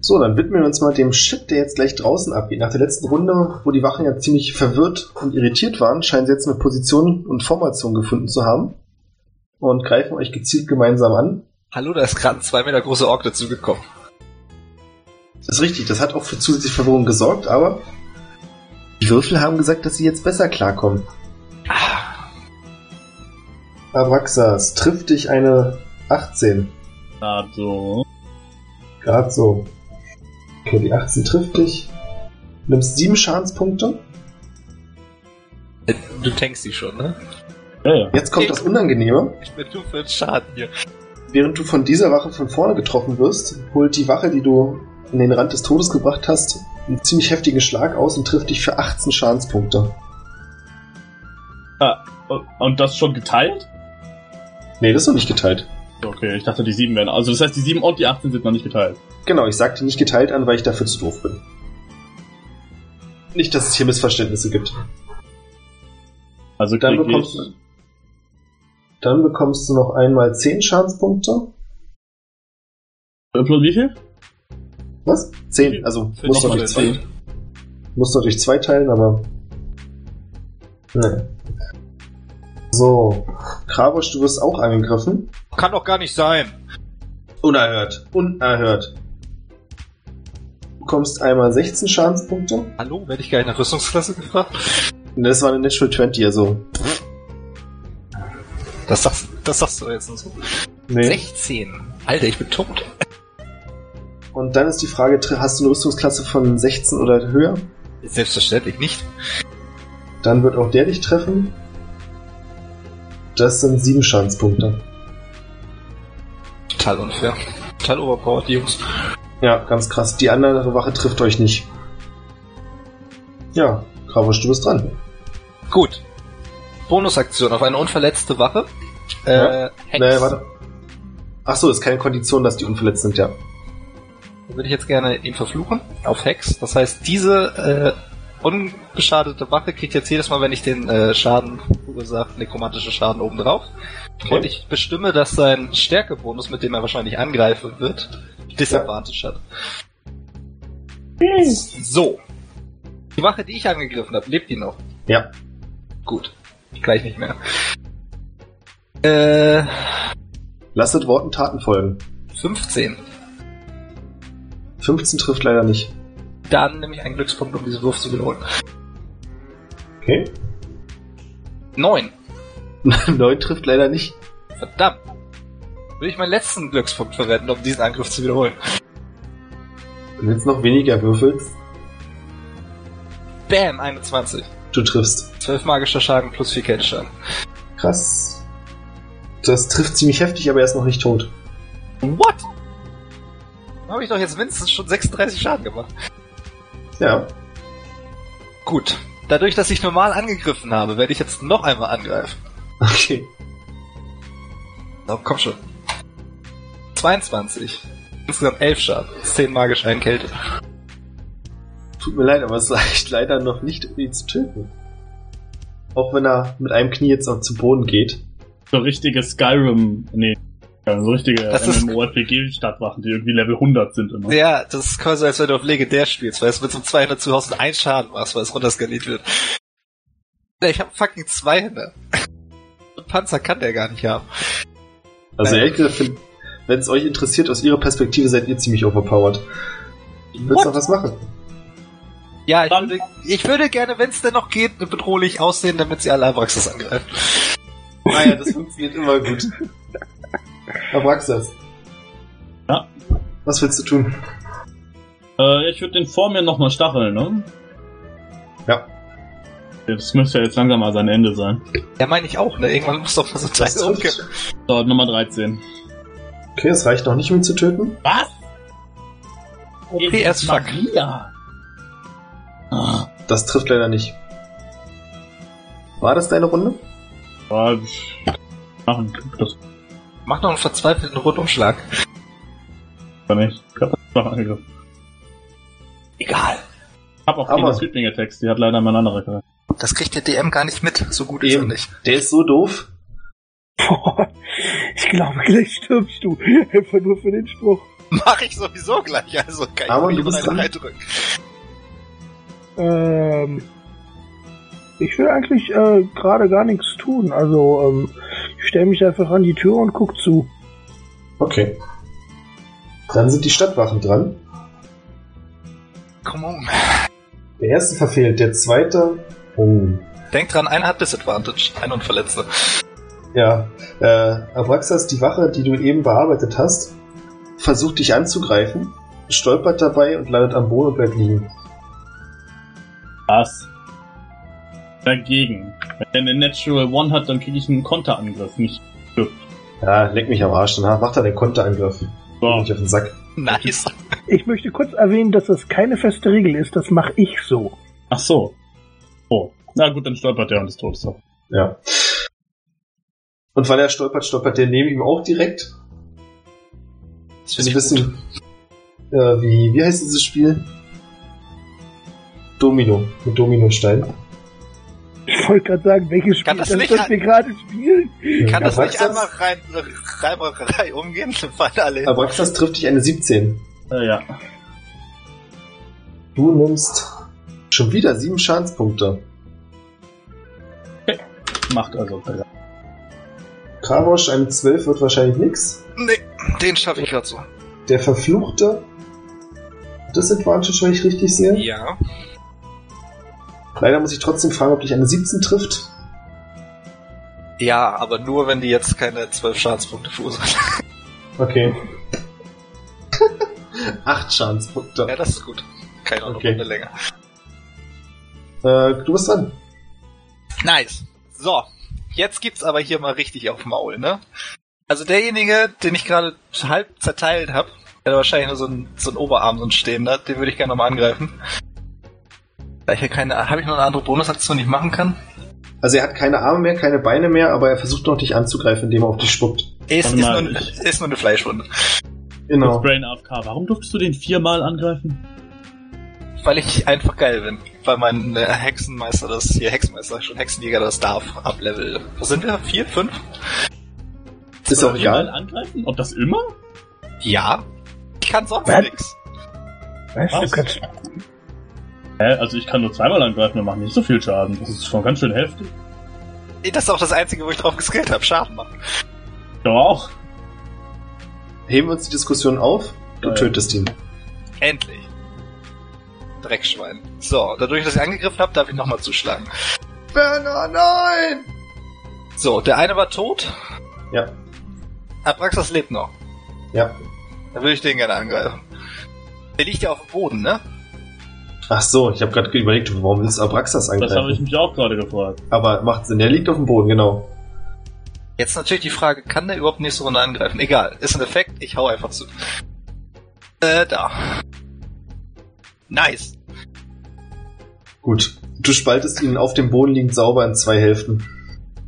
So, dann widmen wir uns mal dem Shit, der jetzt gleich draußen abgeht. Nach der letzten Runde, wo die Wachen ja ziemlich verwirrt und irritiert waren, scheinen sie jetzt eine Position und Formation gefunden zu haben und greifen euch gezielt gemeinsam an. Hallo, da ist gerade ein zwei Meter großer Ork dazugekommen. Das ist richtig, das hat auch für zusätzliche Verwirrung gesorgt, aber die Würfel haben gesagt, dass sie jetzt besser klarkommen. Abraxas, trifft dich eine 18. Also. Gerade so. Okay, die 18 trifft dich. Du nimmst 7 Schadenspunkte. Äh, Du tankst sie schon, ne? Ja, ja. Jetzt kommt das Unangenehme. Ich bin du für den Schaden hier. Während du von dieser Wache von vorne getroffen wirst, holt die Wache, die du in den Rand des Todes gebracht hast, einen ziemlich heftigen Schlag aus und trifft dich für 18 Schadenspunkte. Ah, und das schon geteilt? Nee, das ist noch nicht geteilt. Okay, ich dachte, die 7 wären. Also das heißt, die 7 und die 18 sind noch nicht geteilt. Genau, ich sagte nicht geteilt an, weil ich dafür zu doof bin. Nicht, dass es hier Missverständnisse gibt. Also Dann bekommst, ich. du, dann bekommst du noch einmal 10 Schadenspunkte. Äh, Plus wie viel? Was? 10, also musst du durch zwei, musst du durch zwei teilen, aber. Nee. So, Krabosch, du wirst auch angegriffen. Kann doch gar nicht sein. Unerhört. Unerhört. Du bekommst einmal 16 Schadenspunkte. Hallo, werde ich gar nicht nach Rüstungsklasse gefragt? Das war eine Natural 20, also. Das sagst, das sagst du jetzt nur so. Nee. 16. Alter, ich bin tot. Und dann ist die Frage, hast du eine Rüstungsklasse von 16 oder höher? Selbstverständlich nicht. Dann wird auch der dich treffen. Das sind 7 Schadenspunkte. Total unfair. Total overpowered, die Jungs. Ja, ganz krass. Die andere Wache trifft euch nicht. Ja, Krabosch, du bist dran. Gut. Bonusaktion auf eine unverletzte Wache. Äh, Ja. Hex. Nee, warte. Ach so, ist keine Kondition, dass die unverletzt sind, ja. Da würde ich jetzt gerne ihn verfluchen auf Hex. Das heißt, diese äh, unbeschadete Wache kriegt jetzt jedes Mal, wenn ich den äh, Schaden verursache, nekromantische Schaden obendrauf. Okay. Und ich bestimme, dass sein Stärkebonus, mit dem er wahrscheinlich angreifen wird, Disadvantage hat. So. Die Wache, die ich angegriffen habe, lebt die noch? Ja. Gut. Gleich nicht mehr. Äh, Lasset Worten Taten folgen. 15. 15 trifft leider nicht. Dann nehme ich einen Glückspunkt, um diesen Wurf zu wiederholen. Okay. 9. 9 trifft leider nicht. Verdammt. Will ich meinen letzten Glückspunkt verwenden, um diesen Angriff zu wiederholen. Und jetzt noch weniger würfelst. Bam, 21. Du triffst. 12 magischer Schaden plus 4 Kälteschaden. Krass. Das trifft ziemlich heftig, aber er ist noch nicht tot. What? Habe ich doch jetzt mindestens schon 36 Schaden gemacht. Ja. Gut. Dadurch, dass ich normal angegriffen habe, werde ich jetzt noch einmal angreifen. Okay. Na, komm schon. 22. Insgesamt 11 Schaden. 10 magisch, ein Kälte. Tut mir leid, aber es reicht leider noch nicht, um ihn zu töten. Auch wenn er mit einem Knie jetzt auch zu Boden geht. So richtige Skyrim, nee, ja, so richtige MMORPG-Stadtwachen, die irgendwie Level 100 sind immer. Ja, das ist quasi, als wenn du auf Legendär spielst, weil es mit so einem 200 zu Hause ein Schaden machst, weil es runterskaliert wird. Ich habe fucking zwei Hände. Und Panzer kann der gar nicht haben. Also ehrlich gesagt, wenn es euch interessiert, aus ihrer Perspektive seid ihr ziemlich overpowered. Willst du noch was machen? Ja, ich Dann- würde, ich würde gerne, wenn es denn noch geht, bedrohlich aussehen, damit sie alle Abraxas angreifen. Ah ja, das funktioniert immer gut. Abraxas. Ja. Was willst du tun? Äh, ich würde den vor mir nochmal stacheln, ne? Ja. Das müsste ja jetzt langsam mal sein Ende sein. Ja, meine ich auch, ne? Irgendwann muss doch mal so umkippen. trifft. So, Nummer 13. Okay, es reicht noch nicht, um ihn zu töten. Was? Okay, as fuck. Maria. Ah, Das trifft leider nicht. War das deine Runde? ja, machen. Das Mach noch einen verzweifelten Rundumschlag. kann ich. Ich hab das angegriffen. Egal. Ich hab auch Aber- keine Sweepling-Attacks, die hat leider mein anderer Charakter. Das kriegt der DM gar nicht mit. So gut ist er Eben. nicht. Der ist so doof. Boah, ich glaube, gleich stirbst du. Einfach nur für den Spruch. Mach ich sowieso gleich, also kann Aber ich du bist dran. reindrücken. Ähm, ich will eigentlich äh, gerade gar nichts tun. Also, ähm, ich stelle mich einfach an die Tür und guck zu. Okay. Dann sind die Stadtwachen dran. Come on. Der erste verfehlt, der zweite. Oh. Denk dran, einer hat Disadvantage. Ein Unverletzter. Ja. Äh, Abraxas, die Wache, die du eben bearbeitet hast, versucht dich anzugreifen, stolpert dabei und landet am Boden und bleibt liegen. Was? Dagegen. Wenn er eine Natural One hat, dann kriege ich einen Konterangriff, nicht Glück. Ja, leck mich am Arsch, danach macht er den Konterangriff. So. mich auf den Sack. Nice. Ich möchte kurz erwähnen, dass das keine feste Regel ist. Das mache ich so. Ach so. Oh. Na gut, dann stolpert er und ist tot. So. Ja. Und weil er stolpert, stolpert der neben ihm auch direkt. Das finde ich ein bisschen, äh, wie, wie heißt dieses Spiel? Domino, mit Dominostein. Ich wollte gerade sagen, welches Spiel Kann das das, nicht das wir gerade spielen. Kann das nicht Abraxas- einmal rein, Reimerei umgehen? Weil alle. Abraxas trifft dich eine 17. Äh, ja. Du nimmst schon wieder sieben Schadenspunkte. Macht also drei. Karosch, eine 12 wird wahrscheinlich nix. Nee, den schaffe ich gerade so. Der Verfluchte. Disadvantage, wenn ich richtig sehe. Ja. Leider muss ich trotzdem fragen, ob dich eine 17 trifft. Ja, aber nur wenn die jetzt keine 12 Schadenspunkte verursachen. Okay. Acht Schadenspunkte. Ja, das ist gut. Keine Ahnung, Okay. Runde länger. Äh, du bist dran. Nice. So, jetzt gibt's aber hier mal richtig auf Maul, ne? Also derjenige, den ich gerade halb zerteilt habe, der hat wahrscheinlich nur so ein, so Oberarm, so ein stehender, den würde ich gerne nochmal angreifen. Da ich hier keine, habe ich noch eine andere Bonusaktion, die ich machen kann? Also er hat keine Arme mehr, keine Beine mehr, aber er versucht noch dich anzugreifen, indem er auf dich spuckt. Ist, Warte ist, mal, nur, ich- ist nur eine Fleischwunde. Genau. Das Brain AFK. Warum durftest du den viermal angreifen? Weil ich einfach geil bin. Weil mein äh, Hexenmeister das, hier Hexenmeister, schon Hexenjäger das darf, ab Level, was sind wir? Vier, fünf? Ist auch Viermal egal. angreifen? Ob das immer? Ja. Ich kann sonst Was? nix. Weißt Was? du, kannst, Hä? Also ich kann nur zweimal angreifen und mache nicht so viel Schaden. Das ist schon ganz schön heftig. Das ist auch das Einzige, wo ich drauf geskillt habe, Schaden machen. Ja auch. Heben wir uns die Diskussion auf. Du Ja. tötest ihn. Endlich. Dreckschwein. So, dadurch, dass ich angegriffen habe, darf ich nochmal zuschlagen. Berner, nein! So, der eine war tot. Ja. Abraxas lebt noch. Ja. Dann würde ich den gerne angreifen. Der liegt ja auf dem Boden, ne? Ach so, ich habe gerade überlegt, warum willst du Abraxas Das habe ich angreifen? mich auch gerade gefragt. Aber macht Sinn, der liegt auf dem Boden, genau. Jetzt natürlich die Frage, kann der überhaupt nächste Runde angreifen? Egal, ist ein Effekt, ich hau einfach zu. Äh, da. Nice. Gut. Du spaltest ihn auf dem Boden liegend sauber in zwei Hälften.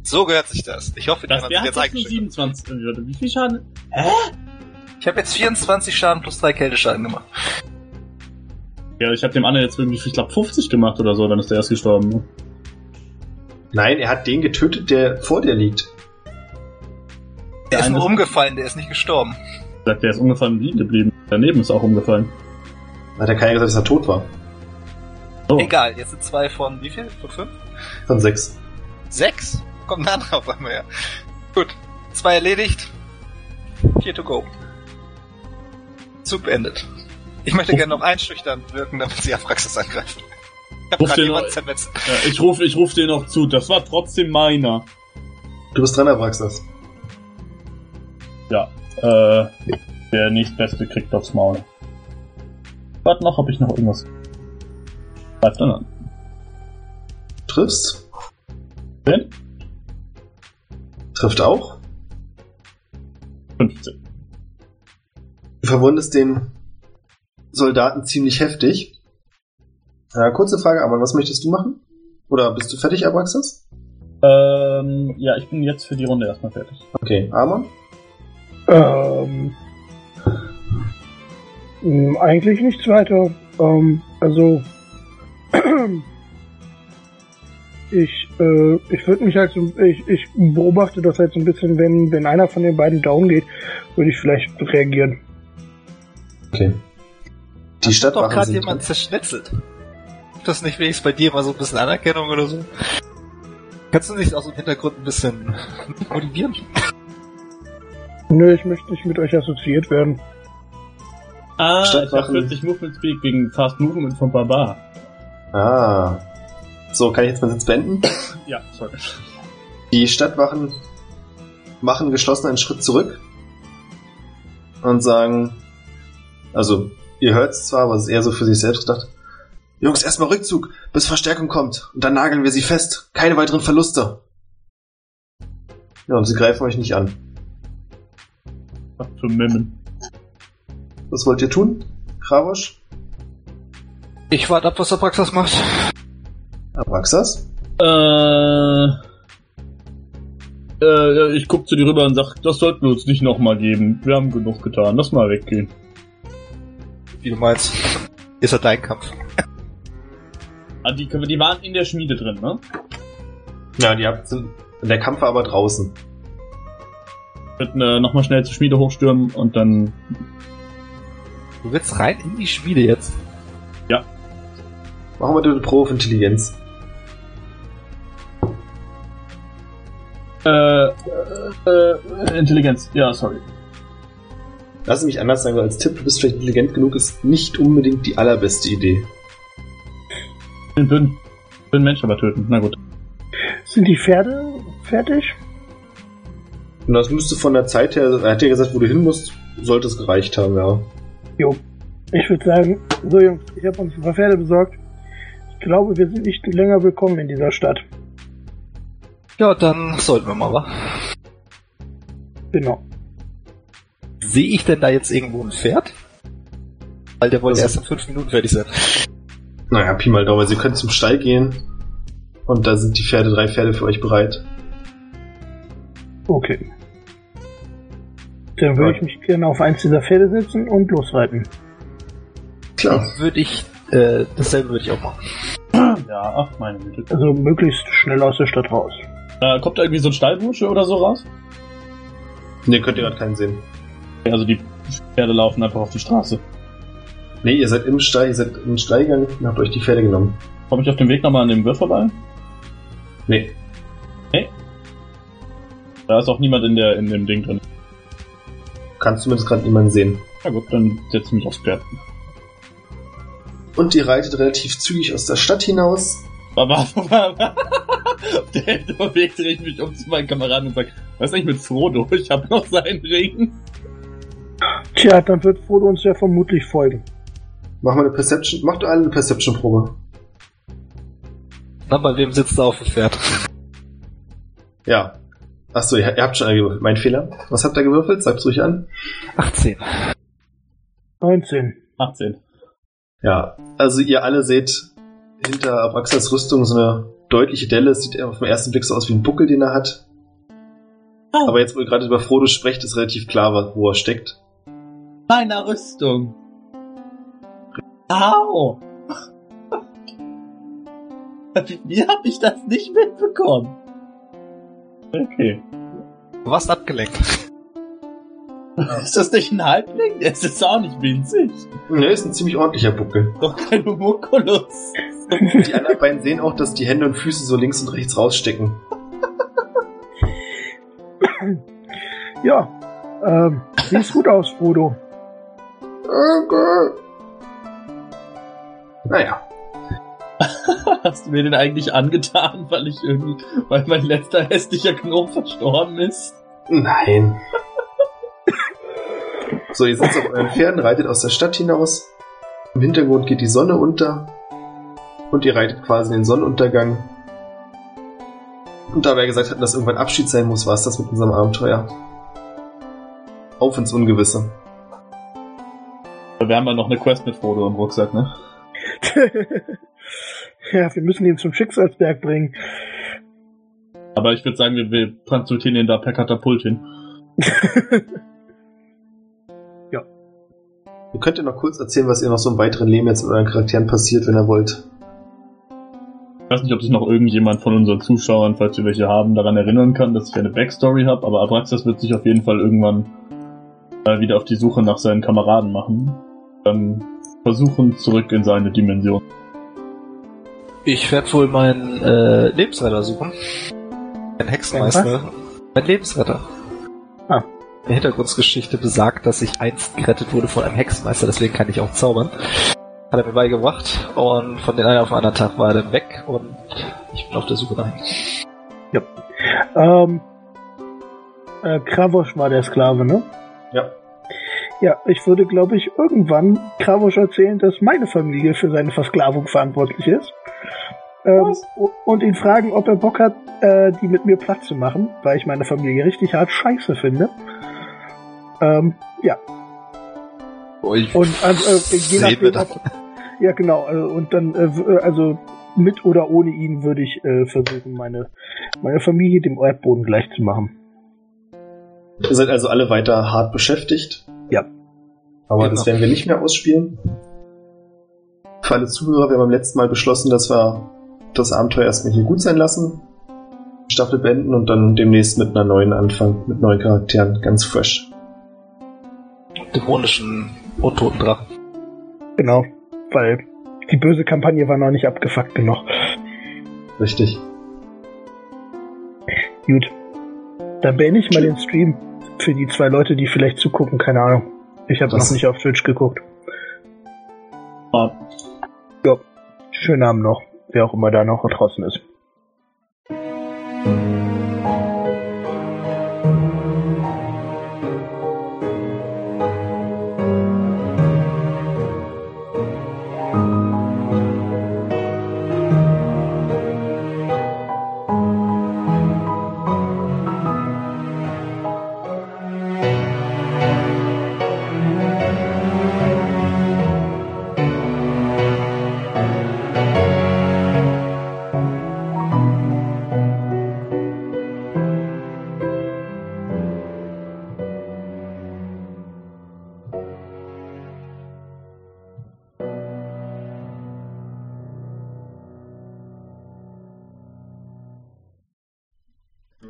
So gehört sich das. Ich hoffe, Das, der hat jetzt jetzt nur eingeschickt. 27. äh, Wie viel Schaden? Ich habe jetzt 24 Schaden plus 3 Kälteschaden gemacht. Ja, ich habe dem anderen jetzt irgendwie, ich glaube, 50 gemacht oder so, dann ist der erst gestorben. ne? Nein, er hat den getötet, der vor dir liegt. Der Der ist nur umgefallen, der ist nicht gestorben. Sagt, der ist umgefallen liegen geblieben. Daneben ist auch umgefallen. Hat er keiner gesagt, dass er tot war. Oh. Egal, jetzt sind zwei von wie viel? Von fünf? Von sechs. Sechs? Kommt ein anderer auf einmal her. Gut, zwei erledigt. Vier to go. Zug beendet. Ich möchte Ruf- gerne noch einschüchtern wirken, damit sie Apraxis angreifen. Ich hab Ruf gerade den jemanden noch-. Ja, ich rufe ich ruf dir noch zu, das war trotzdem meiner. Du bist dran, Abraxas. Ja, äh, der nächstbeste kriegt aufs Maul. Warte noch, ob ich noch irgendwas. Bleibt dann an. Triffst. Wen? Trifft auch. 15. Du verwundest den Soldaten ziemlich heftig. Äh, kurze Frage, Amon, was möchtest du machen? Oder bist du fertig, Abraxas? Ähm, ja, ich bin jetzt für die Runde erstmal fertig. Okay, Amon? Ähm, mh, eigentlich nichts weiter. Ähm, also ich, äh, ich würde mich halt so, ich, ich beobachte das halt so ein bisschen, wenn, wenn einer von den beiden down geht, würde ich vielleicht reagieren. Okay. Die Hat doch Stadtwachen gerade jemand zerschnetzelt. Ist das nicht wenigstens bei dir mal so ein bisschen Anerkennung oder so? Kannst du nicht aus dem Hintergrund ein bisschen motivieren? Nö, ich möchte nicht mit euch assoziiert werden. Ah, ich habe Stadtwachen. 40 Movement Speed wegen Fast Movement von Barbar. Ah. So, kann ich jetzt meinen Sitz beenden? Ja, sorry. Die Stadtwachen machen geschlossen einen Schritt zurück und sagen, also ihr hört es zwar, aber es ist eher so für sich selbst gedacht. Jungs, erstmal Rückzug, bis Verstärkung kommt und dann nageln wir sie fest. Keine weiteren Verluste. Ja, und sie greifen euch nicht an. Was für Memmen. Was wollt ihr tun? Kravosch? Ich warte ab, was der Praxis macht. Abraxas? Äh, äh, ich guck zu dir rüber und sag, das sollten wir uns nicht nochmal geben. Wir haben genug getan. Lass mal weggehen. Wie du meinst. Ist ja dein Kampf. Ah, die, die waren in der Schmiede drin, ne? Ja, die habt, sind, der Kampf war aber draußen. Wir würden äh, nochmal schnell zur Schmiede hochstürmen und dann. Du willst rein in die Schmiede jetzt. Machen wir eine Probe auf Intelligenz. Äh, äh, äh, Intelligenz. Ja, sorry. Lass mich anders sagen, als Tipp, du bist vielleicht intelligent genug, ist nicht unbedingt die allerbeste Idee. Ich bin, bin Mensch aber töten. Na gut. Sind die Pferde fertig? Und das müsste von der Zeit her, er hat ja gesagt, wo du hin musst, sollte es gereicht haben, ja. Jo. Ich würde sagen, so Jungs, ich habe uns ein paar Pferde besorgt. Ich glaube, wir sind nicht länger willkommen in dieser Stadt. Ja, dann sollten wir mal, wa? Genau. Sehe ich denn da jetzt irgendwo ein Pferd? Weil der wollte Also- erst in fünf Minuten fertig sein. Naja, Pi mal Daumen, sie können zum Stall gehen und da sind die Pferde, drei Pferde für euch bereit. Okay. Dann würde ich mich gerne auf eins dieser Pferde setzen und losreiten. Klar. Würde ich, äh, dasselbe würde ich auch machen. Ja, ach meine Güte. Also möglichst schnell aus der Stadt raus. Äh, kommt da irgendwie so ein Stallbursche oder so raus? Ne, könnt ihr gerade keinen sehen. Also die Pferde laufen einfach auf die Straße. Ne, ihr seid im Stall, ihr seid im Stallgang und habt euch die Pferde genommen. Komme ich auf dem Weg nochmal an dem Wirt vorbei? Nee. Da ist auch niemand in der in dem Ding drin. Kannst zumindest gerade niemanden sehen. Na gut, dann setze ich mich aufs Pferd. Und ihr reitet relativ zügig aus der Stadt hinaus. Aber auf der Hälfte vom Weg drehe ich mich um zu meinen Kameraden und sage, was ist eigentlich mit Frodo? Ich habe noch seinen Ring. Tja, dann wird Frodo uns ja vermutlich folgen. Machen wir eine Perception, macht alle eine Perception-Probe. Na, bei wem sitzt er auf dem Pferd? Ja. Achso, ihr, ihr habt schon alle gewürfelt. Mein Fehler. Was habt ihr gewürfelt? Sagt's ruhig an. 18. 19. 18. Ja, also ihr alle seht hinter Abraxas Rüstung so eine deutliche Delle. Es sieht auf den ersten Blick so aus wie ein Buckel, den er hat. Oh. Aber jetzt, wo ihr gerade über Frodo sprecht, ist relativ klar, wo er steckt. Meiner Rüstung. Au! Wie hab ich das nicht mitbekommen? Okay. Du warst abgelenkt. Ist das nicht ein Halbling? Es ist auch nicht winzig. Ne, ist ein ziemlich ordentlicher Buckel. Doch kein Homunculus. Die anderen beiden sehen auch, dass die Hände und Füße so links und rechts rausstecken. Ja, ähm, sieht gut aus, Frodo. Naja, Hast du mir den eigentlich angetan, weil ich irgendwie, weil mein letzter hässlicher Knochen verstorben ist? nein. So, ihr sitzt auf euren Pferden, reitet aus der Stadt hinaus. Im Hintergrund geht die Sonne unter. Und ihr reitet quasi in den Sonnenuntergang. Und da wir gesagt hatten, dass irgendwann Abschied sein muss, war es das mit unserem Abenteuer. Auf ins Ungewisse. Wir haben ja noch eine Quest mit Frodo im Rucksack, ne? ja, wir müssen ihn zum Schicksalsberg bringen. Aber ich würde sagen, wir, wir transportieren ihn da per Katapult hin. Ihr könnt ja noch kurz erzählen, was ihr noch so im weiteren Leben jetzt mit euren Charakteren passiert, wenn ihr wollt. Ich weiß nicht, ob sich noch irgendjemand von unseren Zuschauern, falls wir welche haben, daran erinnern kann, dass ich eine Backstory habe, aber Abraxas wird sich auf jeden Fall irgendwann äh, wieder auf die Suche nach seinen Kameraden machen. Dann versuchen, zurück in seine Dimension. Ich werde wohl meinen äh, Lebensretter suchen. Ein Hexenmeister. Mein Lebensretter. Die Hintergrundgeschichte besagt, dass ich einst gerettet wurde von einem Hexenmeister, deswegen kann ich auch zaubern. Hat er mir beigebracht und von den einen auf den anderen Tag war er dann weg und ich bin auf der Suche nach ihm. Ähm, äh, Kravosch war der Sklave, ne? Ja. Ja, ich würde, glaube ich, irgendwann Kravosch erzählen, dass meine Familie für seine Versklavung verantwortlich ist. Ähm, und ihn fragen, ob er Bock hat, äh, die mit mir platt zu machen, weil ich meine Familie richtig hart scheiße finde. Ähm, ja. Ui. Und also, äh, je nachdem, ob, ja genau, also, und dann, äh, äh, also mit oder ohne ihn würde ich äh, versuchen, meine, meine Familie dem Erdboden gleich zu machen. Ihr seid also alle weiter hart beschäftigt. Ja. Aber Genau. das werden wir nicht mehr ausspielen. Für alle Zuhörer, wir haben beim letzten Mal beschlossen, dass wir das Abenteuer erstmal hier gut sein lassen, die Staffel beenden und dann demnächst mit einer neuen anfangen, mit neuen Charakteren, ganz fresh. Dämonischen untoten Drachen. Genau, weil die böse Kampagne war noch nicht abgefuckt genug. Richtig. Gut. Dann beende ich mal den Stream für die zwei Leute, die vielleicht zugucken, keine Ahnung. Ich habe noch nicht auf Twitch geguckt. Ah, Schönen Abend noch, wer auch immer da noch draußen ist.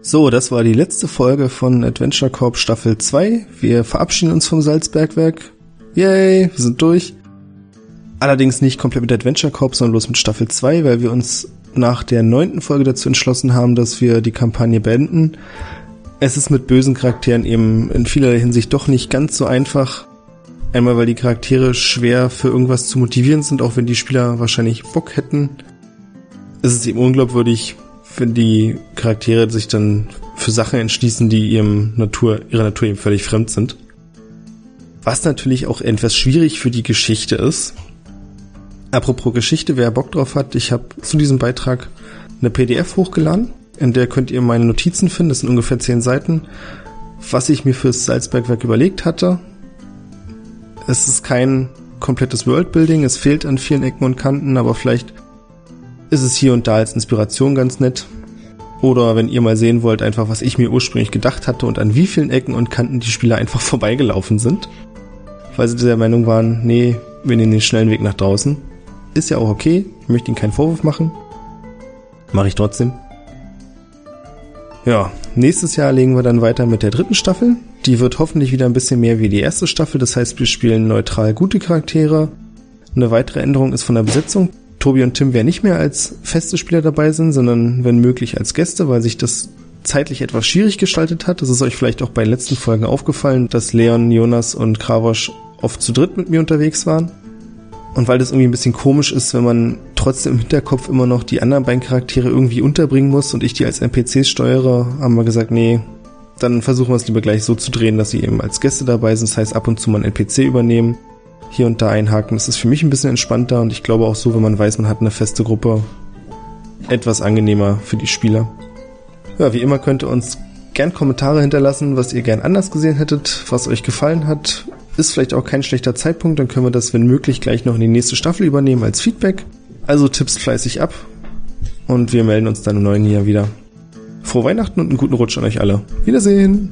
So, das war die letzte Folge von Adventure Corp Staffel 2. Wir verabschieden uns vom Salzbergwerk. Yay, wir sind durch. Allerdings nicht komplett mit Adventure Corp, sondern bloß mit Staffel 2, weil wir uns nach der neunten Folge dazu entschlossen haben, dass wir die Kampagne beenden. Es ist mit bösen Charakteren eben in vielerlei Hinsicht doch nicht ganz so einfach. Einmal, weil die Charaktere schwer für irgendwas zu motivieren sind, auch wenn die Spieler wahrscheinlich Bock hätten. Es ist eben unglaubwürdig, wenn die Charaktere sich dann für Sachen entschließen, die ihrem Natur, ihrer Natur eben völlig fremd sind. Was natürlich auch etwas schwierig für die Geschichte ist. Apropos Geschichte, wer Bock drauf hat, ich habe zu diesem Beitrag eine PDF hochgeladen, in der könnt ihr meine Notizen finden, das sind ungefähr zehn Seiten, was ich mir fürs Salzbergwerk überlegt hatte. Es ist kein komplettes Worldbuilding, es fehlt an vielen Ecken und Kanten, aber vielleicht ist es hier und da als Inspiration ganz nett. Oder wenn ihr mal sehen wollt, einfach was ich mir ursprünglich gedacht hatte und an wie vielen Ecken und Kanten die Spieler einfach vorbeigelaufen sind. Weil sie der Meinung waren, nee, wir nehmen den schnellen Weg nach draußen. Ist ja auch okay, ich möchte ihnen keinen Vorwurf machen. Mache ich trotzdem. Ja, nächstes Jahr legen wir dann weiter mit der dritten Staffel. Die wird hoffentlich wieder ein bisschen mehr wie die erste Staffel. Das heißt, wir spielen neutral gute Charaktere. Eine weitere Änderung ist von der Besetzung. Tobi und Tim werden nicht mehr als feste Spieler dabei sind, sondern wenn möglich als Gäste, weil sich das zeitlich etwas schwierig gestaltet hat. Das ist euch vielleicht auch bei den letzten Folgen aufgefallen, dass Leon, Jonas und Kravosch oft zu dritt mit mir unterwegs waren. Und weil das irgendwie ein bisschen komisch ist, wenn man trotzdem im Hinterkopf immer noch die anderen beiden Charaktere irgendwie unterbringen muss und ich die als NPCs steuere, haben wir gesagt, nee, dann versuchen wir es lieber gleich so zu drehen, dass sie eben als Gäste dabei sind. Das heißt, ab und zu mal einen NPC übernehmen, hier und da einhaken. Das ist für mich ein bisschen entspannter und ich glaube auch so, wenn man weiß, man hat eine feste Gruppe, etwas angenehmer für die Spieler. Ja, wie immer könnt ihr uns gern Kommentare hinterlassen, was ihr gern anders gesehen hättet, was euch gefallen hat. Ist vielleicht auch kein schlechter Zeitpunkt, dann können wir das, wenn möglich, gleich noch in die nächste Staffel übernehmen als Feedback. Also tippst fleißig ab und wir melden uns dann im neuen Jahr wieder. Frohe Weihnachten und einen guten Rutsch an euch alle. Wiedersehen!